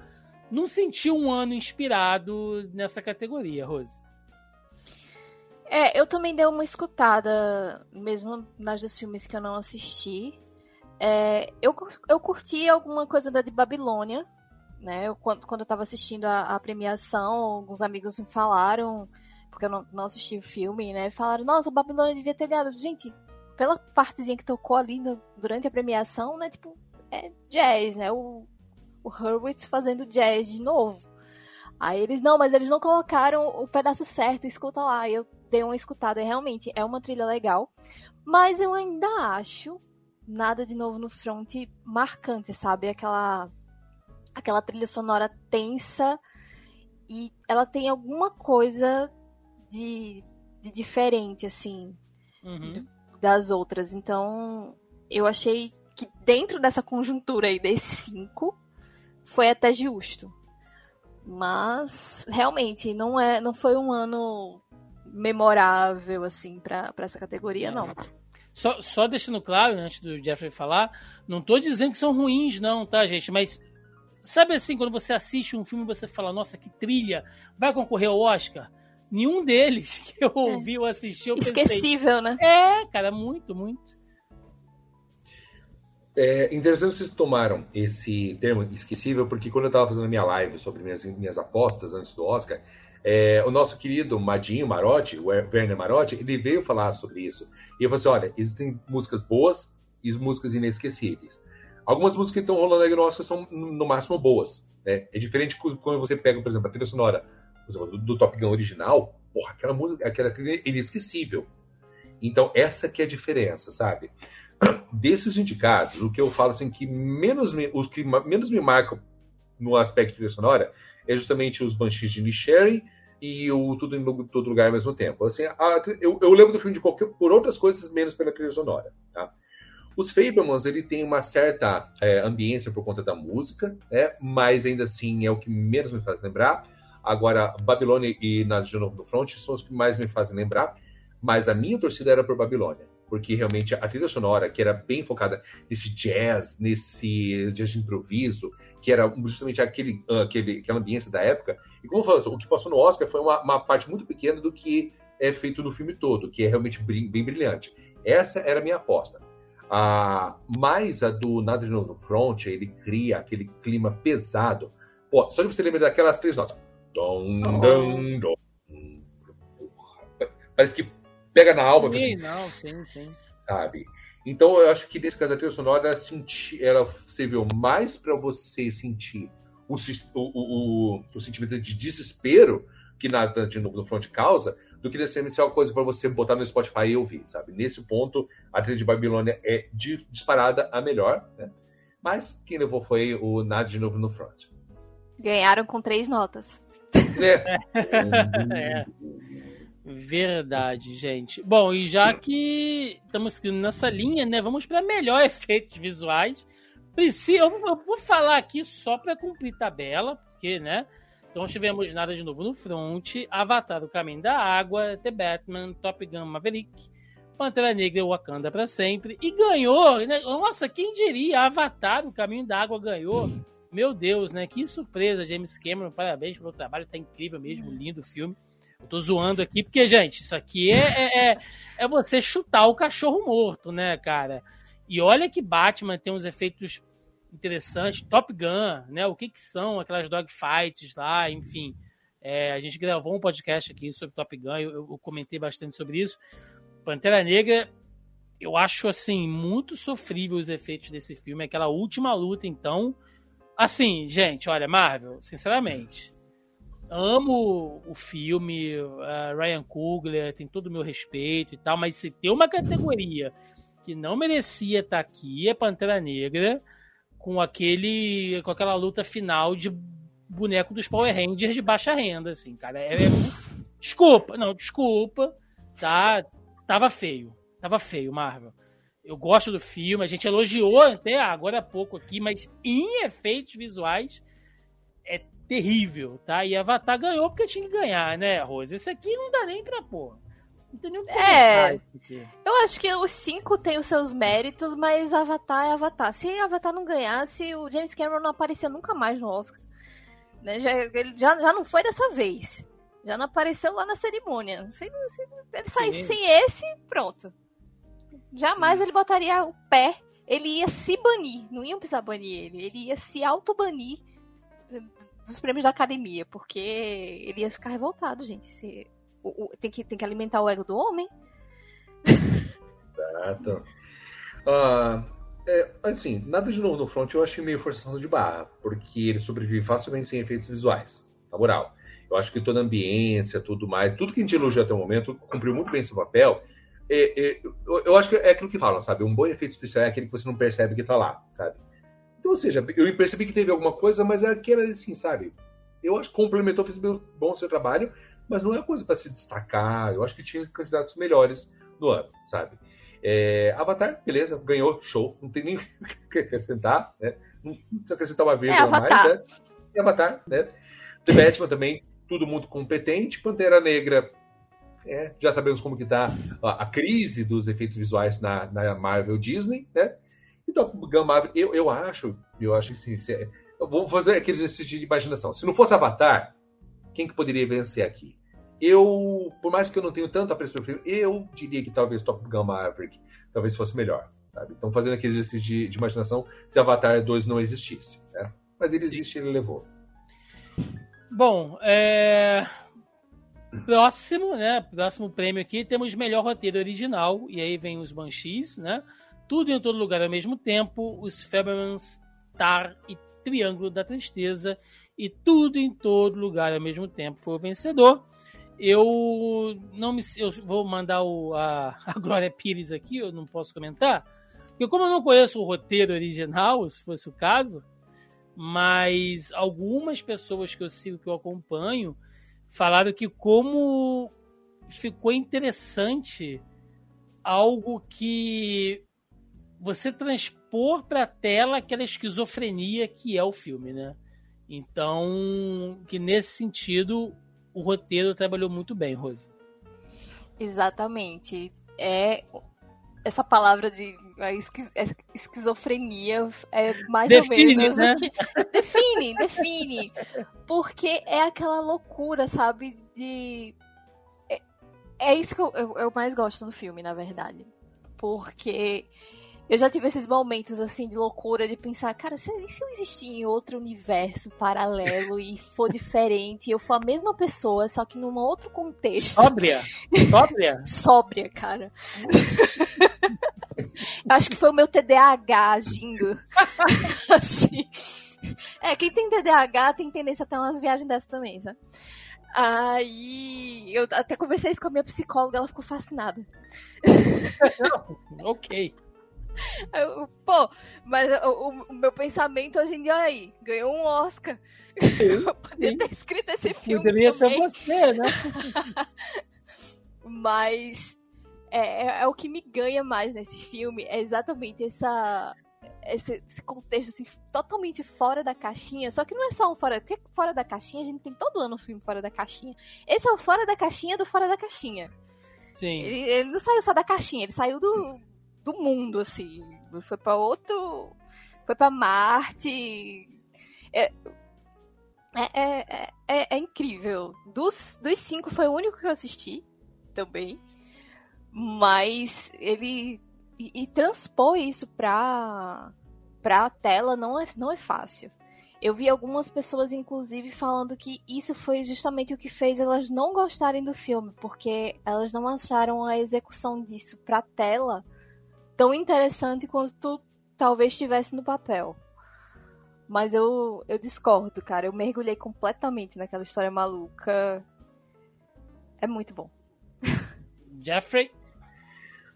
não senti um ano inspirado nessa categoria, Rose. É, eu também dei uma escutada, mesmo nas dos filmes que eu não assisti. É, eu, eu curti alguma coisa da de Babilônia, né? Eu, quando, quando eu tava assistindo a, a, premiação, alguns amigos me falaram, porque eu não, não assisti o filme, né? Falaram, nossa, Babilônia devia ter ganhado. Gente, pela partezinha que tocou ali no, durante a premiação, né? Tipo, é jazz, né? O, o Hurwitz fazendo jazz de novo. Aí eles, não, mas eles não colocaram o pedaço certo, escuta lá. Eu dei uma escutada, e realmente é uma trilha legal. Mas eu ainda acho nada de novo no front marcante, sabe? Aquela aquela trilha sonora tensa e ela tem alguma coisa de, de diferente, assim, uhum. Das outras. Então, eu achei que dentro dessa conjuntura aí desses cinco, foi até justo. Mas, realmente, não, é, não foi um ano memorável, assim, para essa categoria, não. Só, só deixando claro, né, antes do Jeffrey falar, não tô dizendo que são ruins, não, tá, gente? Mas Sabe assim, quando você assiste um filme você fala, nossa, que trilha, vai concorrer ao Oscar? Nenhum deles que eu é. ouvi ou assisti, eu Esquecível, pensei, né? É, cara, muito, muito. É interessante que vocês tomaram esse termo esquecível, porque quando eu estava fazendo a minha live sobre minhas, minhas apostas antes do Oscar, é, o nosso querido Madinho Marotti, o Werner Marotti, ele veio falar sobre isso. E eu falei assim: olha, existem músicas boas e músicas inesquecíveis. Algumas músicas que estão rolando aí no Oscar são, no máximo, boas. Né? É diferente quando você pega, por exemplo, a trilha sonora exemplo, do, do, Top Gun original, porra, aquela música, aquela trilha é inesquecível. Então, essa que é a diferença, sabe? Desses indicados, o que eu falo assim, que menos me, os que menos me marcam no aspecto de sonora é justamente os Banshees de Nisharing e o Tudo em Todo Lugar ao mesmo tempo. Assim, a, eu, eu lembro do filme de qualquer, por outras coisas, menos pela trilha sonora. Tá? Os Fablemans, ele tem uma certa é, ambiência por conta da música, né? mas ainda assim é o que menos me faz lembrar. Agora, Babilônia e Nada de Novo no Front são os que mais me fazem lembrar, mas a minha torcida era por Babilônia, porque realmente a trilha sonora, que era bem focada nesse jazz, nesse jazz de improviso, que era justamente aquele, aquele, aquela ambiência da época, e como eu falo, o que passou no Oscar foi uma, uma parte muito pequena do que é feito no filme todo, que é realmente bem, brilhante. Essa era a minha aposta. A, mais a do Nada de Novo no Front, ele cria aquele clima pesado. Pô, só de você lembrar daquelas três notas. Dom, dom, dom. Parece que pega na alma. Sim, assim, não, sim, sim. Sabe? Então eu acho que nesse caso a trilha sonora ela, senti, ela serviu mais para você sentir o, o, o, o, sentimento de desespero que nada de novo no front causa, do que necessariamente ser uma coisa para você botar no Spotify e ouvir, sabe? Nesse ponto, a trilha de Babilônia é de, disparada a melhor, né? Mas quem levou foi o Nada de Novo no Front. Ganharam com três notas. É. é. Verdade, gente. Bom, e já que estamos nessa linha, né? Vamos para melhor efeitos visuais. Preciso, eu vou falar aqui só para cumprir tabela, porque, né? Então tivemos nada de novo no front, Avatar, o Caminho da Água, The Batman, Top Gun Maverick, Pantera Negra, Wakanda para sempre e ganhou, né? Nossa, quem diria? Avatar, o Caminho da Água ganhou. Meu Deus, né? Que surpresa, James Cameron. Parabéns pelo trabalho, tá incrível mesmo, lindo o filme. Eu tô zoando aqui, porque, gente, isso aqui é, é, é, é você chutar o cachorro morto, né, cara? E olha que Batman tem uns efeitos interessantes. Top Gun, né? O que, que são aquelas dogfights lá, enfim. É, a gente gravou um podcast aqui sobre Top Gun, eu, eu, comentei bastante sobre isso. Pantera Negra, eu acho assim, muito sofrível os efeitos desse filme. Aquela última luta, então. Assim, gente, olha, Marvel, sinceramente, amo o filme, uh, Ryan Coogler, tem todo o meu respeito e tal, mas se tem uma categoria que não merecia estar aqui é Pantera Negra, com aquele com aquela luta final de boneco dos Power Rangers de baixa renda, assim, cara. É, é... Desculpa, não, desculpa, tá? Tava feio, tava feio, Marvel. Eu gosto do filme, a gente elogiou até agora há pouco aqui, mas em efeitos visuais é terrível, tá? E Avatar ganhou porque tinha que ganhar, né, Rose? Esse aqui não dá nem pra pôr. Não tem nenhum É. Eu acho que os cinco têm os seus méritos, mas Avatar é Avatar. Se Avatar não ganhasse, o James Cameron não aparecia nunca mais no Oscar. Né? Já, ele já, já não foi dessa vez. Já não apareceu lá na cerimônia. Se, se ele saísse sem esse, pronto. Jamais Sim. ele botaria o pé. Ele ia se banir. Não iam precisar banir ele. Ele ia se auto-banir dos prêmios da academia, porque ele ia ficar revoltado, gente. Se, o, o, tem, que, tem que alimentar o ego do homem. Exato. Uh, é, assim, nada de novo no front eu achei meio forçação de barra, porque ele sobrevive facilmente sem efeitos visuais, na moral. Eu acho que toda a ambiência, tudo mais, tudo que a gente elogiou até o momento, cumpriu muito bem seu papel. É, é, eu, acho que é aquilo que falam, sabe? Um bom efeito especial é aquele que você não percebe que tá lá, sabe? Então, ou seja, eu percebi que teve alguma coisa, mas é aquela assim, sabe? Eu acho que complementou, fez bom o seu trabalho, mas não é coisa para se destacar. Eu acho que tinha candidatos melhores no ano, sabe? É, Avatar, beleza, ganhou, show, não tem nem o que acrescentar, né? Não precisa acrescentar uma vírgula é, mais, né? E Avatar, né? The Batman também, tudo muito competente. Pantera Negra, é, já sabemos como que tá a, a crise dos efeitos visuais na, na Marvel Disney, né? Então, Gun eu, eu acho, eu acho assim, é, eu vou fazer aquele exercício de imaginação. Se não fosse Avatar, quem que poderia vencer aqui? Eu, por mais que eu não tenha pelo filme, eu diria que talvez Top Gun Maverick talvez fosse melhor. Sabe? Então, fazendo aquele exercício de, de, imaginação, se Avatar 2 não existisse. Né? Mas ele existe, ele levou. Bom, é... próximo, né? Próximo prêmio aqui temos melhor roteiro original e aí vem os Banshees, né? Tudo em todo lugar ao mesmo tempo, os Fabermans, Tar e Triângulo da Tristeza, e tudo em todo lugar ao mesmo tempo foi o vencedor. Eu não me eu vou mandar o, a, a Glória Pires aqui, eu não posso comentar, porque como eu não conheço o roteiro original, se fosse o caso, mas algumas pessoas que eu sigo, que eu acompanho, falaram que como ficou interessante algo que você transpor para a tela aquela esquizofrenia que é o filme, né? Então, que nesse sentido o roteiro trabalhou muito bem, Rose. Exatamente. É essa palavra de esquizofrenia é mais define, ou menos né? o que define, define, porque é aquela loucura, sabe? De é, é isso que eu, eu, eu mais gosto no filme, na verdade, porque Eu já tive esses momentos assim de loucura de pensar, cara, se, se eu existir em outro universo paralelo e for diferente, eu for a mesma pessoa, só que num outro contexto. Sóbria? Sóbria? Sóbria, cara. eu acho que foi o meu TDAH agindo. assim. É, quem tem TDAH tem tendência a ter umas viagens dessas também, sabe? Aí eu até conversei isso com a minha psicóloga, ela ficou fascinada. ok. Eu, pô, mas o, o, meu pensamento hoje em dia, olha aí, ganhou um Oscar. Eu poderia ter escrito esse filme. Poderia também. ser você, né? mas é, é, é, o que me ganha mais nesse filme, é exatamente essa. Esse, esse, contexto assim, totalmente fora da caixinha, só que não é só um fora, porque fora da caixinha a gente tem todo ano um filme fora da caixinha. Esse é o fora da caixinha do fora da caixinha. Sim. Ele, ele não saiu só da caixinha, ele saiu do, do mundo, assim. Foi para outro. Foi para Marte. É, é, é, é, é, incrível. Dos, dos cinco foi o único que eu assisti também. Mas ele. E, e transpor isso pra, pra tela não é, não é fácil. Eu vi algumas pessoas, inclusive, falando que isso foi justamente o que fez elas não gostarem do filme, porque elas não acharam a execução disso pra tela tão interessante quanto talvez estivesse no papel. Mas eu, eu discordo, cara. Eu mergulhei completamente naquela história maluca. É muito bom. Jeffrey?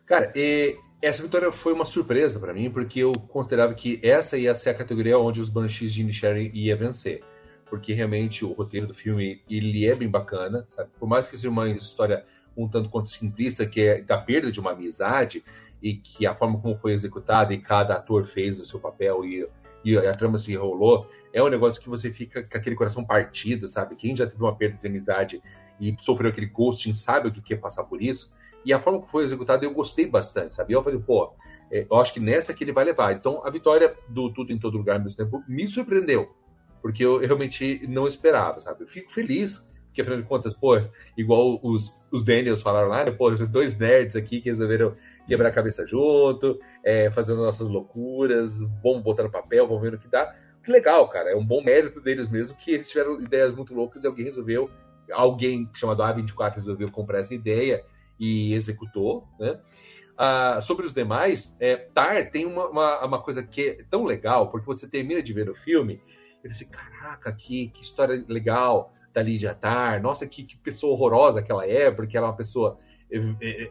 Cara, e essa vitória foi uma surpresa para mim, porque eu considerava que essa ia ser a categoria onde os Banshees de Inisherin ia vencer. Porque realmente o roteiro do filme ele é bem bacana, sabe? Por mais que seja uma história um tanto quanto simplista, que é da perda de uma amizade, e que a forma como foi executada e cada ator fez o seu papel e, e a trama se enrolou, é um negócio que você fica com aquele coração partido, sabe? Quem já teve uma perda de amizade e sofreu aquele ghosting sabe o que é passar por isso. E a forma que foi executada eu gostei bastante, sabe? Eu falei, pô, é, eu acho que nessa que ele vai levar. Então a vitória do Tudo em Todo Lugar ao mesmo tempo me surpreendeu, porque eu realmente não esperava, sabe? Eu fico feliz, porque afinal de contas, pô, igual os, os Daniels falaram lá, né? pô, dois nerds aqui que resolveram quebrar a cabeça junto, é, fazendo nossas loucuras, vamos botar no papel, vamos ver o que dá. Que legal, cara. É um bom mérito deles mesmo que eles tiveram ideias muito loucas e alguém resolveu, alguém chamado A24 resolveu comprar essa ideia e executou, né? Ah, sobre os demais, é, Tar tem uma, uma, uma, coisa que é tão legal, porque você termina de ver o filme e você, caraca, que, que história legal da Lídia Tar, nossa, que, que pessoa horrorosa que ela é, porque ela é uma pessoa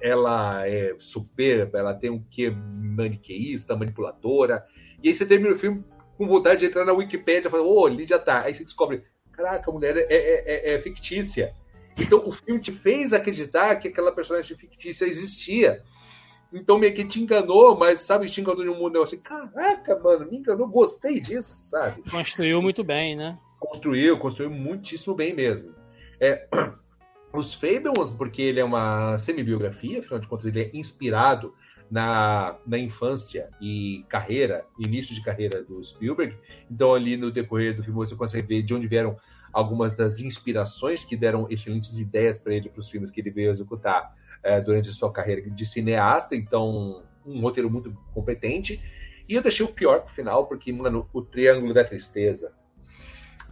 ela é soberba, ela tem um quê maniqueísta, manipuladora. E aí você termina o filme com vontade de entrar na Wikipédia e falar, ô, oh, Lídia tá. Aí você descobre, caraca, a mulher é, é, é, é, fictícia. Então o filme te fez acreditar que aquela personagem fictícia existia. Então meio que te enganou, mas sabe, te enganou de um mundo assim, caraca, mano, me enganou, gostei disso, sabe? Construiu muito bem, né? Construiu, construiu muitíssimo bem mesmo. É, os Fables, porque ele é uma semi-biografia, afinal de contas, ele é inspirado na, na infância e carreira, início de carreira do Spielberg. Então, ali no decorrer do filme, você consegue ver de onde vieram algumas das inspirações que deram excelentes ideias para ele, para os filmes que ele veio executar é, durante a sua carreira de cineasta. Então, um roteiro muito competente. E eu deixei o pior para o final, porque, mano, o Triângulo da Tristeza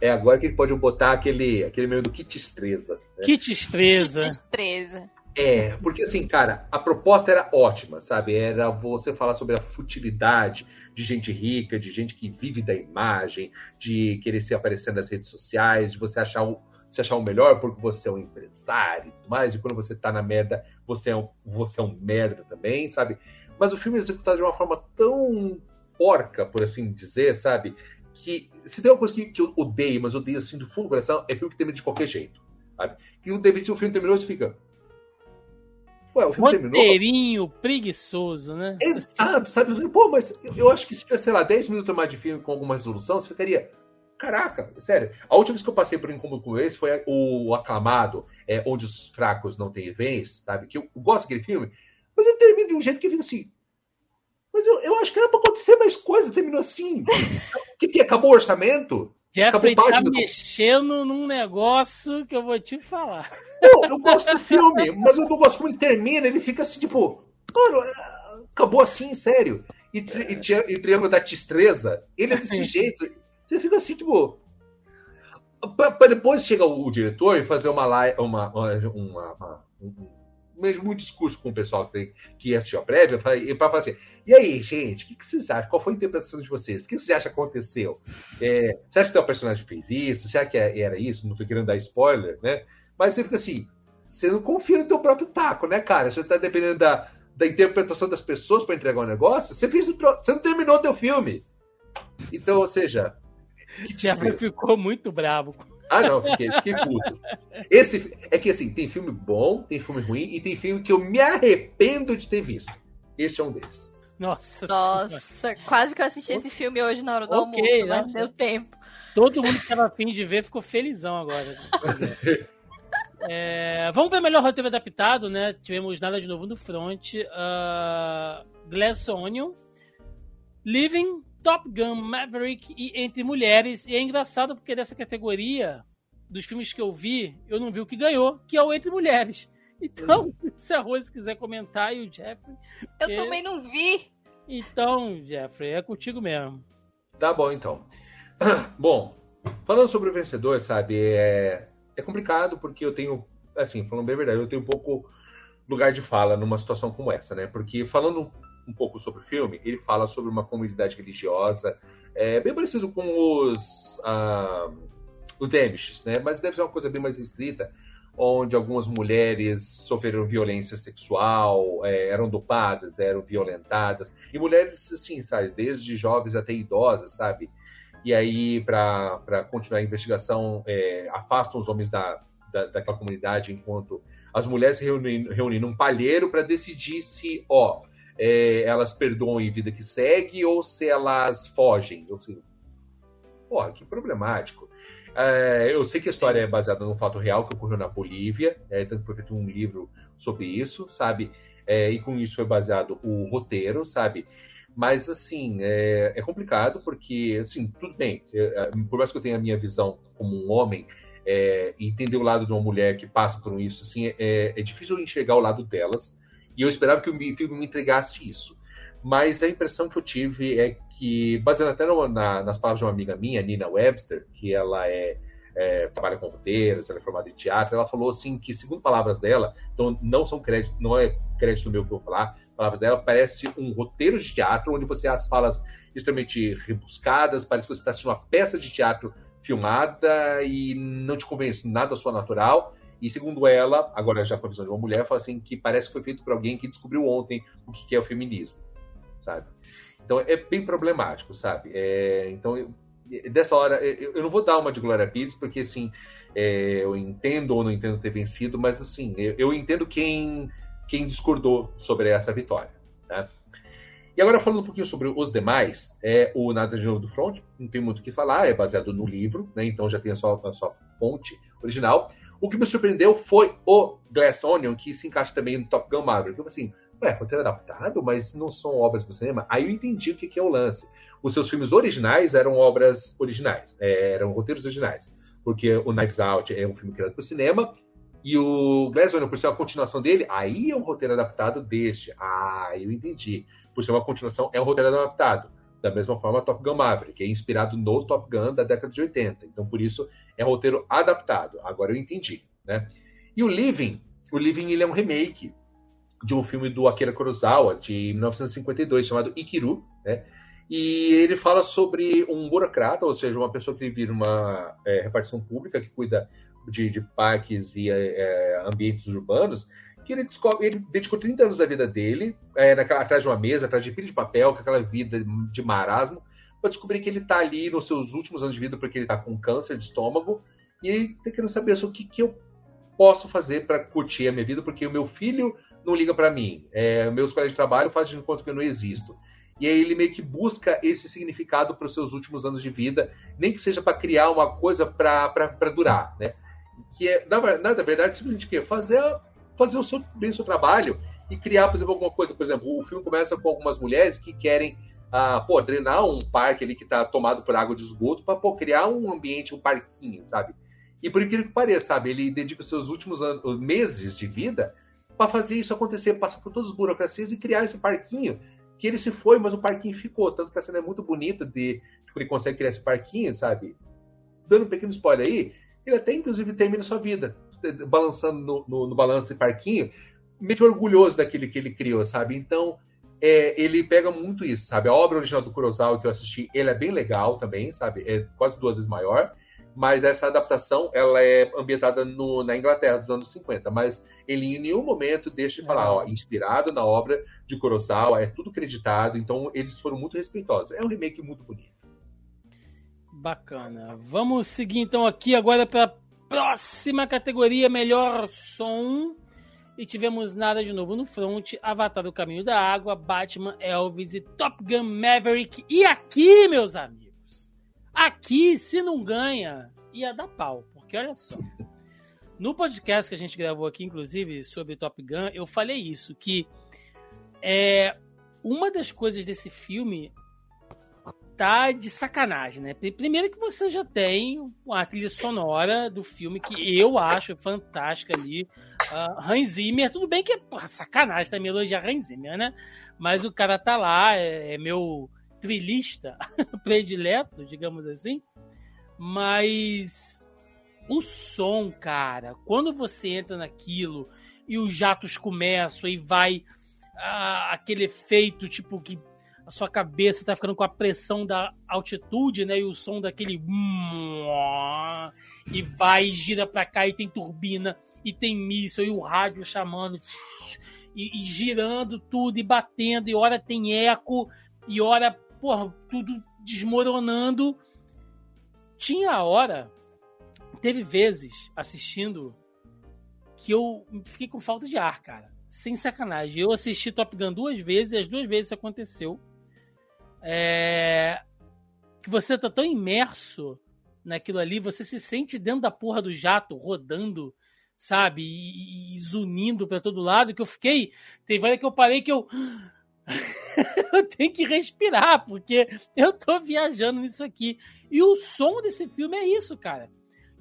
é agora que ele pode botar aquele, aquele meio do kit estreza. Né? Kit estreza. Kit estreza. É, porque assim, cara, a proposta era ótima, sabe? Era você falar sobre a futilidade de gente rica, de gente que vive da imagem, de querer se aparecer nas redes sociais, de você achar o, se achar o melhor porque você é um empresário e tudo mais, e quando você tá na merda, você é um, você é um merda também, sabe? Mas o filme é executado de uma forma tão porca, por assim dizer, sabe? Que se tem uma coisa que, que eu odeio, mas odeio assim do fundo do coração, é filme que termina de qualquer jeito. Sabe? E o David, o filme terminou, você fica. Ué, o filme Roteirinho terminou. preguiçoso, né? Exato, sabe? Pô, mas eu acho que se tivesse, sei lá, 10 minutos mais de filme com alguma resolução, você ficaria. Caraca, sério. A última vez que eu passei por um incômodo com esse foi o aclamado, é, Onde os Fracos Não Têm Vez, sabe? Que eu, eu gosto daquele filme, mas ele termina de um jeito que fica assim. Mas eu, eu acho que era pra acontecer mais coisa, terminou assim. que, que acabou o orçamento? Jeffrey tá mexendo num negócio que eu vou te falar. Não, eu gosto do filme, mas eu não gosto como ele termina, ele fica assim, tipo, mano, é, acabou assim, sério. e, tri, e, e Triângulo da Tistreza, ele é desse jeito. Você fica assim, tipo. Para depois chegar o, o, diretor e fazer uma, uma, uma, uma um, mesmo um discurso com o pessoal que, que assistiu a prévia, para falar assim: e aí, gente, o que, que, vocês acham? Qual foi a interpretação de vocês? O que vocês acham que aconteceu? É, você acha que o personagem fez isso? Você acha que é, era isso? Não estou querendo dar spoiler, né? Mas você fica assim: você não confia no teu próprio taco, né, cara? Você está dependendo da, da interpretação das pessoas para entregar um negócio. Você, fez o, você não terminou o teu filme. Então, ou seja. Que ficou muito bravo ah, não, fiquei, fiquei puto. Esse, é que assim, tem filme bom, tem filme ruim e tem filme que eu me arrependo de ter visto. Esse é um deles. Nossa Nossa, quase que eu assisti esse filme hoje na hora do okay, almoço, mas deu tempo. Todo mundo que estava afim de ver ficou felizão agora. é, vamos ver melhor roteiro adaptado, né? Tivemos Nada de Novo no Front, uh, Glass Onion, Living Top Gun Maverick e Entre Mulheres. E é engraçado porque dessa categoria, dos filmes que eu vi, eu não vi o que ganhou, que é o Entre Mulheres. Então, se a Rose quiser comentar e o Jeffrey. Eu porque... também não vi. Então, Jeffrey, é contigo mesmo. Tá bom, então. Bom, falando sobre o vencedor, sabe, é, é complicado porque eu tenho, assim, falando bem a verdade, eu tenho um pouco lugar de fala numa situação como essa, né? Porque falando um pouco sobre o filme, ele fala sobre uma comunidade religiosa, é, bem parecido com os, ah, os Amish, né? Mas deve ser uma coisa bem mais restrita, onde algumas mulheres sofreram violência sexual, é, eram dopadas, eram violentadas, e mulheres, assim, sabe, desde jovens até idosas, sabe? E aí, para continuar a investigação, é, afastam os homens da, da, daquela comunidade, enquanto as mulheres se reúnem, reúnem num palheiro para decidir se, ó, é, elas perdoam e vida que segue ou se elas fogem. Eu sei, porra, que problemático. É, eu sei que a história é baseada num fato real que ocorreu na Bolívia, é, tanto foi feito um livro sobre isso, sabe? É, e com isso foi baseado o roteiro, sabe? Mas, assim, é, é complicado porque, assim, tudo bem, é, por mais que eu tenha a minha visão como um homem, é, entender o lado de uma mulher que passa por isso, assim, é, é difícil enxergar o lado delas, e eu esperava que o filme me entregasse isso. Mas a impressão que eu tive é que, baseado até no, na, nas palavras de uma amiga minha, Nina Webster, que ela é, é, trabalha com roteiros, ela é formada em teatro, ela falou assim que, segundo palavras dela, então não são crédito, não é crédito meu que eu vou falar, palavras dela, parece um roteiro de teatro onde você as falas extremamente rebuscadas, parece que você está assistindo uma peça de teatro filmada e não te convence nada sua natural. E segundo ela, agora já com a visão de uma mulher, fala assim que parece que foi feito por alguém que descobriu ontem o que é o feminismo, sabe? Então é bem problemático, sabe? É, então eu, dessa hora eu, eu, não vou dar uma de Glória Pires porque assim é, eu entendo ou não entendo ter vencido, mas assim eu, eu entendo quem quem discordou sobre essa vitória, né? E agora falando um pouquinho sobre os demais, é o Nada de Novo do Front, não tem muito o que falar, é baseado no livro, né? Então já tem a sua, a sua fonte original. O que me surpreendeu foi o Glass Onion, que se encaixa também no Top Gun Maverick. Eu assim, ué, roteiro adaptado, mas não são obras do cinema? Aí eu entendi o que é o lance. Os seus filmes originais eram obras originais, é, eram roteiros originais. Porque o Knives Out é um filme criado para o cinema, e o Glass Onion, por ser uma continuação dele, aí é um roteiro adaptado deste. Ah, eu entendi. Por ser uma continuação, é um roteiro adaptado. Da mesma forma, Top Gun Maverick, que é inspirado no Top Gun da década de 80. Então, por isso, é roteiro adaptado. Agora eu entendi, né? E o Living, o Living ele é um remake de um filme do Akira Kurosawa de 1952 chamado Ikiru, né? E ele fala sobre um burocrata, ou seja, uma pessoa que vive numa é, repartição pública que cuida de, de parques e é, ambientes urbanos, que ele descobre, ele dedicou 30 anos da vida dele é, naquela, atrás de uma mesa, atrás de pilha de papel, com aquela vida de marasmo, para descobrir que ele está ali nos seus últimos anos de vida porque ele está com câncer de estômago e ele está querendo saber o que, que eu posso fazer para curtir a minha vida porque o meu filho não liga para mim, é, meus colegas de trabalho fazem de conta que eu não existo. E aí ele meio que busca esse significado para os seus últimos anos de vida, nem que seja para criar uma coisa para durar, né? Que é, na, na verdade, simplesmente que fazer, fazer o seu, bem o seu trabalho e criar, por exemplo, alguma coisa. Por exemplo, o filme começa com algumas mulheres que querem a pô, drenar um parque ali que está tomado por água de esgoto para criar um ambiente, um parquinho, sabe? E por incrível que pareça, sabe, ele dedica os seus últimos anos, meses de vida para fazer isso acontecer, passar por todas as burocracias e criar esse parquinho que ele se foi, mas o parquinho ficou. Tanto que a cena é muito bonita de tipo, ele consegue criar esse parquinho, sabe? Dando um pequeno spoiler aí, ele até inclusive termina sua vida balançando no, no, no balanço desse parquinho, meio orgulhoso daquele que ele criou, sabe? Então, é, ele pega muito isso, sabe? A obra original do Kurosawa que eu assisti, ele é bem legal também, sabe? É quase duas vezes maior, mas essa adaptação, ela é ambientada no, na Inglaterra dos anos 50, mas ele em nenhum momento deixa de falar, é. ó, inspirado na obra de Kurosawa, é tudo creditado, então eles foram muito respeitosos. É um remake muito bonito. Bacana. Vamos seguir então aqui agora para próxima categoria, melhor som. E tivemos nada de novo no front, Avatar o Caminho da Água, Batman, Elvis e Top Gun Maverick. E aqui, meus amigos, aqui, se não ganha, ia dar pau. Porque olha só, no podcast que a gente gravou aqui, inclusive, sobre Top Gun, eu falei isso, que é, uma das coisas desse filme tá de sacanagem, né? Primeiro que você já tem uma trilha sonora do filme que eu acho fantástica ali. Uh, Hans Zimmer, tudo bem que é porra, sacanagem também elogiar Hans Zimmer, né? Mas o cara tá lá, é, é meu trilhista predileto, digamos assim. Mas o som, cara, quando você entra naquilo e os jatos começam e vai aquele efeito tipo que a sua cabeça tá ficando com a pressão da altitude, né? E o som daquele. E vai, gira pra cá e tem turbina, e tem míssil, e o rádio chamando, e, e girando tudo, e batendo, e hora tem eco, e hora, porra, tudo desmoronando. Tinha a hora, teve vezes assistindo que eu fiquei com falta de ar, cara. Sem sacanagem. Eu assisti Top Gun duas vezes e as duas vezes aconteceu é, que você tá tão imerso naquilo ali, você se sente dentro da porra do jato, rodando, sabe? E, e zunindo para todo lado, que eu fiquei. Tem várias que eu parei que eu. eu tenho que respirar, porque eu tô viajando nisso aqui. E o som desse filme é isso, cara.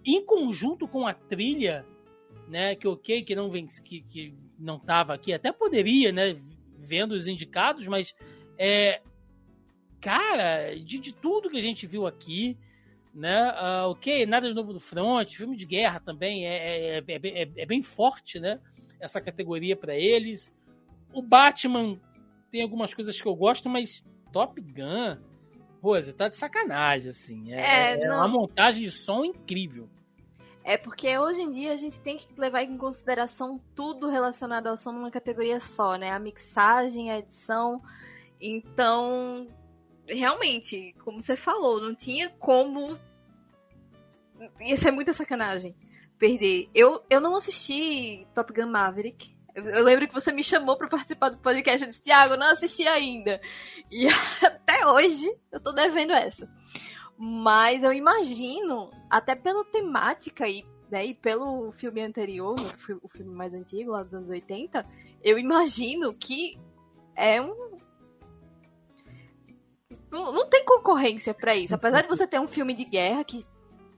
Em conjunto com a trilha, né? Que ok, que não vem, que, que não tava aqui, até poderia, né? Vendo os indicados, mas é, cara, de, de tudo que a gente viu aqui, né? Uh, ok, nada de novo do front, filme de guerra também é, é, é, é bem forte, né? Essa categoria para eles. O Batman tem algumas coisas que eu gosto, mas Top Gun, pô, você tá de sacanagem, assim. É, é uma montagem de som incrível. É porque hoje em dia a gente tem que levar em consideração tudo relacionado ao som numa categoria só, né? A mixagem, a edição. Então, realmente, como você falou, não tinha como. Ia ser muita sacanagem perder. Eu, eu não assisti Top Gun Maverick. Eu, eu lembro que você me chamou para participar do podcast. Eu disse, Thiago, não assisti ainda. E até hoje eu tô devendo essa. Mas eu imagino, até pela temática e, né, e pelo filme anterior, o filme mais antigo, lá dos anos 80, eu imagino que é um, não, não tem concorrência para isso. Apesar de você ter um filme de guerra, que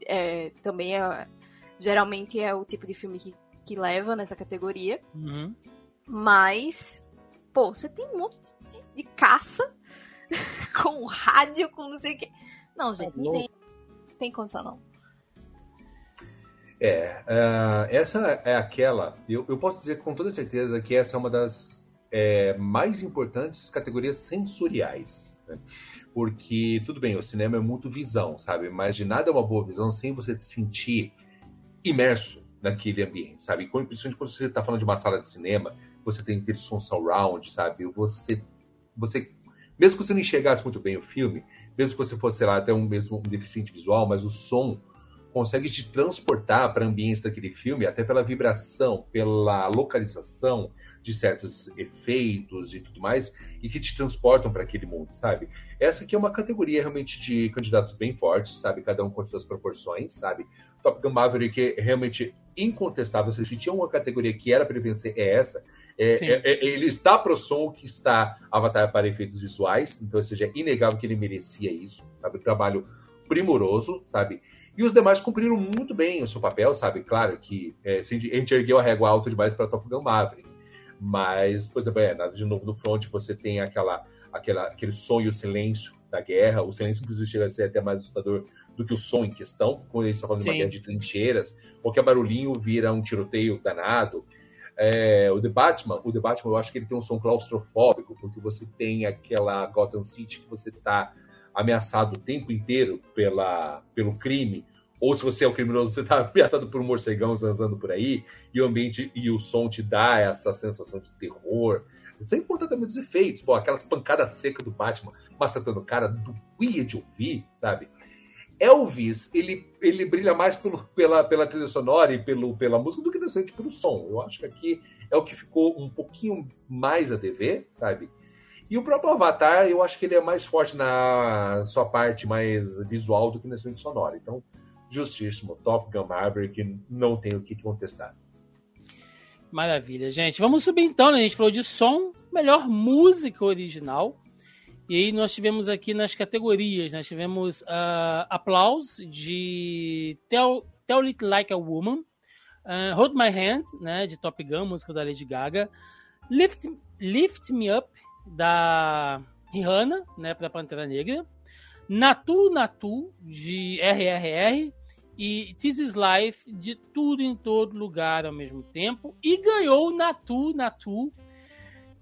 é, também é, geralmente é o tipo de filme que, que leva nessa categoria. Uhum. Mas, pô, você tem um monte de, de, caça com rádio, com não sei o que. Não, gente, não tem, tem condição não. É, uh, essa é aquela. Eu, eu posso dizer com toda certeza que essa é uma das é, mais importantes categorias sensoriais. Né? Porque tudo bem, o cinema é muito visão, sabe? Mas de nada é uma boa visão sem você se sentir imerso naquele ambiente, sabe? Principalmente quando você está falando de uma sala de cinema, você tem aquele som surround, sabe? Você, você, mesmo que você não enxergasse muito bem o filme, mesmo que você fosse, sei lá, até um mesmo um deficiente visual, mas o som consegue te transportar para ambientes daquele filme, até pela vibração, pela localização, de certos efeitos e tudo mais, e que te transportam para aquele mundo, sabe? Essa aqui é uma categoria realmente de candidatos bem fortes, sabe? Cada um com suas proporções, sabe? Top Gun Maverick é realmente incontestável. Se tinha uma categoria que era para vencer, é essa. É, é, é, ele está pro som que está Avatar para efeitos visuais, então, ou seja, é inegável que ele merecia isso, sabe? trabalho primoroso, sabe? E os demais cumpriram muito bem o seu papel, sabe? Claro que é, a gente ergueu a régua alta demais para Top Gun Maverick. Mas, por exemplo, é, nada de novo no front, você tem aquela, aquela, aquele som e o silêncio da guerra. O silêncio, inclusive, chega a ser até mais assustador do que o som em questão, quando a gente está falando de uma guerra de trincheiras, qualquer barulhinho vira um tiroteio danado. É, o The Batman, o The Batman, eu acho que ele tem um som claustrofóbico, porque você tem aquela Gotham City que você está ameaçado o tempo inteiro pela, pelo crime, ou se você é o criminoso, você está ameaçado por um morcegão zanzando por aí, e o ambiente e o som te dá essa sensação de terror. Sem contar também dos efeitos, pô, aquelas pancadas secas do Batman massacrando o cara, doía de ouvir, sabe? Elvis, ele, ele brilha mais pelo, pela, pela trilha sonora e pelo, pela música do que necessariamente pelo som. Eu acho que aqui é o que ficou um pouquinho mais a dever, sabe? E o próprio Avatar, eu acho que ele é mais forte na sua parte mais visual do que necessariamente sonora. Então, justíssimo. Top Gun Maverick, não tem o que contestar. Maravilha, gente. Vamos subir então, né? A gente falou de som, melhor música original. E aí nós tivemos aqui nas categorias, nós tivemos uh, de Tell, Tell It Like a Woman, uh, Hold My Hand, né, de Top Gun, música da Lady Gaga, Lift, Lift Me Up, da Rihanna, né, para Pantera Negra, Natu Natu, de RRR, e This Is Life, de Tudo em Todo Lugar ao mesmo tempo, e ganhou Natu Natu,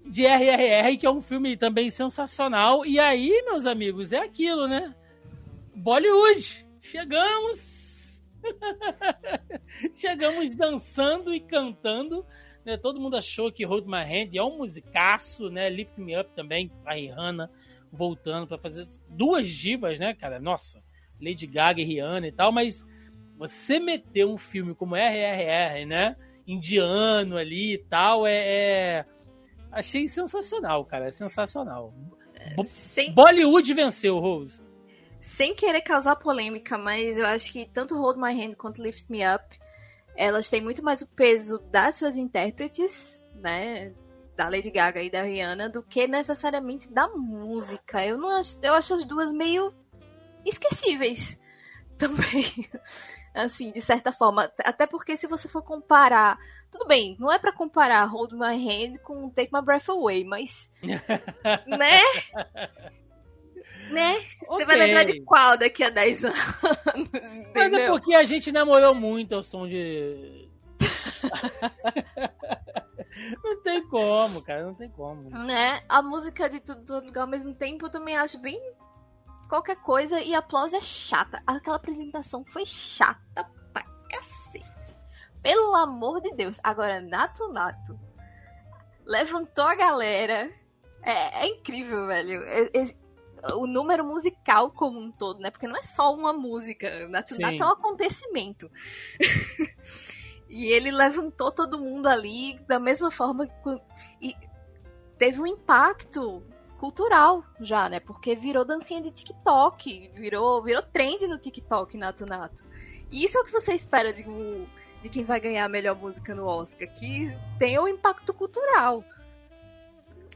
de RRR, que é um filme também sensacional. E aí, meus amigos, é aquilo, né? Bollywood. Chegamos. Chegamos dançando e cantando. Né? Todo mundo achou que Hold My Hand é um musicaço, né? Lift Me Up também, a Rihanna voltando para fazer duas divas, né, cara? Nossa, Lady Gaga e Rihanna e tal, mas você meter um filme como RRR, né? Indiano ali e tal, é, é achei sensacional, cara. É sensacional. Sem... Bollywood venceu, Rose. Sem querer causar polêmica, mas eu acho que tanto Hold My Hand quanto Lift Me Up, elas têm muito mais o peso das suas intérpretes, né? Da Lady Gaga e da Rihanna, do que necessariamente da música. Eu não acho, eu acho as duas meio esquecíveis também assim, de certa forma. Até porque se você for comparar. Tudo bem, não é para comparar Hold My Hand com Take My Breath Away, mas. né? né? Você okay. vai lembrar de qual daqui a 10 anos? Mas é porque a gente namorou muito ao som de. não tem como, cara, não tem como. Né? A música de tudo, todo lugar ao mesmo tempo eu também acho bem qualquer coisa e a Applause é chata. Aquela apresentação foi chata pra cacete. Pelo amor de Deus. Agora, Nato Nato levantou a galera. É, é incrível, velho. É, é, o número musical como um todo, né? Porque não é só uma música. Nato Sim. Nato é um acontecimento. e ele levantou todo mundo ali da mesma forma. E teve um impacto cultural já, né? Porque virou dancinha de TikTok, virou, virou trend no TikTok, Nato Nato. E isso é o que você espera de, de quem vai ganhar a melhor música no Oscar, que tenha um impacto cultural.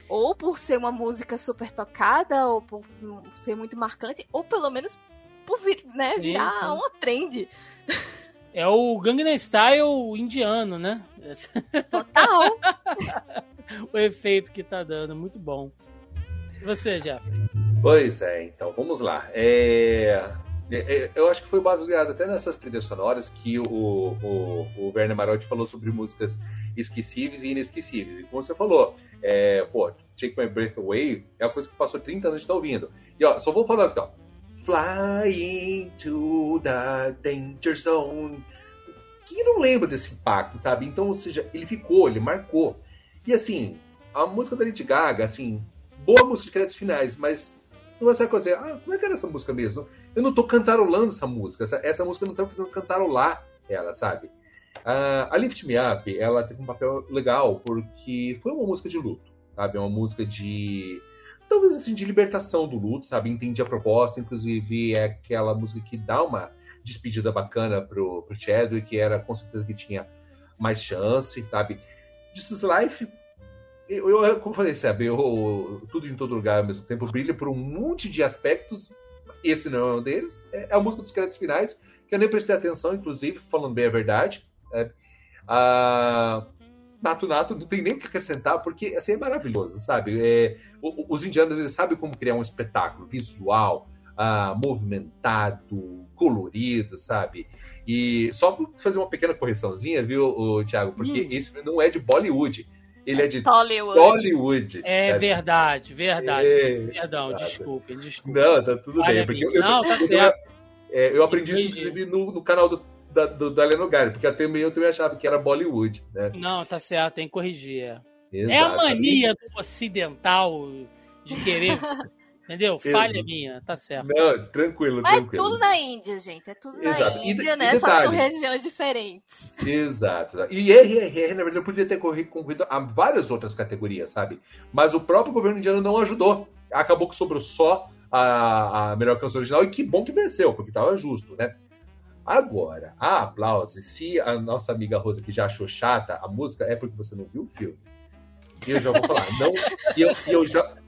Ou por ser uma música super tocada, ou por ser muito marcante, ou pelo menos por vir, né, Sim, virar uma trend. É o Gangnam Style indiano, né? Total. o efeito que tá dando, muito bom. E você, Jeffrey? Pois é, então, vamos lá. É... É, eu acho que foi baseado até nessas trilhas sonoras que o, o, o Werner Marotti falou sobre músicas esquecíveis e inesquecíveis. E como você falou, é, pô, Take My Breath Away é uma coisa que passou 30 anos de estar ouvindo. E ó, só vou falar ó. Flying to the Danger Zone. Quem não lembra desse impacto, sabe? Então, ou seja, ele ficou, ele marcou. E assim, a música da Lady Gaga, assim, boa música de créditos finais, mas não vai ser coisa ah, como é que era essa música mesmo? Eu não tô cantarolando essa música, essa, essa música não tá fazendo cantarolar ela, sabe? Uh, a Lift Me Up, ela teve um papel legal, porque foi uma música de luto, sabe? É uma música de. Talvez assim, de libertação do luto, sabe? Entendi a proposta, inclusive é aquela música que dá uma despedida bacana pro, pro Chadwick, que era com certeza que tinha mais chance, sabe? This is Life eu, eu, como falei, sabe, eu, tudo em todo lugar ao mesmo tempo brilha por um monte de aspectos. Esse não é um deles. É, é a música dos créditos finais, que eu nem prestei atenção, inclusive, falando bem a verdade. É, ah, Nato Nato, não tem nem o que acrescentar, porque assim, é maravilhoso, sabe? É, os indianos eles sabem como criar um espetáculo visual, ah, movimentado, colorido, sabe? E só pra fazer uma pequena correçãozinha, viu, o, Thiago? Porque hum. esse não é de Bollywood. Ele é de Hollywood. Hollywood é sabe? verdade, verdade. É, Perdão, desculpe, desculpe. Não, tá tudo Olha bem. Porque eu, não, tá eu, certo. Eu, é, eu aprendi isso, inclusive, no, no canal do da, do, da Lenogari, porque até meio eu também achava que era Bollywood, né? Não, tá certo, tem que corrigir. É, é a mania do ocidental de querer. Entendeu? Falha minha, tá certo. Não, tranquilo, Mas tranquilo. É tudo na Índia, gente. É tudo Exato. na Índia, e, né? E Só são regiões diferentes. Exato. E RRR, na verdade, podia ter concorrido a várias outras categorias, sabe? Mas o próprio governo indiano não ajudou. Acabou que sobrou só a, a melhor canção original. E que bom que venceu, porque tava justo, né? Agora, a aplauso, se a nossa amiga Rosa que já achou chata a música, é porque você não viu o filme. E eu já vou falar, não. E eu, eu, já,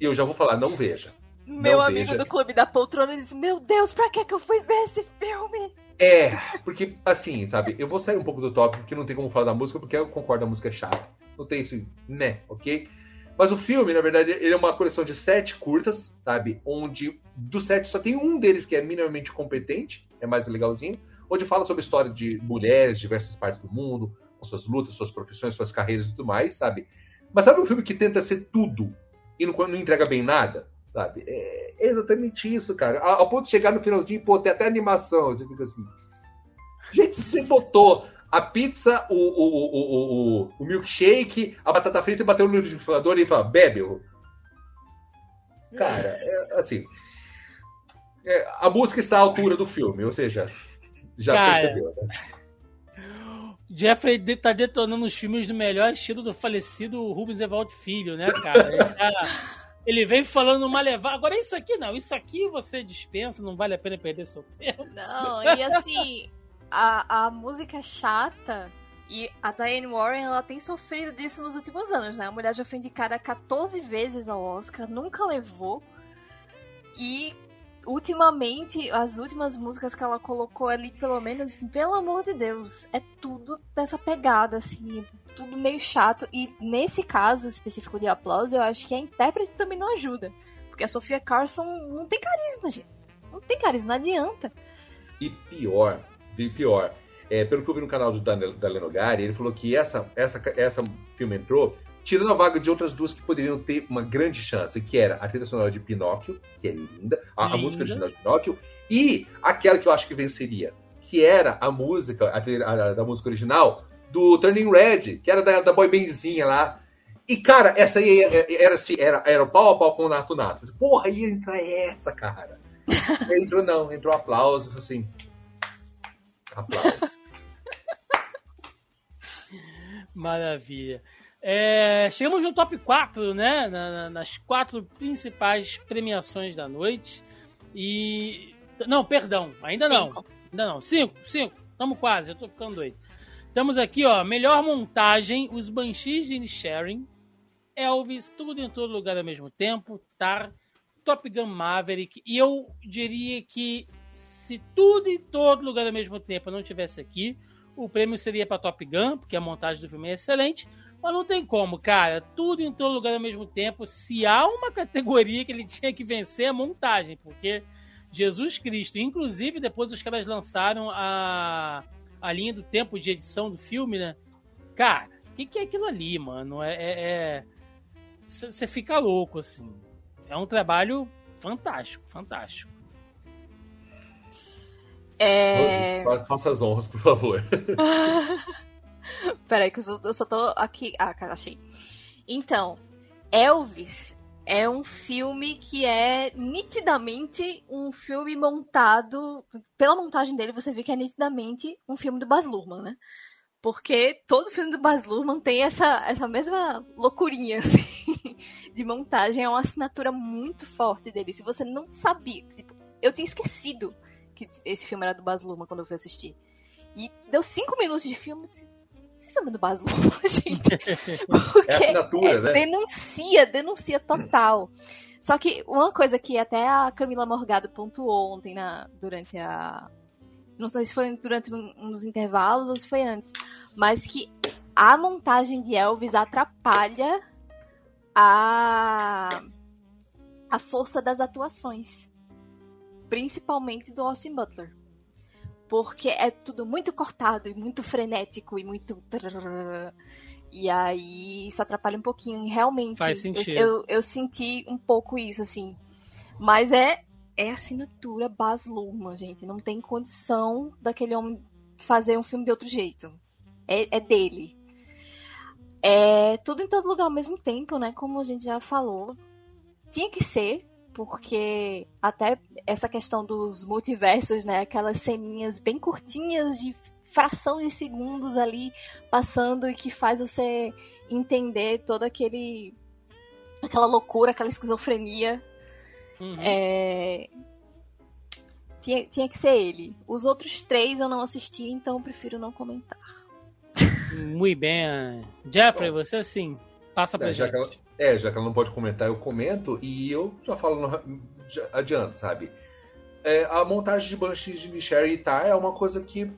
eu já vou falar, não veja. Meu não amigo veja. do Clube da Poltrona disse: Meu Deus, pra que, que eu fui ver esse filme? É, porque assim, sabe, eu vou sair um pouco do tópico, porque não tem como falar da música, porque eu concordo, a música é chata. Não tem isso, né, ok? Mas o filme, na verdade, ele é uma coleção de sete curtas, sabe? Onde dos sete só tem um deles que é minimamente competente, é mais legalzinho, onde fala sobre a história de mulheres de diversas partes do mundo, com suas lutas, suas profissões, suas carreiras e tudo mais, sabe? Mas sabe um filme que tenta ser tudo e não, não entrega bem nada? Sabe? É exatamente isso, cara. Ao, ponto de chegar no finalzinho, pô, tem até animação. Você fica assim. Gente, se você botou a pizza, o, o, o, o, o milkshake, a batata frita e bateu no liquidificador e fala, bebe. Cara, é, assim. É, a música está à altura do filme, ou seja, já Cara, percebeu, né? Jeffrey tá detonando os filmes no melhor estilo do falecido Rubens Evaldo Filho, né, cara? Ele, tá, ele vem falando uma levada. Agora, isso aqui não, isso aqui você dispensa, não vale a pena perder seu tempo. Não, e assim, a, a música é chata. E a Diane Warren, ela tem sofrido disso nos últimos anos, né? A mulher já foi indicada 14 vezes ao Oscar, nunca levou. E ultimamente, as últimas músicas que ela colocou ali, pelo menos, pelo amor de Deus, é tudo dessa pegada, assim, tudo meio chato. E nesse caso específico de Aplauso, eu acho que a intérprete também não ajuda. Porque a Sofia Carson não tem carisma, gente. Não tem carisma, não adianta. E pior, e pior, é, pelo que eu vi no canal do Daleno Gari, ele falou que essa, essa, essa filme entrou tirando a vaga de outras duas que poderiam ter uma grande chance, que era a trilha sonora de Pinóquio, que é linda, a, linda. a música original de Pinóquio, e aquela que eu acho que venceria, que era a música, a, a da música original do Turning Red, que era da, da boy bandzinha lá. E, cara, essa aí era, era, era, era o pau a pau com o Nato Nato. Porra, ia entrar essa, cara. entrou não, entrou aplauso, assim. Aplausos. Maravilha. É, chegamos no top 4, né? Na, na, nas quatro principais premiações da noite. E. Não, perdão, ainda cinco. não. Ainda não. Cinco, cinco. Estamos quase, eu tô ficando doido. Estamos aqui, ó. Melhor montagem: Os Banshees de Sharing, Elvis, Tudo em Todo Lugar ao mesmo tempo, Tar, Top Gun Maverick. E eu diria que se tudo em todo lugar ao mesmo tempo não tivesse aqui, o prêmio seria para Top Gun, porque a montagem do filme é excelente. Mas não tem como, cara. Tudo em todo lugar ao mesmo tempo. Se há uma categoria que ele tinha que vencer, é a montagem, porque Jesus Cristo. Inclusive, depois os caras lançaram a, a linha do tempo de edição do filme, né? Cara, o que, que, é aquilo ali, mano? É. Você é, é... fica louco, assim. É um trabalho fantástico, fantástico. É... faça as honras, por favor. Peraí, que eu só, eu só tô aqui. Ah, cara, achei. Então, Elvis é um filme que é nitidamente um filme montado. Pela montagem dele, você vê que é nitidamente um filme do Baz Luhrmann, né? Porque todo filme do Baz Luhrmann tem essa, essa mesma loucurinha, assim, de montagem. É uma assinatura muito forte dele. Se você não sabia, tipo, eu tinha esquecido que esse filme era do Baz Luhrmann quando eu fui assistir. E deu cinco minutos de filme, disse, é do Baz Luhrmann, gente. Porque é assinatura, né? Denuncia, denuncia total. Só que uma coisa que até a Camila Morgado pontuou ontem na, durante a. Não sei se foi durante um, uns intervalos ou se foi antes. Mas que a montagem de Elvis atrapalha a, a força das atuações. Principalmente do Austin Butler. Porque é tudo muito cortado e muito frenético e muito. E aí isso atrapalha um pouquinho. Realmente. Faz sentido. Eu, eu, eu senti um pouco isso, assim. Mas é, é assinatura Baz Luhrmann, gente. Não tem condição daquele homem fazer um filme de outro jeito. É, é dele. É tudo em todo lugar ao mesmo tempo, né? Como a gente já falou. Tinha que ser, porque até essa questão dos multiversos, né? Aquelas ceninhas bem curtinhas de fração de segundos ali passando e que faz você entender toda aquele aquela loucura, aquela esquizofrenia. Uhum. É... Tinha, tinha que ser ele. Os outros três eu não assisti, então eu prefiro não comentar. Muito bem. Jeffrey, você sim. Passa pra É, já gente. que ela, é, já que ela não pode comentar, eu comento e eu já falo no, já adianto, sabe? É, a montagem de Banshees de Sherry tá é uma coisa que.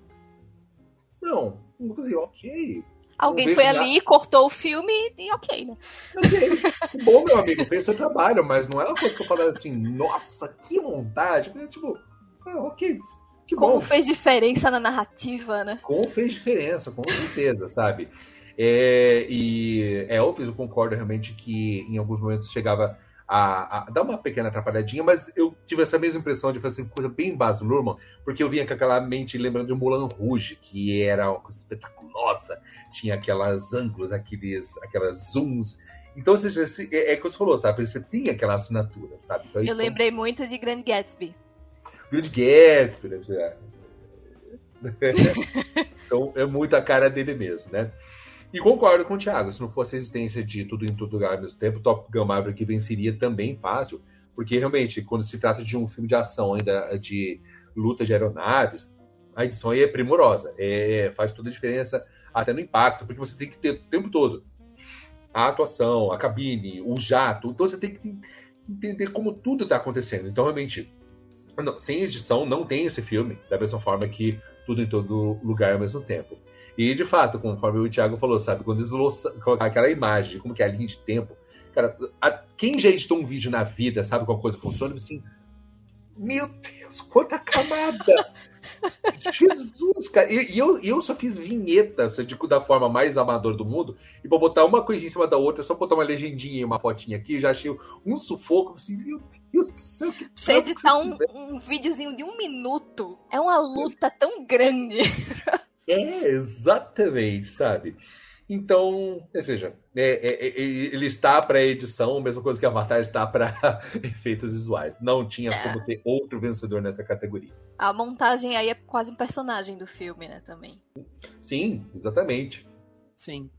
Não, não dizer, ok. Alguém foi nada. ali, cortou o filme e ok, né? Ok, que bom, meu amigo, fez seu trabalho, mas não é uma coisa que eu falo assim, nossa, que montagem. É tipo, ah, ok, que Como bom. fez diferença na narrativa, né? Como fez diferença, com certeza, sabe? É, e é óbvio, eu concordo realmente que em alguns momentos chegava a, a dar uma pequena atrapalhadinha, mas eu tive essa mesma impressão de fazer coisa bem Baz Luhrmann, porque eu vinha com aquela mente lembrando de Mulan Rouge, que era uma coisa espetaculosa, tinha aquelas ângulos, aqueles, aquelas zooms. Então, ou seja, é, é que você falou, sabe? Você tem aquela assinatura, sabe? Então, Eu são lembrei muito de Grand Gatsby. Good Gatsby, né? É. então é muito a cara dele mesmo, né? E concordo com o Thiago, se não fosse a existência de tudo em todo lugar ao mesmo tempo, Top Gun Maverick venceria também fácil, porque realmente, quando se trata de um filme de ação ainda de luta de aeronaves, a edição aí é primorosa, é, faz toda a diferença até no impacto, porque você tem que ter o tempo todo a atuação, a cabine, o jato, então você tem que entender como tudo está acontecendo. Então, realmente, não, sem edição não tem esse filme, da mesma forma que tudo em todo lugar ao mesmo tempo. E de fato, conforme o Thiago falou, sabe, quando eles colocaram aquela imagem como que é a linha de tempo, cara, a- quem já editou um vídeo na vida, sabe como a coisa funciona, assim, meu Deus, quanta camada! Jesus, cara, e, e eu, eu só fiz vinhetas de, da forma mais amadora do mundo, e pra botar uma coisinha em cima da outra, só botar uma legendinha e uma fotinha aqui, já achei um sufoco, assim, meu Deus do céu, que Você editar um, um videozinho de um minuto é uma luta tão grande. É, exatamente, sabe? Então, ou seja, é- é- é- ele está para edição, a mesma coisa que Avatar está para efeitos visuais. Não tinha como ter outro vencedor nessa categoria. A montagem aí é quase um personagem do filme, né, também. Sim, exatamente. Sim.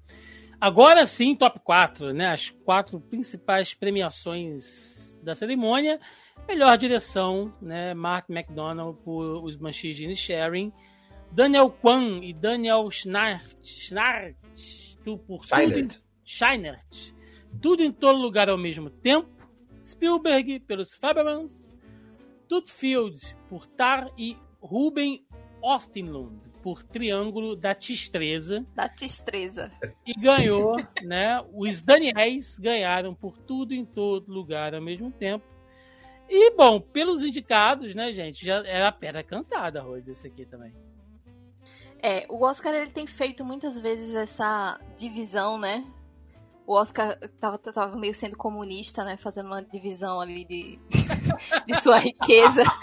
Agora sim, top 4, né? As quatro principais premiações da cerimônia. Melhor direção, né? Mark McDonald por Os Banshees de Inisherin. Daniel Kwan e Daniel Schnart, Schnart tu- por tudo. Scheinert. Tudo em todo lugar ao mesmo tempo. Spielberg pelos Fabermans. Tutfield por Tar e Ruben Ostinlund por Triângulo da Tistreza. Da destreza. E ganhou, né? Os Daniels ganharam por tudo em todo lugar ao mesmo tempo. E, bom, pelos indicados, né, gente? Já era a pedra cantada, Rose, esse aqui também. É, o Oscar ele tem feito muitas vezes essa divisão, né? O Oscar tava, tava meio sendo comunista, né? Fazendo uma divisão ali de, de sua riqueza.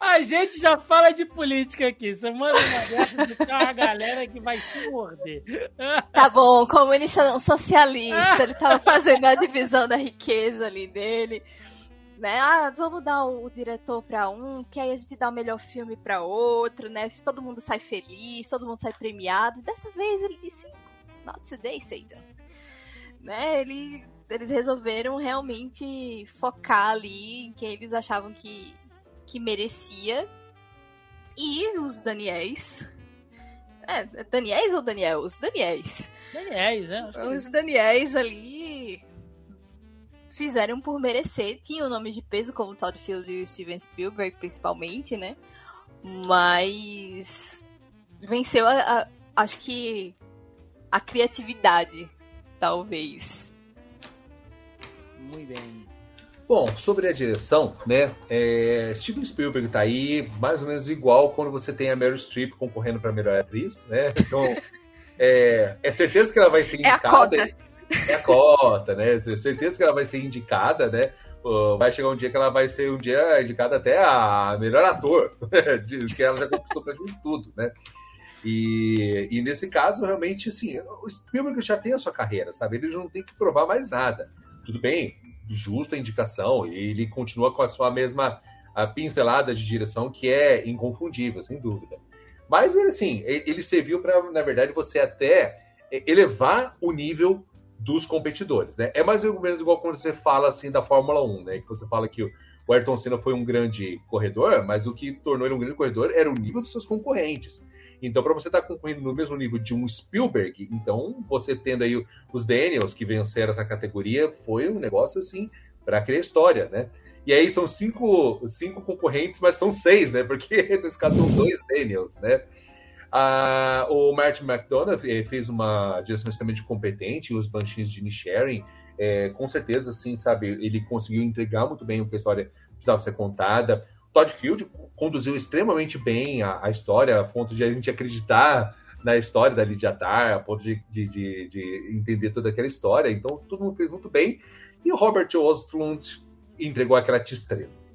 A gente já fala de política aqui. Você manda uma dessa de uma galera que vai se morder. Tá bom, comunista não, socialista. Ele tava fazendo a divisão da riqueza ali dele. Né? Ah, vamos dar o, o diretor pra um, que aí a gente dá o melhor filme pra outro, né? Todo mundo sai feliz, todo mundo sai premiado. Dessa vez ele disse, not today, Satan. Né? Ele, eles resolveram realmente focar ali em quem eles achavam que, que merecia. E os Daniels. É, Daniels ou Daniel? Os Daniels. Daniels, né? Os. Daniels ali fizeram por merecer. Tinham nomes de peso, como Todd Field e o Steven Spielberg, principalmente, né? Mas venceu a, a, acho que a criatividade, talvez. Muito bem. Bom, sobre a direção, né? É, Steven Spielberg tá aí mais ou menos igual quando você tem a Meryl Streep concorrendo para melhor atriz, né? Então, é, é, certeza que ela vai ser indicada. É a cota. É a cota, né? Certeza que ela vai ser indicada, né? Vai chegar um dia que ela vai ser um dia indicada até a melhor ator, que ela já conquistou pra tudo, né? E, e nesse caso, realmente, assim, o Spielberg já tem a sua carreira, sabe? Ele não tem que provar mais nada. Tudo bem, justa a indicação, ele continua com a sua mesma a pincelada de direção que é inconfundível, sem dúvida. Mas assim, ele serviu para, na verdade, você até elevar o nível dos competidores, né? É mais ou menos igual quando você fala assim da Fórmula 1, né? Que você fala que o Ayrton Senna foi um grande corredor, mas o que tornou ele um grande corredor era o nível dos seus concorrentes. Então, para você estar tá concorrendo no mesmo nível de um Spielberg, então você tendo aí os Daniels que venceram essa categoria, foi um negócio assim para criar história, né? E aí são cinco, cinco concorrentes, mas são seis, né? Porque nesse caso são dois Daniels, né? Ah, o Martin McDonough eh, fez uma direção extremamente competente, os Banshees de Nisharing, é, com certeza, assim, sabe, ele conseguiu entregar muito bem o que a história precisava ser contada. Todd Field conduziu extremamente bem a, a, história, a ponto de a gente acreditar na história da Lydia Tarr, a ponto de, de, de, de, entender toda aquela história. Então, todo mundo fez muito bem. E o Robert Ostrund entregou aquela tistreza.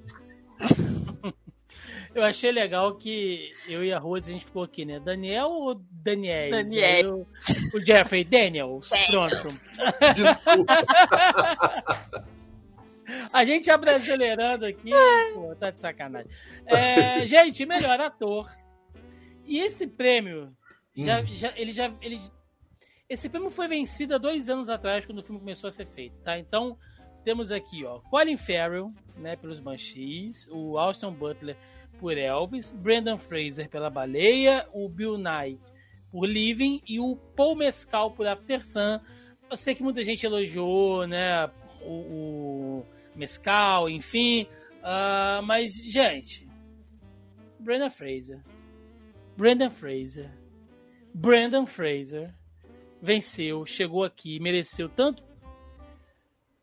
Eu achei legal que eu e a Rose a gente ficou aqui, né? Daniel ou Daniel? Daniel. O Jeffrey, Daniels. Pronto. Desculpa. A gente abrasileirando aqui, pô, tá de sacanagem. É, gente, melhor ator. E esse prêmio, já, hum. já, ele já. Ele, esse prêmio foi vencido há dois anos atrás, quando o filme começou a ser feito, tá? Então, temos aqui, ó, Colin Farrell, né, pelos Banshees, o Austin Butler por Elvis, Brendan Fraser pela Baleia, o Bill Knight por Living e o Paul Mescal por After Sun. Eu sei que muita gente elogiou, né, o, o mescal, enfim. Uh, mas, gente, Brandon Fraser. Brandon Fraser. Brandon Fraser venceu, chegou aqui, mereceu tanto.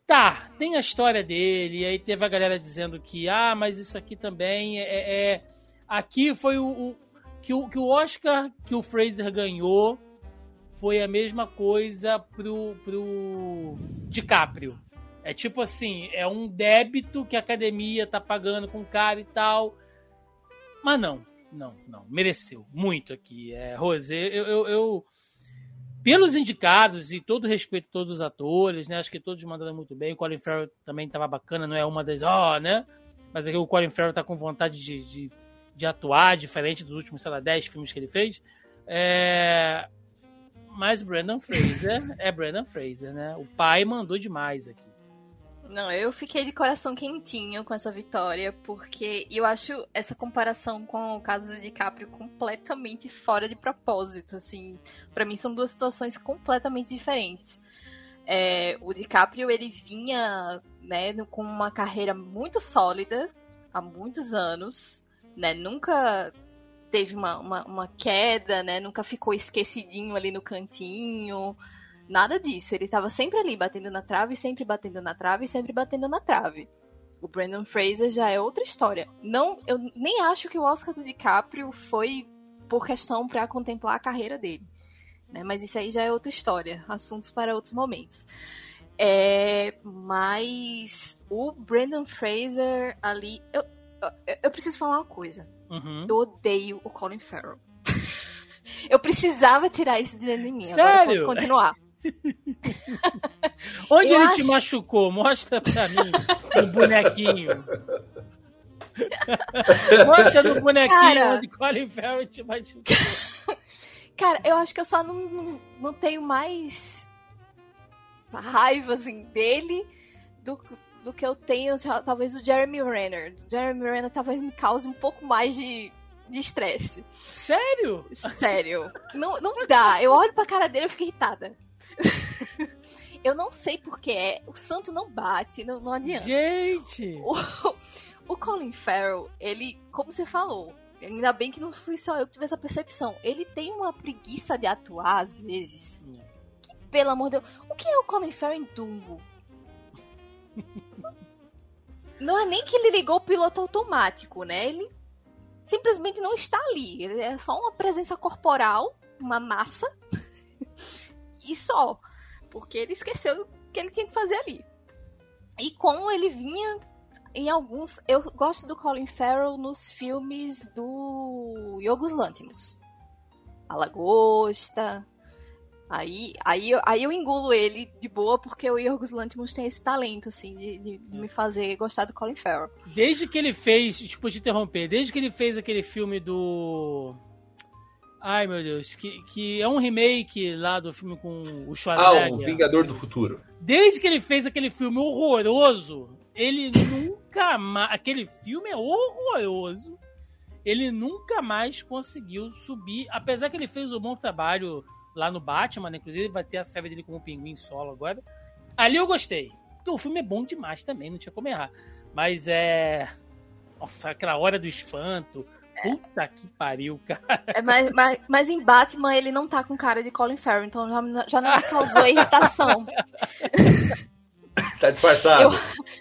Tá, tem a história dele, e aí teve a galera dizendo que, ah, mas isso aqui também é. é, é aqui foi o, o, que o. que o Oscar que o Fraser ganhou foi a mesma coisa pro, pro DiCaprio. É tipo assim, é um débito que a academia tá pagando com o cara e tal. Mas não, não, não. Mereceu muito aqui. É, Rosé, eu, eu, eu, Pelos indicados e todo respeito a todos os atores, né? Acho que todos mandaram muito bem. O Colin Farrell também tava bacana, não é uma das. Ó, oh, né? Mas aqui o Colin Farrell tá com vontade de, de, de, atuar, diferente dos últimos, sei lá, 10 filmes que ele fez. É... Mas Brandon Fraser é Brandon Fraser, né? O pai mandou demais aqui. Não, eu fiquei de coração quentinho com essa vitória, porque eu acho essa comparação com o caso do DiCaprio completamente fora de propósito, assim. para mim são duas situações completamente diferentes. É, o DiCaprio, ele vinha, né, com uma carreira muito sólida, há muitos anos, né, nunca teve uma, uma, uma queda, né, nunca ficou esquecidinho ali no cantinho, Nada disso. Ele estava sempre ali batendo na trave, sempre batendo na trave, sempre batendo na trave. O Brandon Fraser já é outra história. Não, eu nem acho que o Oscar do DiCaprio foi por questão para contemplar a carreira dele. Né? Mas isso aí já é outra história. Assuntos para outros momentos. É, mas o Brandon Fraser ali. Eu, eu, eu preciso falar uma coisa. Uhum. Eu odeio o Colin Farrell. eu precisava tirar isso de dentro de mim. Sério? Agora eu posso continuar. Onde eu ele acho... te machucou? Mostra pra mim o bonequinho. Mostra no bonequinho Cara... onde Colin Farrell te machucou. Cara, eu acho que eu só não, não, não tenho mais raiva assim, dele do, do que eu tenho, talvez, do Jeremy Renner. O Jeremy Renner talvez me cause um pouco mais de de estresse. Sério? Sério. Não, não dá. Eu olho pra cara dele e fico irritada. eu não sei porque é. O santo não bate, não, não adianta. Gente! O, o Colin Farrell, ele, como você falou, Ainda bem que não fui só eu que tive essa percepção. Ele tem uma preguiça de atuar às vezes. Que, pelo amor de Deus. O que é o Colin Farrell em Dumbo? não é nem que ele ligou o piloto automático, né? Ele simplesmente não está ali. Ele é só uma presença corporal, uma massa. e só. Porque ele esqueceu que ele tinha que fazer ali. E como ele vinha em alguns. Eu gosto do Colin Farrell nos filmes do Yorgos Lanthimos. A Lagosta. Aí, aí, aí eu engulo ele de boa, porque o Yorgos Lanthimos tem esse talento, assim, de, de, de, me fazer gostar do Colin Farrell. Desde que ele fez, tipo, te interromper, desde que ele fez aquele filme do... Ai, meu Deus, que, que é um remake lá do filme com o Schwarzenegger. Ah, o Vingador do Futuro. Desde que ele fez aquele filme horroroso, ele nunca mais. Aquele filme é horroroso. Ele nunca mais conseguiu subir. Apesar que ele fez um bom trabalho lá no Batman, né? inclusive vai ter a série dele como pinguim solo agora. Ali eu gostei. Porque o filme é bom demais também, não tinha como errar. Mas é. Nossa, aquela hora do espanto. Puta que pariu, cara. É, mas, mas, mas, em Batman ele não tá com cara de Colin Farrell, então já, já não me causou irritação. tá disfarçado. Eu,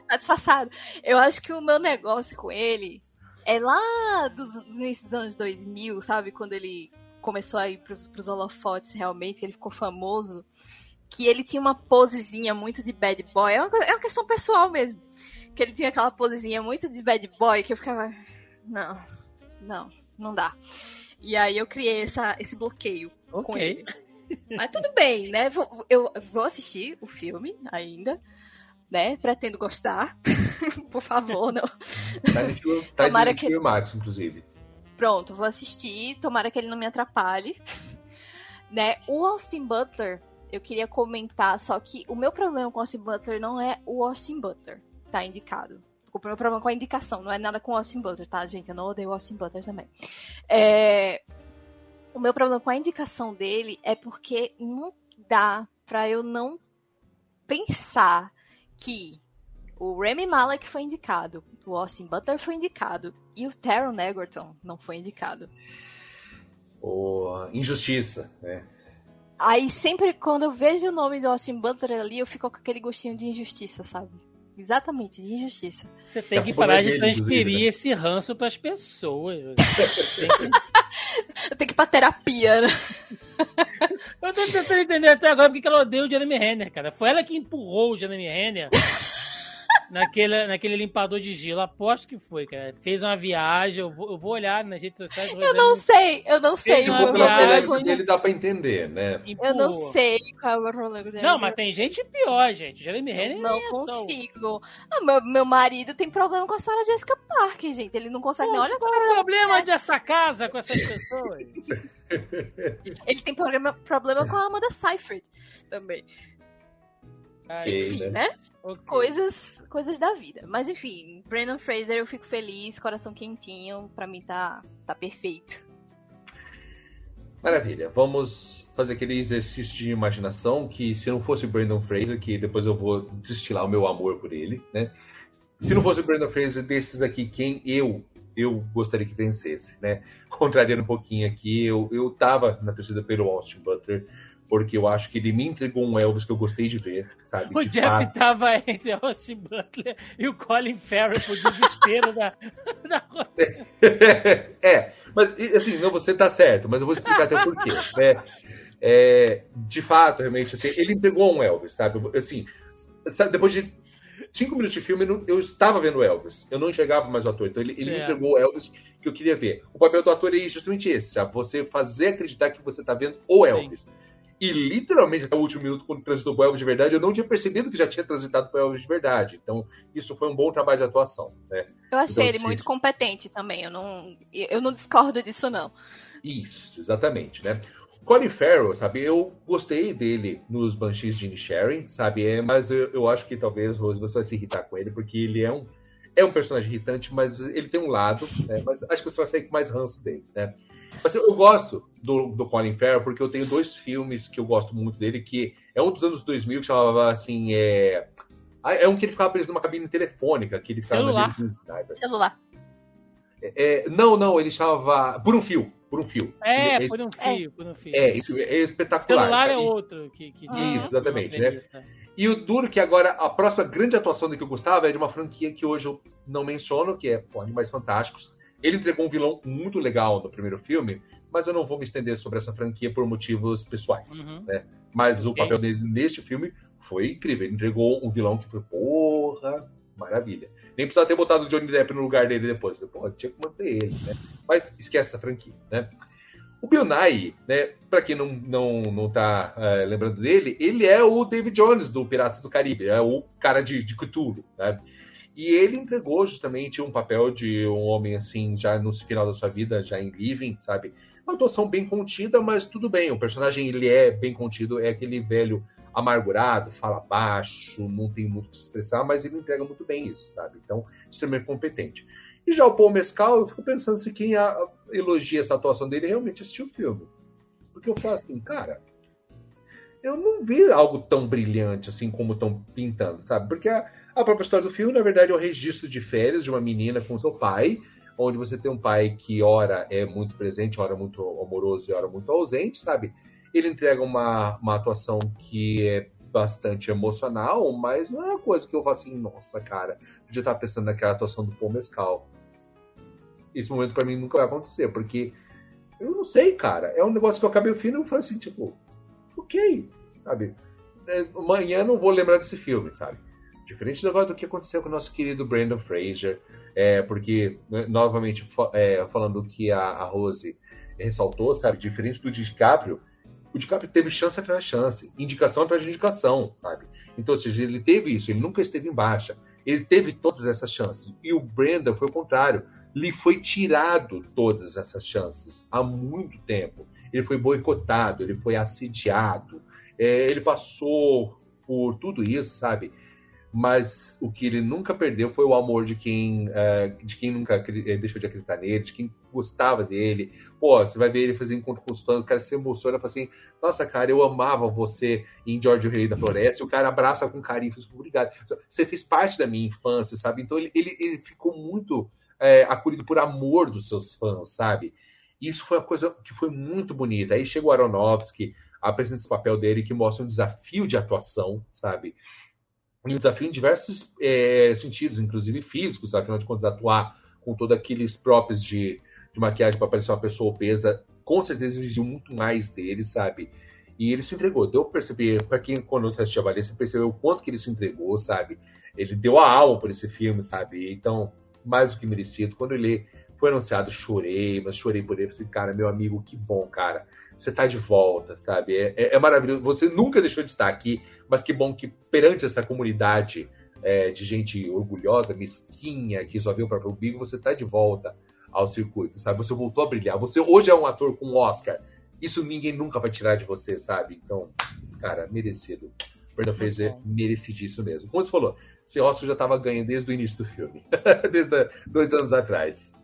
tá disfarçado. Eu acho que o meu negócio com ele é lá dos, dos inícios dos anos 2000, sabe? Quando ele começou a ir pros, pros holofotes realmente, que ele ficou famoso. Que ele tinha uma posezinha muito de bad boy. É uma, é uma questão pessoal mesmo. Que ele tinha aquela posezinha muito de bad boy que eu ficava. Não, não, não dá. E aí eu criei essa, esse bloqueio okay. com ele. Mas tudo bem, né? Vou, eu vou assistir o filme ainda né? Pretendo gostar. Por favor, não. Tá no, tá Tomara que... Max, inclusive. Pronto, vou assistir. Tomara que ele não me atrapalhe. né? O Austin Butler, eu queria comentar, só que o meu problema com o Austin Butler não é o Austin Butler, tá indicado. O meu problema com a indicação, não é nada com o Austin Butler, tá, gente? Eu não odeio o Austin Butler também. É... O meu problema com a indicação dele é porque não dá pra eu não pensar que o Remy Malek foi indicado, o Austin Butler foi indicado e o Taron Egerton não foi indicado. O Injustiça, né? Aí sempre quando eu vejo o nome do Austin Butler ali, eu fico com aquele gostinho de injustiça, sabe? Exatamente, de injustiça. Você tem que parar de transferir né? esse ranço para as pessoas. eu tenho que ir pra terapia, né? eu tô tentando entender até agora porque ela odeia o Jeremy Renner, cara. Foi ela que empurrou o Jeremy Renner naquele, naquele limpador de gelo. Aposto que foi, cara. Fez uma viagem, eu vou, eu vou olhar nas redes sociais. Eu não sei, eu não sei. O problema dele dá pra entender, né? Eu não sei qual é o problema dele. Não, mas tem gente pior, gente. Jeremy Renner Não é consigo. Ah, meu, meu marido tem problema com a senhora Jessica Parker, gente. Ele não consegue Pô, nem olhar Qual é o problema é. desta casa com essas pessoas? Ele tem problema, problema com a Amanda Seyfried também. Aí, Enfim, né? né? Okay. Coisas, coisas da vida. Mas enfim, Brandon Fraser eu fico feliz, coração quentinho, pra mim tá, tá perfeito. Maravilha. Vamos fazer aquele exercício de imaginação que se não fosse Brandon Fraser, que depois eu vou destilar o meu amor por ele, né? Se não fosse Brandon Fraser desses aqui, quem eu eu gostaria que vencesse, né? Contrariando um pouquinho aqui, eu, eu tava na torcida pelo Austin Butler, porque eu acho que ele me entregou um Elvis que eu gostei de ver, sabe? O de Jeff fato. tava entre Austin Butler e o Colin Farrell por desespero da, da É, mas assim, não, você tá certo, mas eu vou explicar até por quê. Né? É, de fato, realmente, assim, ele entregou um Elvis, sabe? Assim, sabe, depois de cinco minutos de filme, eu estava vendo Elvis. Eu não enxergava mais o ator. Então ele, ele me entregou o Elvis que eu queria ver. O papel do ator é justamente esse, sabe? Você fazer acreditar que você está vendo o Elvis. Sim. E literalmente até o último minuto, quando transitou para o Elvis de verdade, eu não tinha percebido que já tinha transitado para o Elvis de verdade. Então, isso foi um bom trabalho de atuação. Né? Eu achei então, ele muito competente também. Eu não, eu não discordo disso, não. Isso, exatamente, né? Colin Farrell, sabe, eu gostei dele nos Banshees de Sharing, sabe, é, mas eu, eu, acho que talvez, Rose, você vai se irritar com ele, porque ele é um, é um personagem irritante, mas ele tem um lado, né, mas acho que você vai sair com mais ranço dele, né. Mas eu, eu gosto do, do Colin Farrell porque eu tenho dois filmes que eu gosto muito dele, que é um dos anos 2000 que chamava assim. É, é um que ele ficava preso numa cabine telefônica, que ele ficava Celular. Celular. É, não, não, ele chamava Por um Fio. Por um fio. É, é por um fio, é. por um fio. É, isso é espetacular. O celular é outro. Que, que isso, exatamente, né? E o duro que agora, a próxima grande atuação do que eu gostava é de uma franquia que hoje eu não menciono, que é pô, Animais Fantásticos. Ele entregou um vilão muito legal no primeiro filme, mas eu não vou me estender sobre essa franquia por motivos pessoais. Uhum. Né? Mas o papel dele neste filme foi incrível. Ele entregou um vilão que foi, porra, maravilha. Nem precisava ter botado o Johnny Depp no lugar dele depois. Pô, tinha que manter ele, né? Mas esquece essa franquia, né? O Bill Nye, né, para quem não, não, não tá é, lembrando dele, ele é o David Jones do Piratas do Caribe, é o cara de, de Cthulhu, né? E ele entregou justamente um papel de um homem assim, já no final da sua vida, já em Living, sabe? Uma atuação bem contida, mas tudo bem. O personagem ele é bem contido, é aquele velho amargurado, fala baixo, não tem muito o que expressar, mas ele entrega muito bem isso, sabe? Então, extremamente competente. E já o Paul Mescal, eu fico pensando se quem elogia essa atuação dele realmente assistiu o filme. Porque eu falo assim, cara, eu não vi algo tão brilhante assim como estão pintando, sabe? Porque a, a própria história do filme, na verdade, é o registro de férias de uma menina com seu pai, onde você tem um pai que ora é muito presente, ora muito amoroso e ora muito ausente, sabe? Ele entrega uma, uma atuação que é bastante emocional, mas não é uma coisa que eu falo assim, nossa, cara, podia estar pensando naquela atuação do Paul Mescal. Esse momento para mim nunca vai acontecer, porque eu não sei, cara. É um negócio que eu acabei o filme e falei assim, tipo, ok, sabe? É, amanhã não vou lembrar desse filme, sabe? Diferente agora do que aconteceu com o nosso querido Brandon Fraser, é, porque, né, novamente, é, falando que a, a Rose ressaltou, sabe? Diferente do DiCaprio, o DiCaprio teve chance atrás chance, indicação atrás de indicação, sabe? Então, ou seja, ele teve isso, ele nunca esteve em baixa. Ele teve todas essas chances. E o Brandon foi o contrário. Lhe foi tirado todas essas chances há muito tempo. Ele foi boicotado, ele foi assediado, é, ele passou por tudo isso, sabe? Mas o que ele nunca perdeu foi o amor de quem, uh, de quem nunca eh, deixou de acreditar nele, de quem gostava dele. Pô, você vai ver ele fazer encontro com o cara se emociona fala assim: Nossa, cara, eu amava você em George Rei da Floresta. E o cara abraça com carinho, fala, obrigado. Você fez parte da minha infância, sabe? Então ele, ele, ele ficou muito é, acolhido por amor dos seus fãs, sabe? Isso foi uma coisa que foi muito bonita. Aí chegou o Aronofsky, apresenta esse papel dele que mostra um desafio de atuação, sabe? Um desafio em diversos é, sentidos, inclusive físicos, afinal de contas, atuar com todos aqueles próprios de, de maquiagem para parecer uma pessoa obesa, com certeza exigiu muito mais dele, sabe? E ele se entregou. Deu para perceber, para quem quando você assistiu a Valia, você percebeu o quanto que ele se entregou, sabe? Ele deu a alma por esse filme, sabe? Então, mais do que merecido. Quando ele foi anunciado, chorei, mas chorei por ele. Falei, cara, meu amigo, que bom, cara você está de volta, sabe? É, é, é, maravilhoso. Você nunca deixou de estar aqui, mas que bom que perante essa comunidade é, de gente orgulhosa, mesquinha, que só viu o próprio umbigo, você está de volta ao circuito, sabe? Você voltou a brilhar. Você hoje é um ator com Oscar. Isso ninguém nunca vai tirar de você, sabe? Então, cara, merecido. Brandon Fraser, merecidíssimo mesmo. Como você falou, esse Oscar já estava ganhando desde o início do filme, desde dois anos atrás.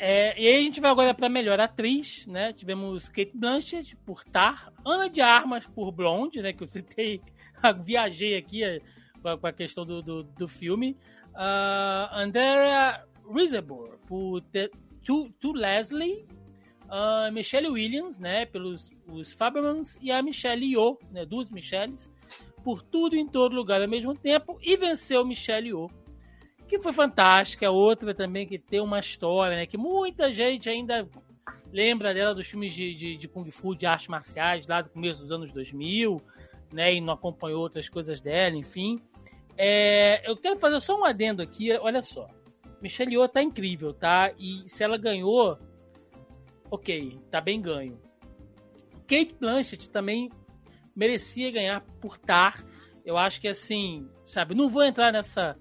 É, e aí a gente vai agora para melhor atriz, né? Tivemos Kate Blanchett por Tar, Ana de Armas por Blonde, né? Que eu citei, viajei aqui é, com a questão do, do, do filme. Uh, Andrea Riseborough por The, to, to Leslie, uh, Michelle Williams, né? Pelos os Fabermans e a Michelle Yeoh, né? Duas Michelles, por tudo em todo lugar ao mesmo tempo e venceu Michelle Yeoh que foi fantástica. É outra também que tem uma história, né? Que muita gente ainda lembra dela dos filmes de, de, de Kung Fu, de artes marciais, lá do começo dos anos 2000, né? E não acompanhou outras coisas dela, enfim. É, eu quero fazer só um adendo aqui, olha só. Michelle Yeoh tá incrível, tá? E se ela ganhou, ok, tá bem ganho. Kate Blanchett também merecia ganhar por Tar. Eu acho que assim, sabe, não vou entrar nessa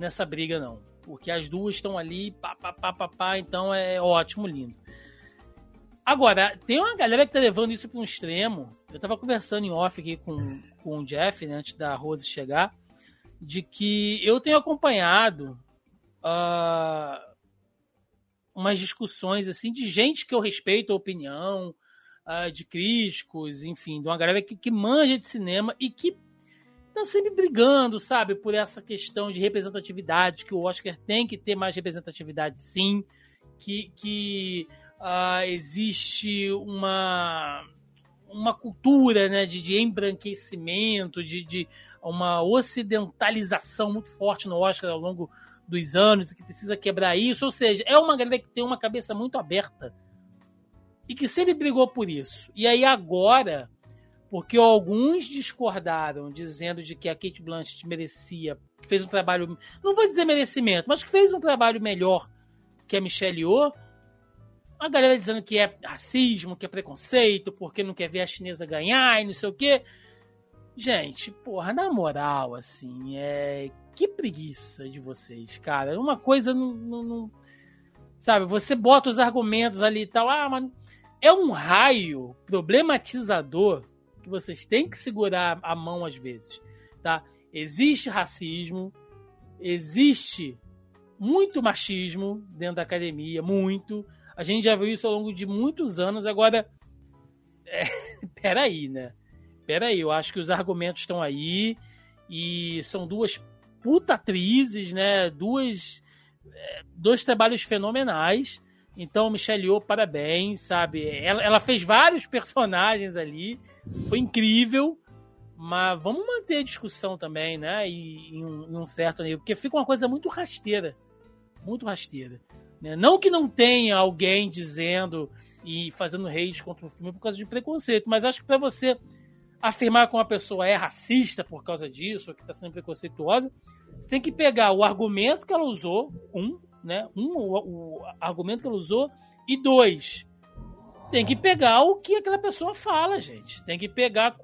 nessa briga, não. Porque as duas estão ali, pá, pá, pá, pá, pá, então é ótimo, lindo. Agora, tem uma galera que tá levando isso para um extremo. Eu tava conversando em off aqui com, com o Jeff, né, antes da Rose chegar, de que eu tenho acompanhado uh, umas discussões assim de gente que eu respeito a opinião, uh, de críticos, enfim, de uma galera que, que manja de cinema e que tá sempre brigando, sabe, por essa questão de representatividade, que o Oscar tem que ter mais representatividade sim, que, que uh, existe uma, uma cultura né, de, de embranquecimento, de, de uma ocidentalização muito forte no Oscar ao longo dos anos que precisa quebrar isso. Ou seja, é uma galera que tem uma cabeça muito aberta e que sempre brigou por isso. E aí agora, porque alguns discordaram dizendo de que a Kate Blanchett merecia, que fez um trabalho, não vou dizer merecimento, mas que fez um trabalho melhor que a Michelle Yeoh, a galera dizendo que é racismo, que é preconceito, porque não quer ver a chinesa ganhar e não sei o quê. Gente, porra, na moral, assim, é. Que preguiça de vocês, cara. Uma coisa não, não, não. Sabe, você bota os argumentos ali e tal. Ah, mas é um raio problematizador que vocês têm que segurar a mão às vezes, tá? Existe racismo, existe muito machismo dentro da academia, muito. A gente já viu isso ao longo de muitos anos. Agora, é, peraí, né? Peraí, eu acho que os argumentos estão aí e são duas puta atrizes, né? Duas, é, dois trabalhos fenomenais. Então, Michelle Yeoh, parabéns, sabe? Ela, ela fez vários personagens ali, foi incrível. Mas vamos manter a discussão também, né? E, em, um, em um certo nível, porque fica uma coisa muito rasteira. Muito rasteira. Né? Não que não tenha alguém dizendo e fazendo hate contra o filme por causa de preconceito, mas acho que para você afirmar que uma pessoa é racista por causa disso, ou que está sendo preconceituosa, você tem que pegar o argumento que ela usou, um, né? Um, o, o argumento que ela usou, e dois, tem que pegar o que aquela pessoa fala, gente. Tem que pegar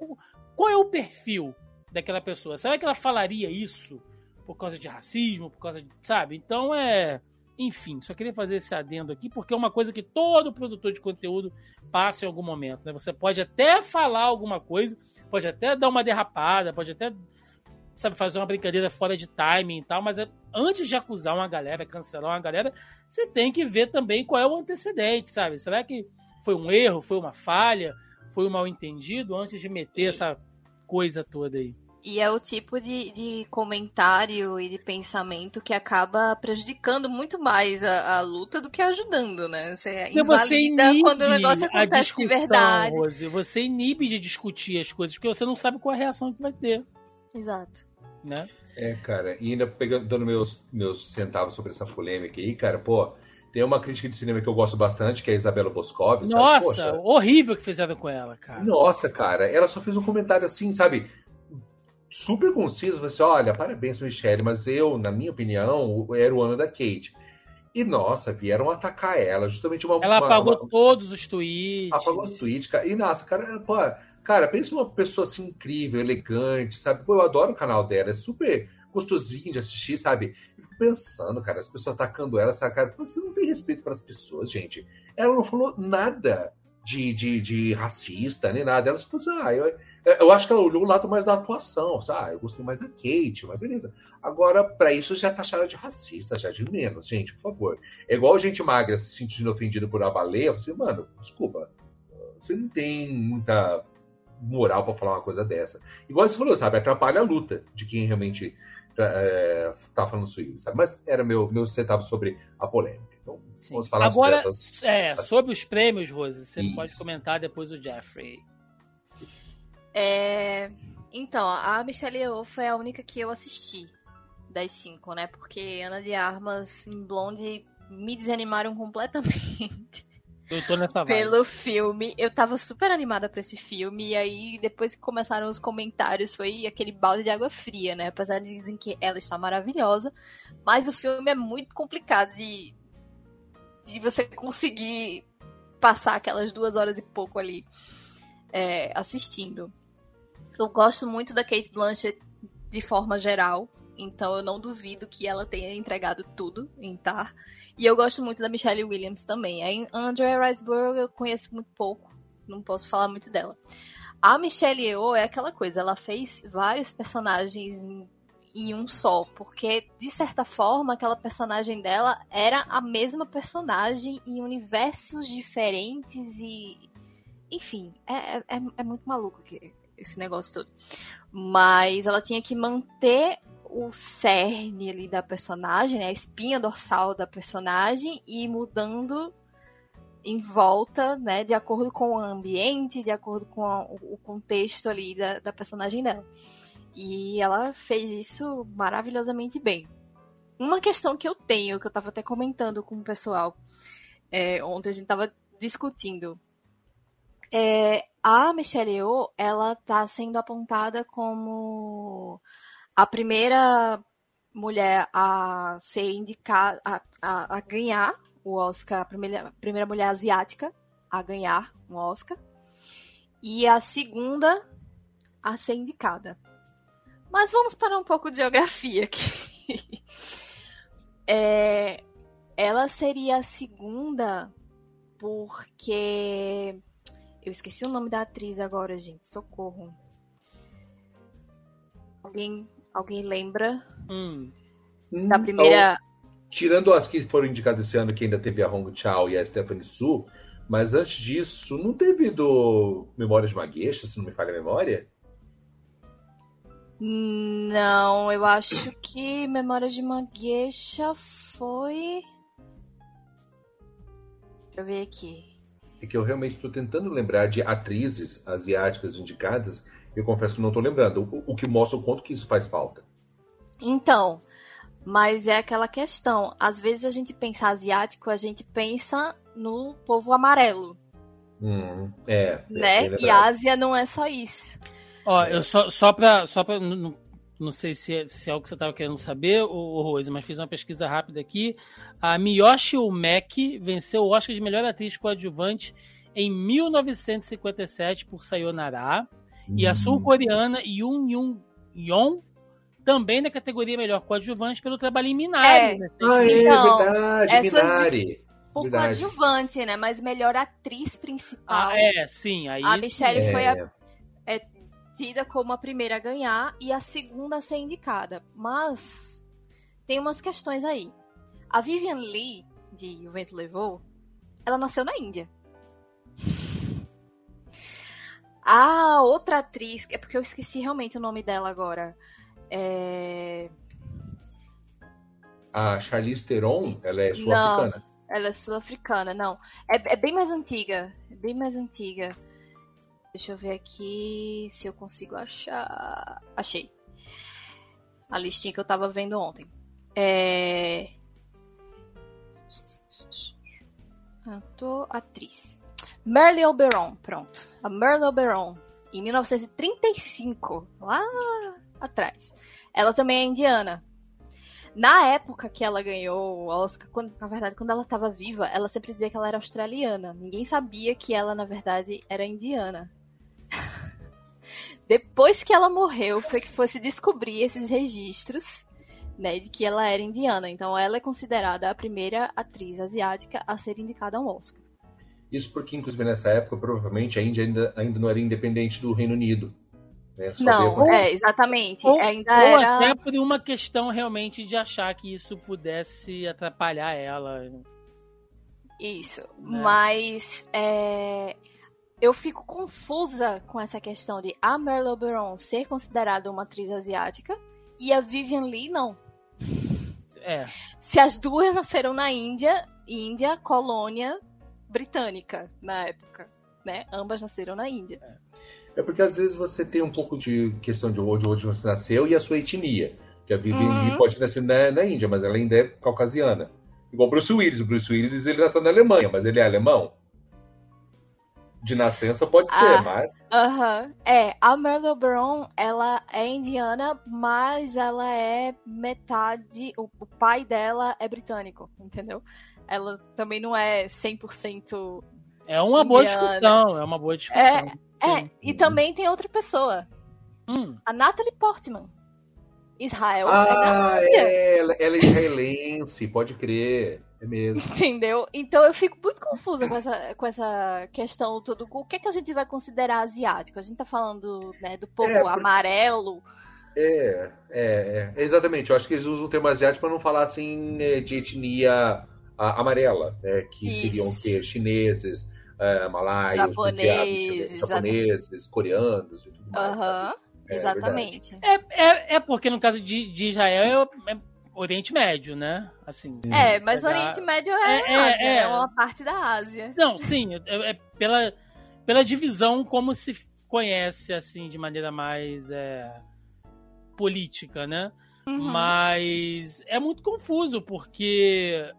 qual é o perfil daquela pessoa. Será que ela falaria isso por causa de racismo, por causa de, sabe? Então é enfim, só queria fazer esse adendo aqui, porque é uma coisa que todo produtor de conteúdo passa em algum momento. Né? Você pode até falar alguma coisa, pode até dar uma derrapada, pode até sabe, fazer uma brincadeira fora de timing e tal, mas é, antes de acusar uma galera, cancelar uma galera, você tem que ver também qual é o antecedente, sabe? Será que foi um erro, foi uma falha, foi um mal entendido antes de meter e... essa coisa toda aí? E é o tipo de, de comentário e de pensamento que acaba prejudicando muito mais a, a luta do que ajudando, né? Você você inibe quando o negócio acontece de verdade. Rose, você inibe de discutir as coisas, porque você não sabe qual é a reação que vai ter. Exato. Né? É, cara, e ainda pegando, dando meus, meus centavos sobre essa polêmica aí, cara, pô, tem uma crítica de cinema que eu gosto bastante, que é a Isabela Boscov. Nossa, horrível que fizeram com ela, cara. Nossa, cara, ela só fez um comentário assim, sabe? super conciso, você assim, olha, parabéns, Michelle, mas eu, na minha opinião, era o ano da Kate. E, nossa, vieram atacar ela, justamente uma... Ela uma, apagou uma, todos os tweets. Apagou os tweets, cara. E, nossa, cara, pô, cara, pensa uma pessoa assim incrível, elegante, sabe? Pô, eu adoro o canal dela, é super gostosinho de assistir, sabe? Eu fico pensando, cara, as pessoas atacando ela, sabe, cara, você não tem respeito para as pessoas, gente. Ela não falou nada de, de, de racista, nem nada. Ela falou assim, ah, eu, eu acho que ela olhou o lado mais da atuação, sabe? Ah, eu gostei mais da Kate, mas beleza. Agora, para isso já taxaram de racista, já de menos, gente, por favor. É igual gente magra se sentindo ofendida por uma baleia, você, assim, mano, desculpa, você não tem muita moral para falar uma coisa dessa. Igual você falou, sabe? Atrapalha a luta de quem realmente é, tá falando isso, sabe? Mas era meu, meu centavo sobre a polêmica. Então, Sim. vamos falar Agora, sobre essas... É, sobre os prêmios, Rose, você isso. pode comentar depois o Jeffrey. É... Então, a Michelle Yeoh foi a única que eu assisti das cinco, né? Porque Ana de Armas e Blonde me desanimaram completamente. Eu tô nessa vibe. Pelo filme. Eu tava super animada pra esse filme. E aí, depois que começaram os comentários, foi aquele balde de água fria, né? Apesar de dizem que ela está maravilhosa. Mas o filme é muito complicado de, de você conseguir passar aquelas duas horas e pouco ali é, assistindo. Eu gosto muito da Kate Blanchett de forma geral, então eu não duvido que ela tenha entregado tudo em Tar. E eu gosto muito da Michelle Williams também. A Andrea Riseborough eu conheço muito pouco, não posso falar muito dela. A Michelle Yeoh é aquela coisa, ela fez vários personagens em, em um só, porque de certa forma aquela personagem dela era a mesma personagem em universos diferentes e enfim, é, é, é muito maluco esse negócio todo. Mas ela tinha que manter o, cerne ali da personagem, né, a espinha dorsal da personagem e mudando em volta, né, de acordo com o ambiente, de acordo com a, o contexto ali da, da personagem dela. E ela fez isso maravilhosamente bem. Uma questão que eu tenho, que eu tava até comentando com o pessoal, é, ontem a gente tava discutindo, é, a Michelle Yeoh, ela tá sendo apontada como a primeira mulher a ser indicada, a, a, a ganhar o Oscar, a primeira, primeira mulher asiática a ganhar um Oscar, e a segunda a ser indicada. Mas vamos para um pouco de geografia aqui. é, ela seria a segunda porque eu esqueci o nome da atriz agora, gente. Socorro. Alguém, alguém lembra? Hum. Da primeira. Tirando as que foram indicadas esse ano, que ainda teve a Hong Chao e a Stephanie Su, mas antes disso, não teve do Memórias de Magueixa, se não me falha a memória? Não, eu acho que Memórias de Mangueixa foi. Deixa eu ver aqui. É que eu realmente estou tentando lembrar de atrizes asiáticas indicadas. Eu confesso que não estou lembrando. O, o, que mostra o quanto que isso faz falta. Então, mas é aquela questão. Às vezes a gente pensa asiático, a gente pensa no povo amarelo. Hum, é. Né? É, é e Ásia não é só isso. Ó, eu só, só pra. Só pra não, não sei se é, se é o que você estava querendo saber, o Rose, mas fiz uma pesquisa rápida aqui. A Miyoshi Umeki venceu o Oscar de melhor atriz coadjuvante em 1957 por Sayonara. Hum. E a sul-coreana Yoon Yoon Yeon também na categoria melhor coadjuvante pelo trabalho em Minari. É, né? ah, é então, verdade, Minari. Por verdade. coadjuvante, né? Mas melhor atriz principal. Ah, é, sim. Aí a Michelle é. foi a, é, tida como a primeira a ganhar e a segunda a ser indicada. Mas tem umas questões aí. A Vivian Lee, de O Vento Levou, ela nasceu na Índia. A outra atriz, é porque eu esqueci realmente o nome dela agora. É... A Charlize Theron, ela é sul-africana. Ela é sul-africana, não. É, é, bem mais antiga. É bem mais antiga. Deixa eu ver aqui se eu consigo achar. Achei. A listinha que eu tava vendo ontem. É. Cantor, atriz. Merle Oberon, pronto. A Merle Oberon, em 1935, lá atrás. Ela também é indiana. Na época que ela ganhou o Oscar, quando, na verdade, quando ela estava viva, ela sempre dizia que ela era australiana. Ninguém sabia que ela, na verdade, era indiana. Depois que ela morreu, foi que fosse descobrir esses registros, né, de que ela era indiana. Então ela é considerada a primeira atriz asiática a ser indicada a um Oscar. Isso porque, inclusive, nessa época, provavelmente a Índia ainda, ainda não era independente do Reino Unido. Né? Não, é, exatamente. Ou, ainda ou era... até por uma questão realmente de achar que isso pudesse atrapalhar ela. Isso. Né? Mas é, eu fico confusa com essa questão de a Merle Oberon ser considerada uma atriz asiática e a Vivian Lee não. É. Se as duas nasceram na Índia, Índia, colônia britânica na época, né? Ambas nasceram na Índia. É porque às vezes você tem um pouco de questão de onde, onde você nasceu e a sua etnia. Que a Vivian uhum. Pode nascer na, na Índia, mas ela ainda é caucasiana. Igual Bruce Willis. Bruce Willis ele nasceu na Alemanha, mas ele é alemão de nascença pode ser, ah, mas. Aham. Uh -huh. É, a Merle Brown, ela é indiana, mas ela é metade. O, o, pai dela é britânico, entendeu? Ela também não é 100%. É uma boa discussão, é uma boa discussão. É, é, e também tem outra pessoa. Hum. A Natalie Portman. Israel. Ah, é, ela, ela é israelense, pode crer. É mesmo. Entendeu? Então eu fico muito confusa com essa, com essa questão todo. O que é que a gente vai considerar asiático? A gente tá falando né, do povo é, amarelo. É, é, é, exatamente. Eu acho que eles usam o termo asiático para não falar assim né, de etnia amarela, né, que Isso. seriam que chineses, uh, malaios, japoneses, japoneses, coreanos e tudo mais. Aham. É Exatamente. É, é, é porque no caso de, de Israel é, é Oriente Médio, né? Assim, É, mas pegar- Oriente Médio é, É, é, Ásia, é. é uma parte da Ásia. Não, sim, é, é pela, pela divisão como se conhece, assim, de maneira mais é, política, né? Uhum. Mas é muito confuso, porque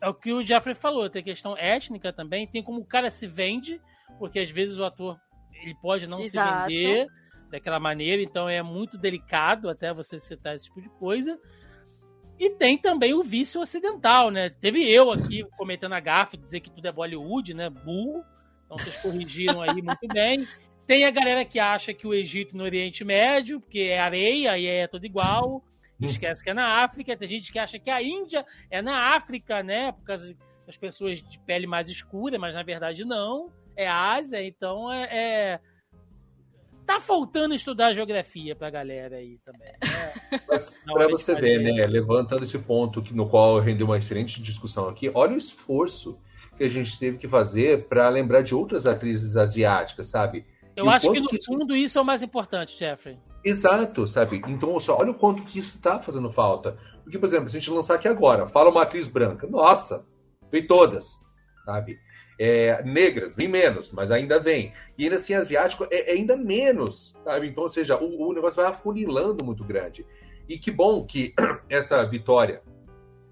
é o que o Jeffrey falou, tem questão étnica também, tem como o cara se vende, porque às vezes o ator ele pode não Exato. se vender daquela maneira, então é muito delicado até você citar esse tipo de coisa. E tem também o vício ocidental, né? Teve eu aqui cometendo a gafe, dizer que tudo é Bollywood, né? Burro. Então vocês corrigiram aí muito bem. Tem a galera que acha que o Egito no Oriente Médio, porque é areia e é tudo igual, esquece que é na África. Tem gente que acha que a Índia é na África, né? Por causa das pessoas de pele mais escura, mas na verdade não. É Ásia, então é. é- Tá faltando estudar geografia pra galera aí também. né? Mas de você ver, né, levantando esse ponto que, no qual rendeu uma excelente discussão aqui, olha o esforço que a gente teve que fazer para lembrar de outras atrizes asiáticas, sabe? Eu E acho que no que fundo isso é o mais importante, Jeffrey. Exato, sabe? Então, só olha o quanto que isso tá fazendo falta. Porque, por exemplo, se a gente lançar aqui agora, fala uma atriz branca, nossa, vem todas, sabe? É, negras, vem menos, mas ainda vem. E ainda assim, asiático é, é ainda menos, sabe? Então, ou seja, o, o negócio vai afunilando muito grande. E que bom que essa vitória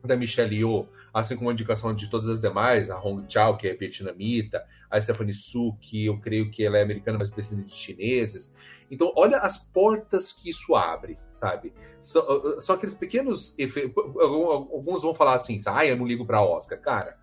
da Michelle Yeoh, assim como a indicação de todas as demais, a Hong Chao, que é vietnamita, a Stephanie Su, que eu creio que ela é americana, mas descendente de chineses. Então, olha as portas que isso abre, sabe? Só, só aqueles pequenos efeitos. Alguns vão falar assim, ah, eu não ligo pra Oscar. Cara,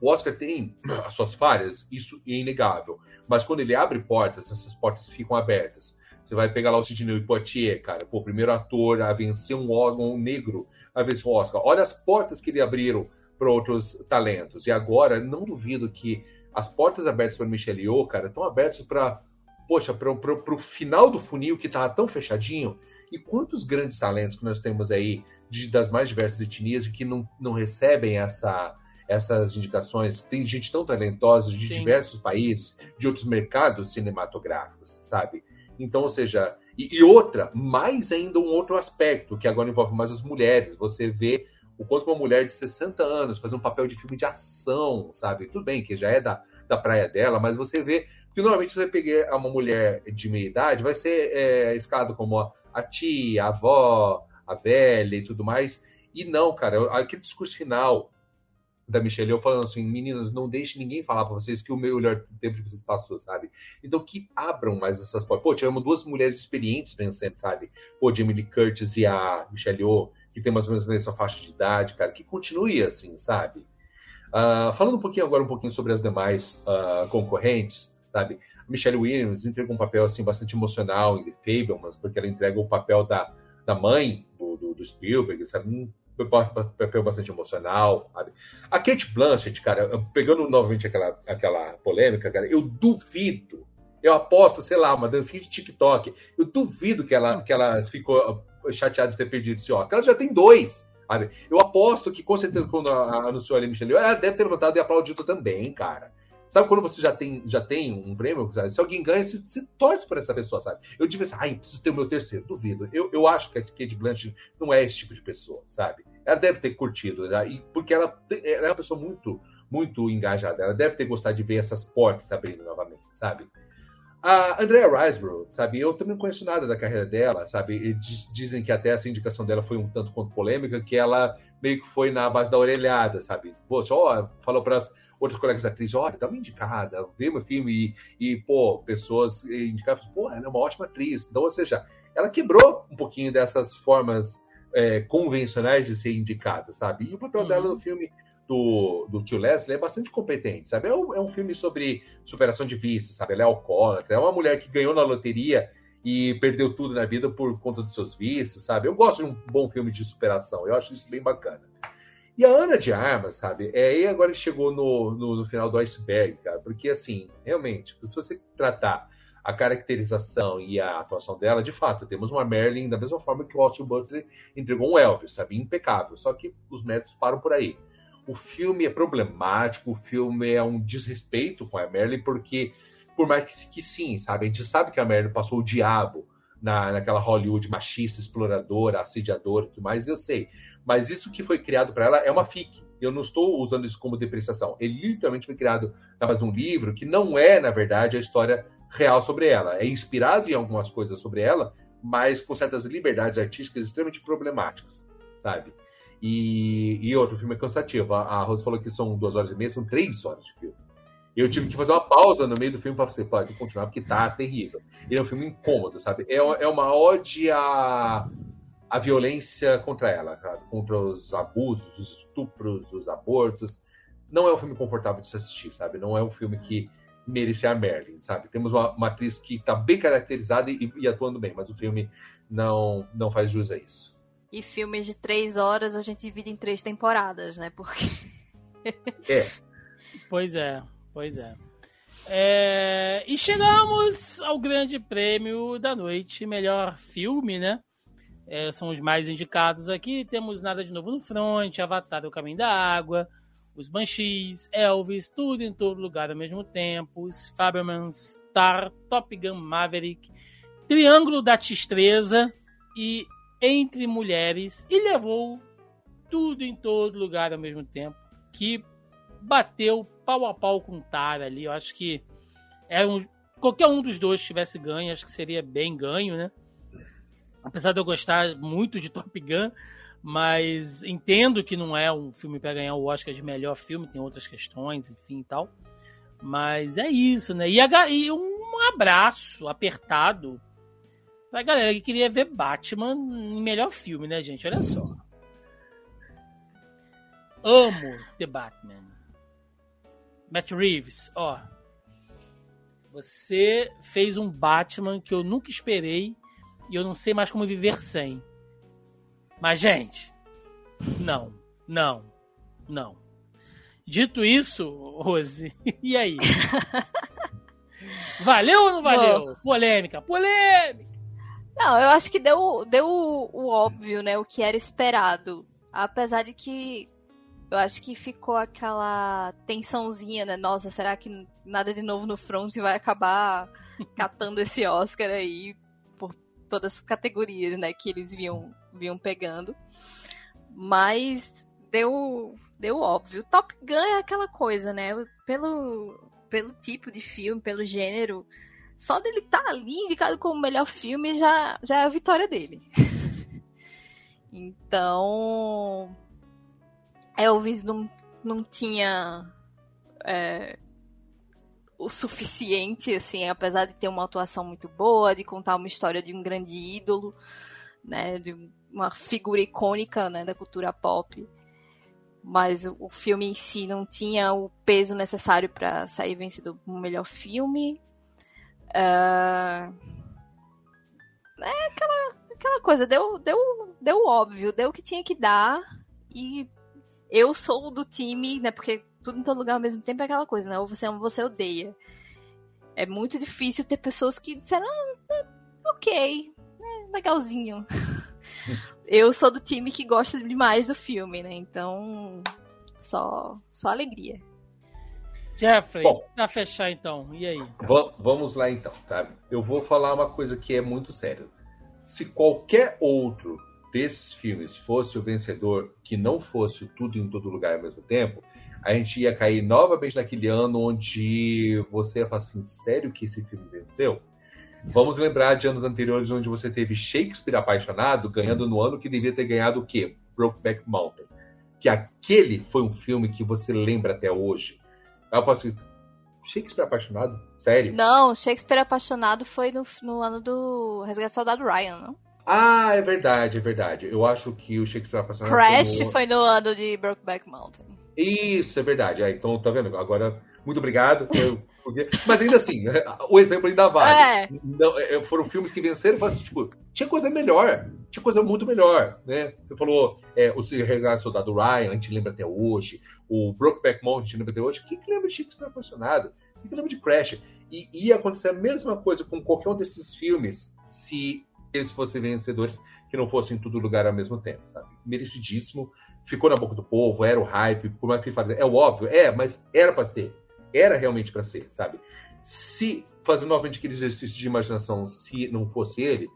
o Oscar tem as suas falhas, isso é inegável. Mas quando ele abre portas, essas portas ficam abertas. Você vai pegar lá o Sidney Poitier, cara, pô, primeiro ator a vencer um órgão negro a vencer o Oscar. Olha as portas que ele abriram para outros talentos. E agora, não duvido que as portas abertas para Michelle Yeoh, cara, estão abertas para poxa, para o final do funil que tava tão fechadinho. E quantos grandes talentos que nós temos aí de, das mais diversas etnias que não, não recebem essa, essas indicações? Tem gente tão talentosa de Sim. diversos países, de outros mercados cinematográficos, sabe? Então, ou seja, e, e outra, mais ainda um outro aspecto, que agora envolve mais as mulheres. Você vê o quanto uma mulher de 60 anos fazer um papel de filme de ação, sabe? Tudo bem que já é da, da praia dela, mas você vê que normalmente você pegar uma mulher de meia idade, vai ser é, escalado como a, tia, a avó, a velha e tudo mais. E não, cara, aquele discurso final da Michelle eu falando assim, meninos, não deixe ninguém falar para vocês que o melhor tempo de vocês passou, sabe? Então que abram mais essas portas. Pô, tivemos duas mulheres experientes vencendo, sabe? Pô, Jamie Lee Curtis e a Michelle Yeoh, que tem mais ou menos nessa faixa de idade, cara, que continue assim, sabe? Uh, falando um pouquinho agora um pouquinho sobre as demais uh, concorrentes, sabe? A Michelle Williams entregou um papel assim bastante emocional em The Fablemans, porque ela entrega o papel da, da mãe do, do, do Spielberg, sabe? Um papel bastante emocional, sabe? A Kate Blanchett, cara, pegando novamente aquela, aquela polêmica, cara, eu duvido, eu aposto, sei lá, uma dancinha de TikTok, eu duvido que ela, que ela ficou chateada de ter perdido esse Oscar. Ela já tem dois, sabe? Eu aposto que, com certeza, quando anunciou a Michelle, ela deve ter levantado e aplaudido também, cara. Sabe quando você já tem, já tem um prêmio? Sabe? Se alguém ganha, você, você torce por essa pessoa, sabe? Eu digo assim, ai, preciso ter o meu terceiro. Duvido. Eu, eu acho que a Kate Blanchett não é esse tipo de pessoa, sabe? Ela deve ter curtido, né? porque ela, ela é uma pessoa muito, muito engajada. Ela deve ter gostado de ver essas portas abrindo novamente, sabe? A Andrea Riseborough, sabe? Eu também não conheço nada da carreira dela, sabe? E diz, dizem que até essa indicação dela foi um tanto quanto polêmica, que ela meio que foi na base da orelhada, sabe? Pô, só falou para as outros colegas da atriz, olha, dá uma indicada, vê meu filme e, e pô, pessoas indicaram, pô, ela é uma ótima atriz. Então, ou seja, ela quebrou um pouquinho dessas formas é, convencionais de ser indicada, sabe? E o papel uhum. dela no filme do, do tio Leslie é bastante competente, sabe? É um, é um filme sobre superação de vícios, sabe? Ela é alcoólatra, é uma mulher que ganhou na loteria e perdeu tudo na vida por conta dos seus vícios, sabe? Eu gosto de um bom filme de superação, eu acho isso bem bacana. E a Ana de Armas, sabe? É aí agora chegou no, no, no, final do iceberg, cara, porque assim, realmente, se você tratar a caracterização e a atuação dela, de fato, temos uma Merlin da mesma forma que o Austin Butler entregou um Elvis, sabe? Impecável, só que os métodos param por aí. O filme é problemático, o filme é um desrespeito com a Merlin, porque por mais que sim, sabe? A gente sabe que a Marilyn passou o diabo na, naquela Hollywood machista, exploradora, assediadora e tudo mais, eu sei. Mas isso que foi criado para ela é uma fic. Eu não estou usando isso como depreciação. Ele literalmente foi criado na base de um livro que não é, na verdade, a história real sobre ela. É inspirado em algumas coisas sobre ela, mas com certas liberdades artísticas extremamente problemáticas, sabe? E, e outro filme é cansativo. A, Rose falou que são duas horas e meia, são três horas de filme. Eu tive que fazer uma pausa no meio do filme para você pode continuar, porque tá terrível. Ele é um filme incômodo, sabe? É, é uma ode à, à violência contra ela, cara, contra os abusos, os estupros, os abortos. Não é um filme confortável de se assistir, sabe? Não é um filme que merecia a Merlin, sabe? Temos uma, uma atriz que está bem caracterizada e, e, atuando bem, mas o filme não, não faz jus a isso. E filmes de três horas a gente divide em três temporadas, né? Porque. é. Pois é. Pois é. é. E chegamos ao grande prêmio da noite, melhor filme, né? É, são os mais indicados aqui. Temos Nada de Novo no Front, Avatar O Caminho da Água, Os Banshees, Elvis, Tudo em Todo Lugar ao mesmo tempo, Os Fabermans, Star, Top Gun Maverick, Triângulo da Tistreza e Entre Mulheres. E levou Tudo em Todo Lugar ao mesmo tempo, que bateu pau a pau com o Tara ali. Eu acho que era um, qualquer um dos dois tivesse ganho, acho que seria bem ganho, né? Apesar de eu gostar muito de Top Gun, mas entendo que não é um filme para ganhar o Oscar de melhor filme, tem outras questões, enfim e tal. Mas é isso, né? E, a, e um abraço apertado pra galera que queria ver Batman em melhor filme, né, gente? Olha só. Amo The Batman. Matt Reeves, ó. Você fez um Batman que eu nunca esperei e eu não sei mais como viver sem. Mas, gente, não, não, não. Dito isso, Rose, e aí? Valeu ou não valeu? Bom, polêmica, polêmica! Não, eu acho que deu, deu o, o óbvio, né? O que era esperado. Apesar de que eu acho que ficou aquela tensãozinha, né? Nossa, será que nada de novo no front vai acabar catando esse Oscar aí por todas as categorias, né, que eles vinham, vinham pegando. Mas deu, deu óbvio. Top Gun é aquela coisa, né? Pelo, pelo tipo de filme, pelo gênero, só dele estar tá ali indicado como melhor filme já, já é a vitória dele. então, Elvis não, não tinha é, o suficiente, assim, apesar de ter uma atuação muito boa, de contar uma história de um grande ídolo, né, de uma figura icônica, né, da cultura pop. Mas o, filme em si não tinha o peso necessário para sair vencedor como melhor filme. Uh, é aquela, aquela coisa, deu, deu, deu óbvio, deu o que tinha que dar e eu sou do time, né? Porque tudo em todo lugar ao mesmo tempo é aquela coisa, né? Ou você ama, ou você odeia. É muito difícil ter pessoas que disseram, ah, tá, ok, é legalzinho. eu sou do time que gosta demais do filme, né? Então, só, só alegria. Jeffrey, pra fechar então, e aí? Vamos lá então, tá? Eu vou falar uma coisa que é muito séria. Se qualquer outro desses filmes fosse o vencedor, que não fosse tudo em todo lugar ao mesmo tempo, a gente ia cair novamente naquele ano onde você ia falar assim, sério que esse filme venceu? Vamos lembrar de anos anteriores onde você teve Shakespeare apaixonado ganhando no ano que devia ter ganhado o quê? Brokeback Mountain. Que aquele foi um filme que você lembra até hoje. Eu posso Shakespeare apaixonado? Sério? Não, Shakespeare apaixonado foi no, no ano do Resgate Soldado Ryan, não? Ah, é verdade, é verdade. Eu acho que o Shakespeare apaixonado. Crash foi no... foi no ano de Brokeback Mountain. Isso, é verdade. Ah, então, tá vendo? Agora, muito obrigado. Mas ainda assim, o exemplo ainda vale. É. Não, é, foram filmes que venceram, mas, tipo, tinha coisa melhor. Tinha coisa muito melhor, né? Você falou é, o Regresso Soldado Ryan, a gente lembra até hoje. O Brokeback Mountain, a gente lembra até hoje. Quem que lembra de Shakespeare apaixonado? Quem que lembra de Crash? E ia acontecer a mesma coisa com qualquer um desses filmes se eles fossem vencedores que não fossem em todo lugar ao mesmo tempo, sabe? Merecidíssimo, ficou na boca do povo, era o hype, por mais que ele fale, é o óbvio, é, mas era para ser, era realmente para ser, sabe? se, fazendo novamente aquele exercício de imaginação, se não fosse ele,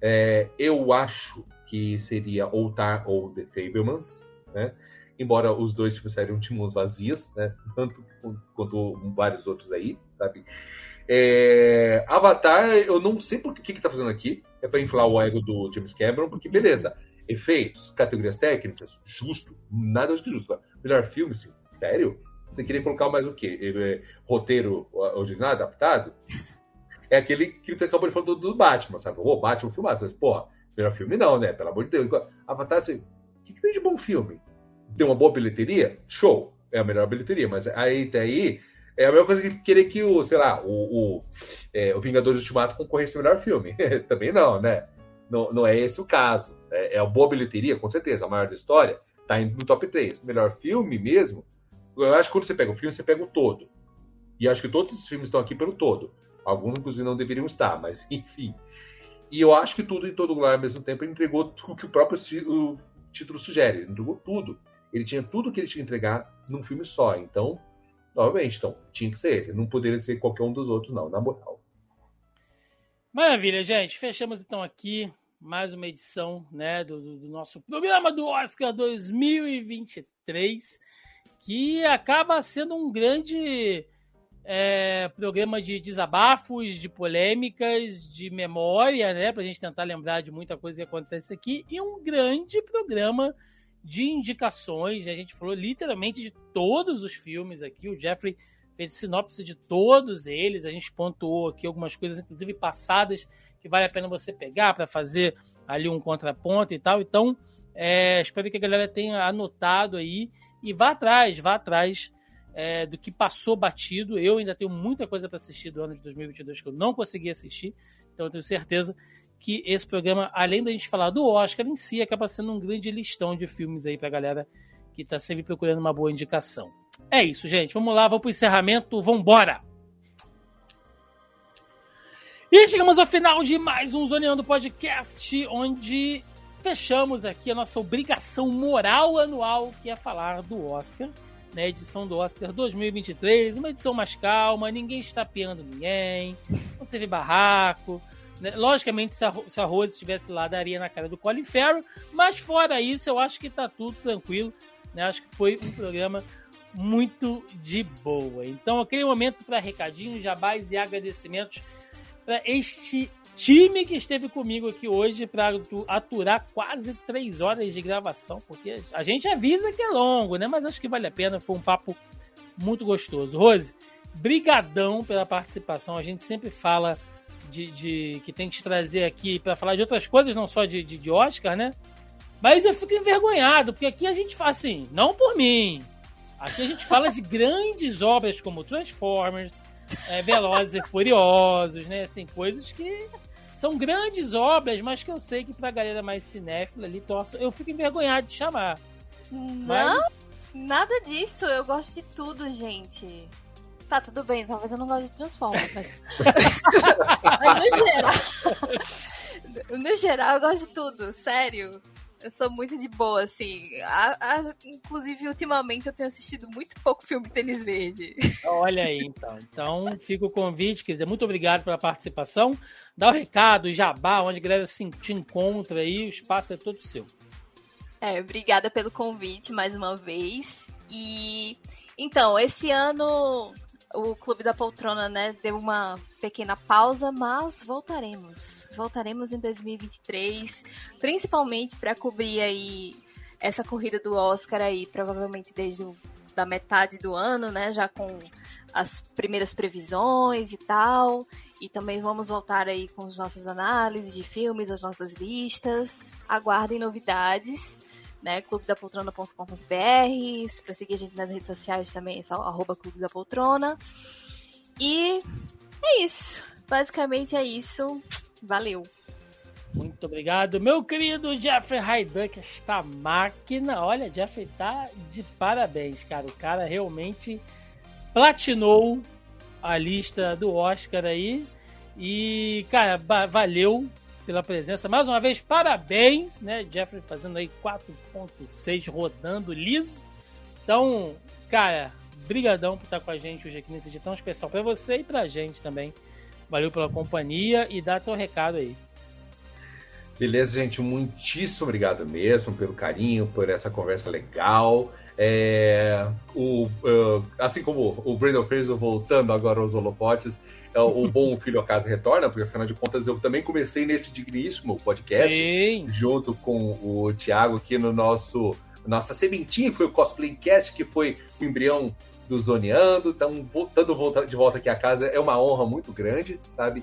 é, eu acho que seria ou Tar ou The Fablemans, né? Embora os dois filmes seriam de mãos vazias, né? Tanto quanto vários outros aí, sabe? É, Avatar, eu não sei por que que tá fazendo aqui. É para inflar o ego do James Cameron, porque beleza, efeitos, categorias técnicas, justo, nada de justo. Melhor filme, sim. Sério? Você queria colocar mais o quê? É, roteiro original, adaptado? É aquele que você acabou de falar do, Batman, sabe? Oh, Batman filmaço. Mas, porra, melhor filme não, né? Pelo amor de Deus. Avatar, assim, o que, que tem de bom filme? Tem uma boa bilheteria? Show! É a melhor bilheteria, mas aí daí é a mesma coisa que querer que o, sei lá, o, o, é, o Vingadores Ultimato concorresse ao melhor filme. Também não, né? Não, não é esse o caso. É, é a boa bilheteria, com certeza, a maior da história, tá no top 3. Melhor filme mesmo, eu acho que quando você pega o filme, você pega o todo. E acho que todos esses filmes estão aqui pelo todo. Alguns, inclusive, não deveriam estar, mas enfim. E eu acho que tudo em todo lugar ao mesmo tempo entregou o que o próprio o título sugere. Ele entregou tudo. Ele tinha tudo que ele tinha que entregar num filme só. Então, novamente, então, tinha que ser ele. Não poderia ser qualquer um dos outros, não, na moral. Maravilha, gente. Fechamos então aqui mais uma edição né, do, do nosso programa do Oscar 2023, que acaba sendo um grande é, programa de desabafos, de polêmicas, de memória, né, para a gente tentar lembrar de muita coisa que acontece aqui, e um grande programa de indicações. A gente falou literalmente de todos os filmes aqui. O Jeffrey fez sinopse de todos eles. A gente pontuou aqui algumas coisas, inclusive passadas, que vale a pena você pegar para fazer ali um contraponto e tal. Então, é, espero que a galera tenha anotado aí e vá atrás, vá atrás é, do que passou batido. Eu ainda tenho muita coisa para assistir do ano de 2022 que eu não consegui assistir. Então, eu tenho certeza que esse programa, além da gente falar do Oscar em si, acaba sendo um grande listão de filmes aí pra galera que tá sempre procurando uma boa indicação. É isso, gente. Vamos lá, vamos pro encerramento. Vambora! E chegamos ao final de mais um Zoneando Podcast, onde fechamos aqui a nossa obrigação moral anual, que é falar do Oscar, né? Edição do Oscar 2023, uma edição mais calma, ninguém está piando ninguém, não teve barraco, né? Logicamente, se a, se a Rose estivesse lá, daria na cara do Colin Farrell. Mas fora isso, eu acho que tá tudo tranquilo. Né? Acho que foi um programa muito de boa. Então, aquele momento para recadinhos, jabás e agradecimentos para este time que esteve comigo aqui hoje para aturar quase três horas de gravação, porque a gente avisa que é longo, né? Mas acho que vale a pena, foi um papo muito gostoso. Rose, brigadão pela participação. A gente sempre fala de, de que tem que te trazer aqui para falar de outras coisas, não só de, de, de, Oscar, né? Mas eu fico envergonhado, porque aqui a gente fala assim, não por mim. Aqui a gente fala de grandes obras como Transformers, é, Velozes e Furiosos, né? Assim, coisas que são grandes obras, mas que eu sei que pra galera mais cinéfila ali, torço, eu fico envergonhado de chamar. Não, mas... nada disso. Eu gosto de tudo, gente. Tá, tudo bem, talvez eu não goste de Transformers, mas. mas no geral. no geral, eu gosto de tudo, sério. Eu sou muito de boa, assim. A, a, inclusive, ultimamente eu tenho assistido muito pouco filme Tênis Verde. Olha aí, então. Então, fica o convite, quer dizer, muito obrigado pela participação. Dá o recado, o jabá, onde a galera se, te encontra aí, o espaço é todo seu. É, obrigada pelo convite mais uma vez. E então, esse ano o Clube da Poltrona, né, deu uma pequena pausa, mas voltaremos. Voltaremos em 2023, principalmente para cobrir aí essa corrida do Oscar aí, provavelmente desde o, da metade do ano, né, já com as primeiras previsões e tal. E também vamos voltar aí com as nossas análises de filmes, as nossas listas. Aguardem novidades né? clubedapoltrona.com.br. Para seguir a gente nas redes sociais também é só arroba Clube da Poltrona. E é isso. Basicamente é isso. Valeu. Muito obrigado, meu querido Jeffrey Hayduck, esta máquina. Olha, Jeffrey tá de parabéns, cara. O cara realmente platinou a lista do Oscar aí. E, cara, valeu pela presença. Mais uma vez, parabéns, né? Jeffrey fazendo aí 4.6 rodando liso. Então, cara, brigadão por estar com a gente hoje aqui nesse dia tão especial para você e pra gente também. Valeu pela companhia e dá teu recado aí. Beleza, gente, muitíssimo obrigado mesmo pelo carinho, por essa conversa legal. É, o, uh, assim como o Brandon Fraser voltando agora aos holopotes, é, o Bom Filho a Casa Retorna, porque afinal de contas eu também comecei nesse digníssimo podcast, Sim. junto com o Thiago aqui no nosso nossa sementinha, foi o Cosplay Cast, que foi o embrião do Zoneando. Então, voltando de volta aqui a casa é uma honra muito grande, sabe?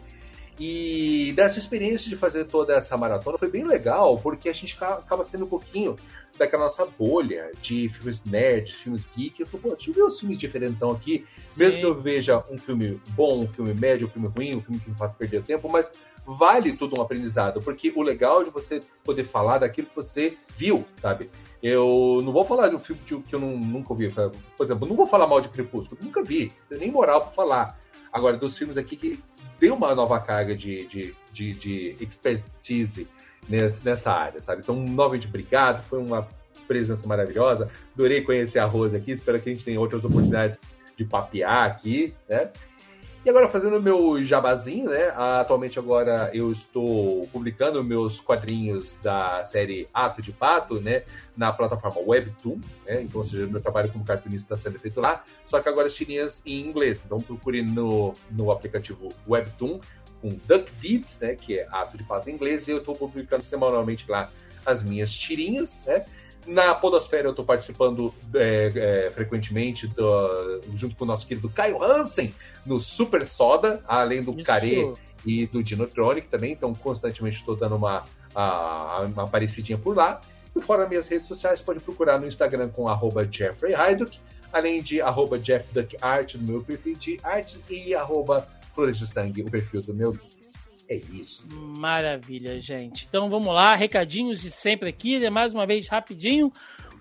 E dessa experiência de fazer toda essa maratona foi bem legal, porque a gente acaba sendo um pouquinho daquela nossa bolha de filmes nerd, filmes geek. Eu falo, pô, deixa eu ver os filmes diferentão aqui. Sim. Mesmo que eu veja um filme bom, um filme médio, um filme ruim, um filme que me faz perder tempo, mas vale tudo um aprendizado, porque o legal de você poder falar daquilo que você viu, sabe? Eu não vou falar de um filme que eu nunca vi. Por exemplo, não vou falar mal de Crepúsculo, nunca vi, nem moral para falar. Agora, dos filmes aqui que tem uma nova carga de, de, de, de expertise nessa área, sabe? Então, novamente, obrigado, foi uma presença maravilhosa. Adorei conhecer a Rose aqui, espero que a gente tenha outras oportunidades de papear aqui, né? E agora fazendo meu jabazinho, né? Atualmente agora eu estou publicando meus quadrinhos da série Ato de Pato, né? Na plataforma Webtoon, né? Então, ou seja, meu trabalho como cartunista está sendo feito lá, só que agora as tirinhas em inglês. Então procure no, no aplicativo Webtoon com Duck né? Que é Ato de Pato em inglês, e eu estou publicando semanalmente lá as minhas tirinhas, né? Na Podosfera eu estou participando é, é, frequentemente do, junto com o nosso querido Caio Hansen no Super Soda, além do Care e do Dinotronic também, então constantemente estou dando uma, a, uma aparecidinha por lá. E fora minhas redes sociais, pode procurar no Instagram com arroba Jeffrey Heiduck, além de arroba JeffDuckArt no meu perfil de arte e arroba Flores de Sangue, o perfil do meu é isso. Maravilha, gente. Então vamos lá, recadinhos de sempre aqui, né? mais uma vez rapidinho.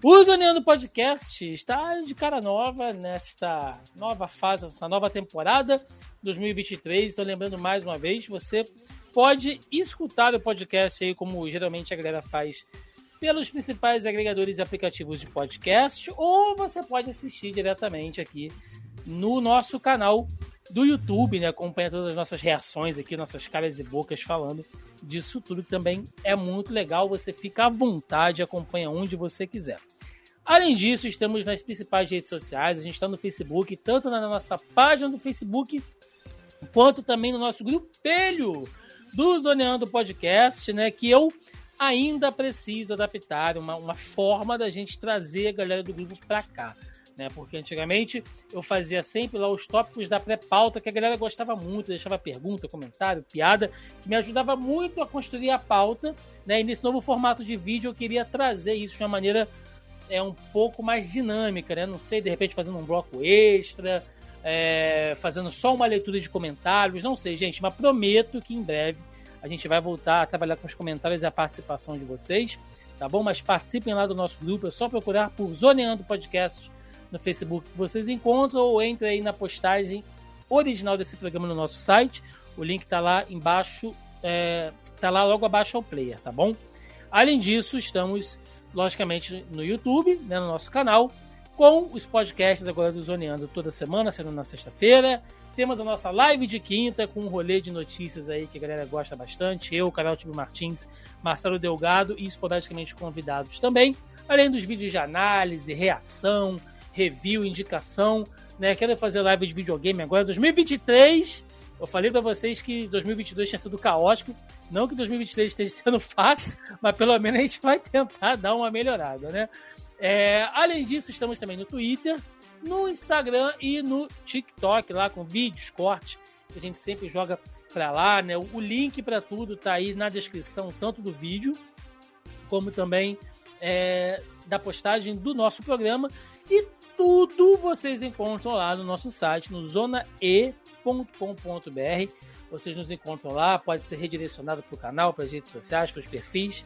O Zoneando Podcast está de cara nova nesta nova fase, essa nova temporada 2023. Estou lembrando mais uma vez, você pode escutar o podcast aí, como geralmente a galera faz, pelos principais agregadores e aplicativos de podcast, ou você pode assistir diretamente aqui no nosso canal do YouTube, né? Acompanha todas as nossas reações aqui, nossas caras e bocas falando disso tudo também é muito legal. Você fica à vontade, acompanha onde você quiser. Além disso, estamos nas principais redes sociais. A gente está no Facebook, tanto na nossa página do Facebook, quanto também no nosso grupelho do Zoneando Podcast, né? Que eu ainda preciso adaptar uma, uma forma da gente trazer a galera do grupo para cá né? Porque antigamente eu fazia sempre lá os tópicos da pré-pauta que a galera gostava muito, deixava pergunta, comentário, piada, que me ajudava muito a construir a pauta, né? E nesse novo formato de vídeo eu queria trazer isso de uma maneira é um pouco mais dinâmica, né? Não sei, de repente fazendo um bloco extra, é, fazendo só uma leitura de comentários, não sei, gente, mas prometo que em breve a gente vai voltar a trabalhar com os comentários e a participação de vocês, tá bom? Mas participem lá do nosso grupo, é só procurar por Zoneando Podcast no Facebook que vocês encontram ou entre aí na postagem original desse programa no nosso site. O link está lá embaixo, é, tá lá logo abaixo ao player, tá bom? Além disso, estamos logicamente no YouTube, né, no nosso canal, com os podcasts agora do Zoneando toda semana, sendo na sexta-feira. Temos a nossa live de quinta com um rolê de notícias aí que a galera gosta bastante. Eu, Canal Time Martins, Marcelo Delgado e esporadicamente convidados também. Além dos vídeos de análise, reação, review, indicação, né? Quero fazer live de videogame agora, 2023. Eu falei para vocês que 2022 tinha sido caótico, não que 2023 esteja sendo fácil, mas pelo menos a gente vai tentar dar uma melhorada, né? É, além disso, estamos também no Twitter, no Instagram e no TikTok, lá com vídeos, cortes, que a gente sempre joga para lá, né? O link para tudo tá aí na descrição, tanto do vídeo como também é, da postagem do nosso programa. E tudo vocês encontram lá no nosso site, no zonae.com.br. Vocês nos encontram lá, pode ser redirecionado para o canal, para as redes sociais, para os perfis.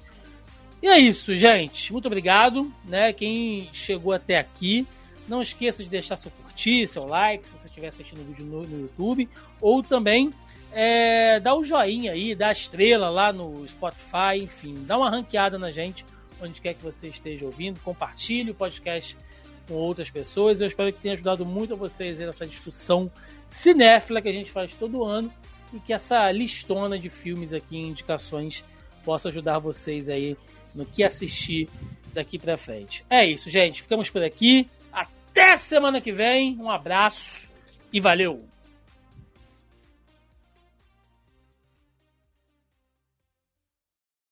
E é isso, gente. Muito obrigado, né? Quem chegou até aqui, não esqueça de deixar seu curtir, seu like, se você estiver assistindo o vídeo no, no YouTube, ou também é, dá o um joinha aí, dá a estrela lá no Spotify, enfim, dá uma ranqueada na gente, onde quer que você esteja ouvindo, compartilhe o podcast com outras pessoas. Eu espero que tenha ajudado muito a vocês nessa discussão cinéfila que a gente faz todo ano e que essa listona de filmes aqui, indicações, possa ajudar vocês aí no que assistir daqui para frente. É isso, gente. Ficamos por aqui. Até semana que vem. Um abraço e valeu!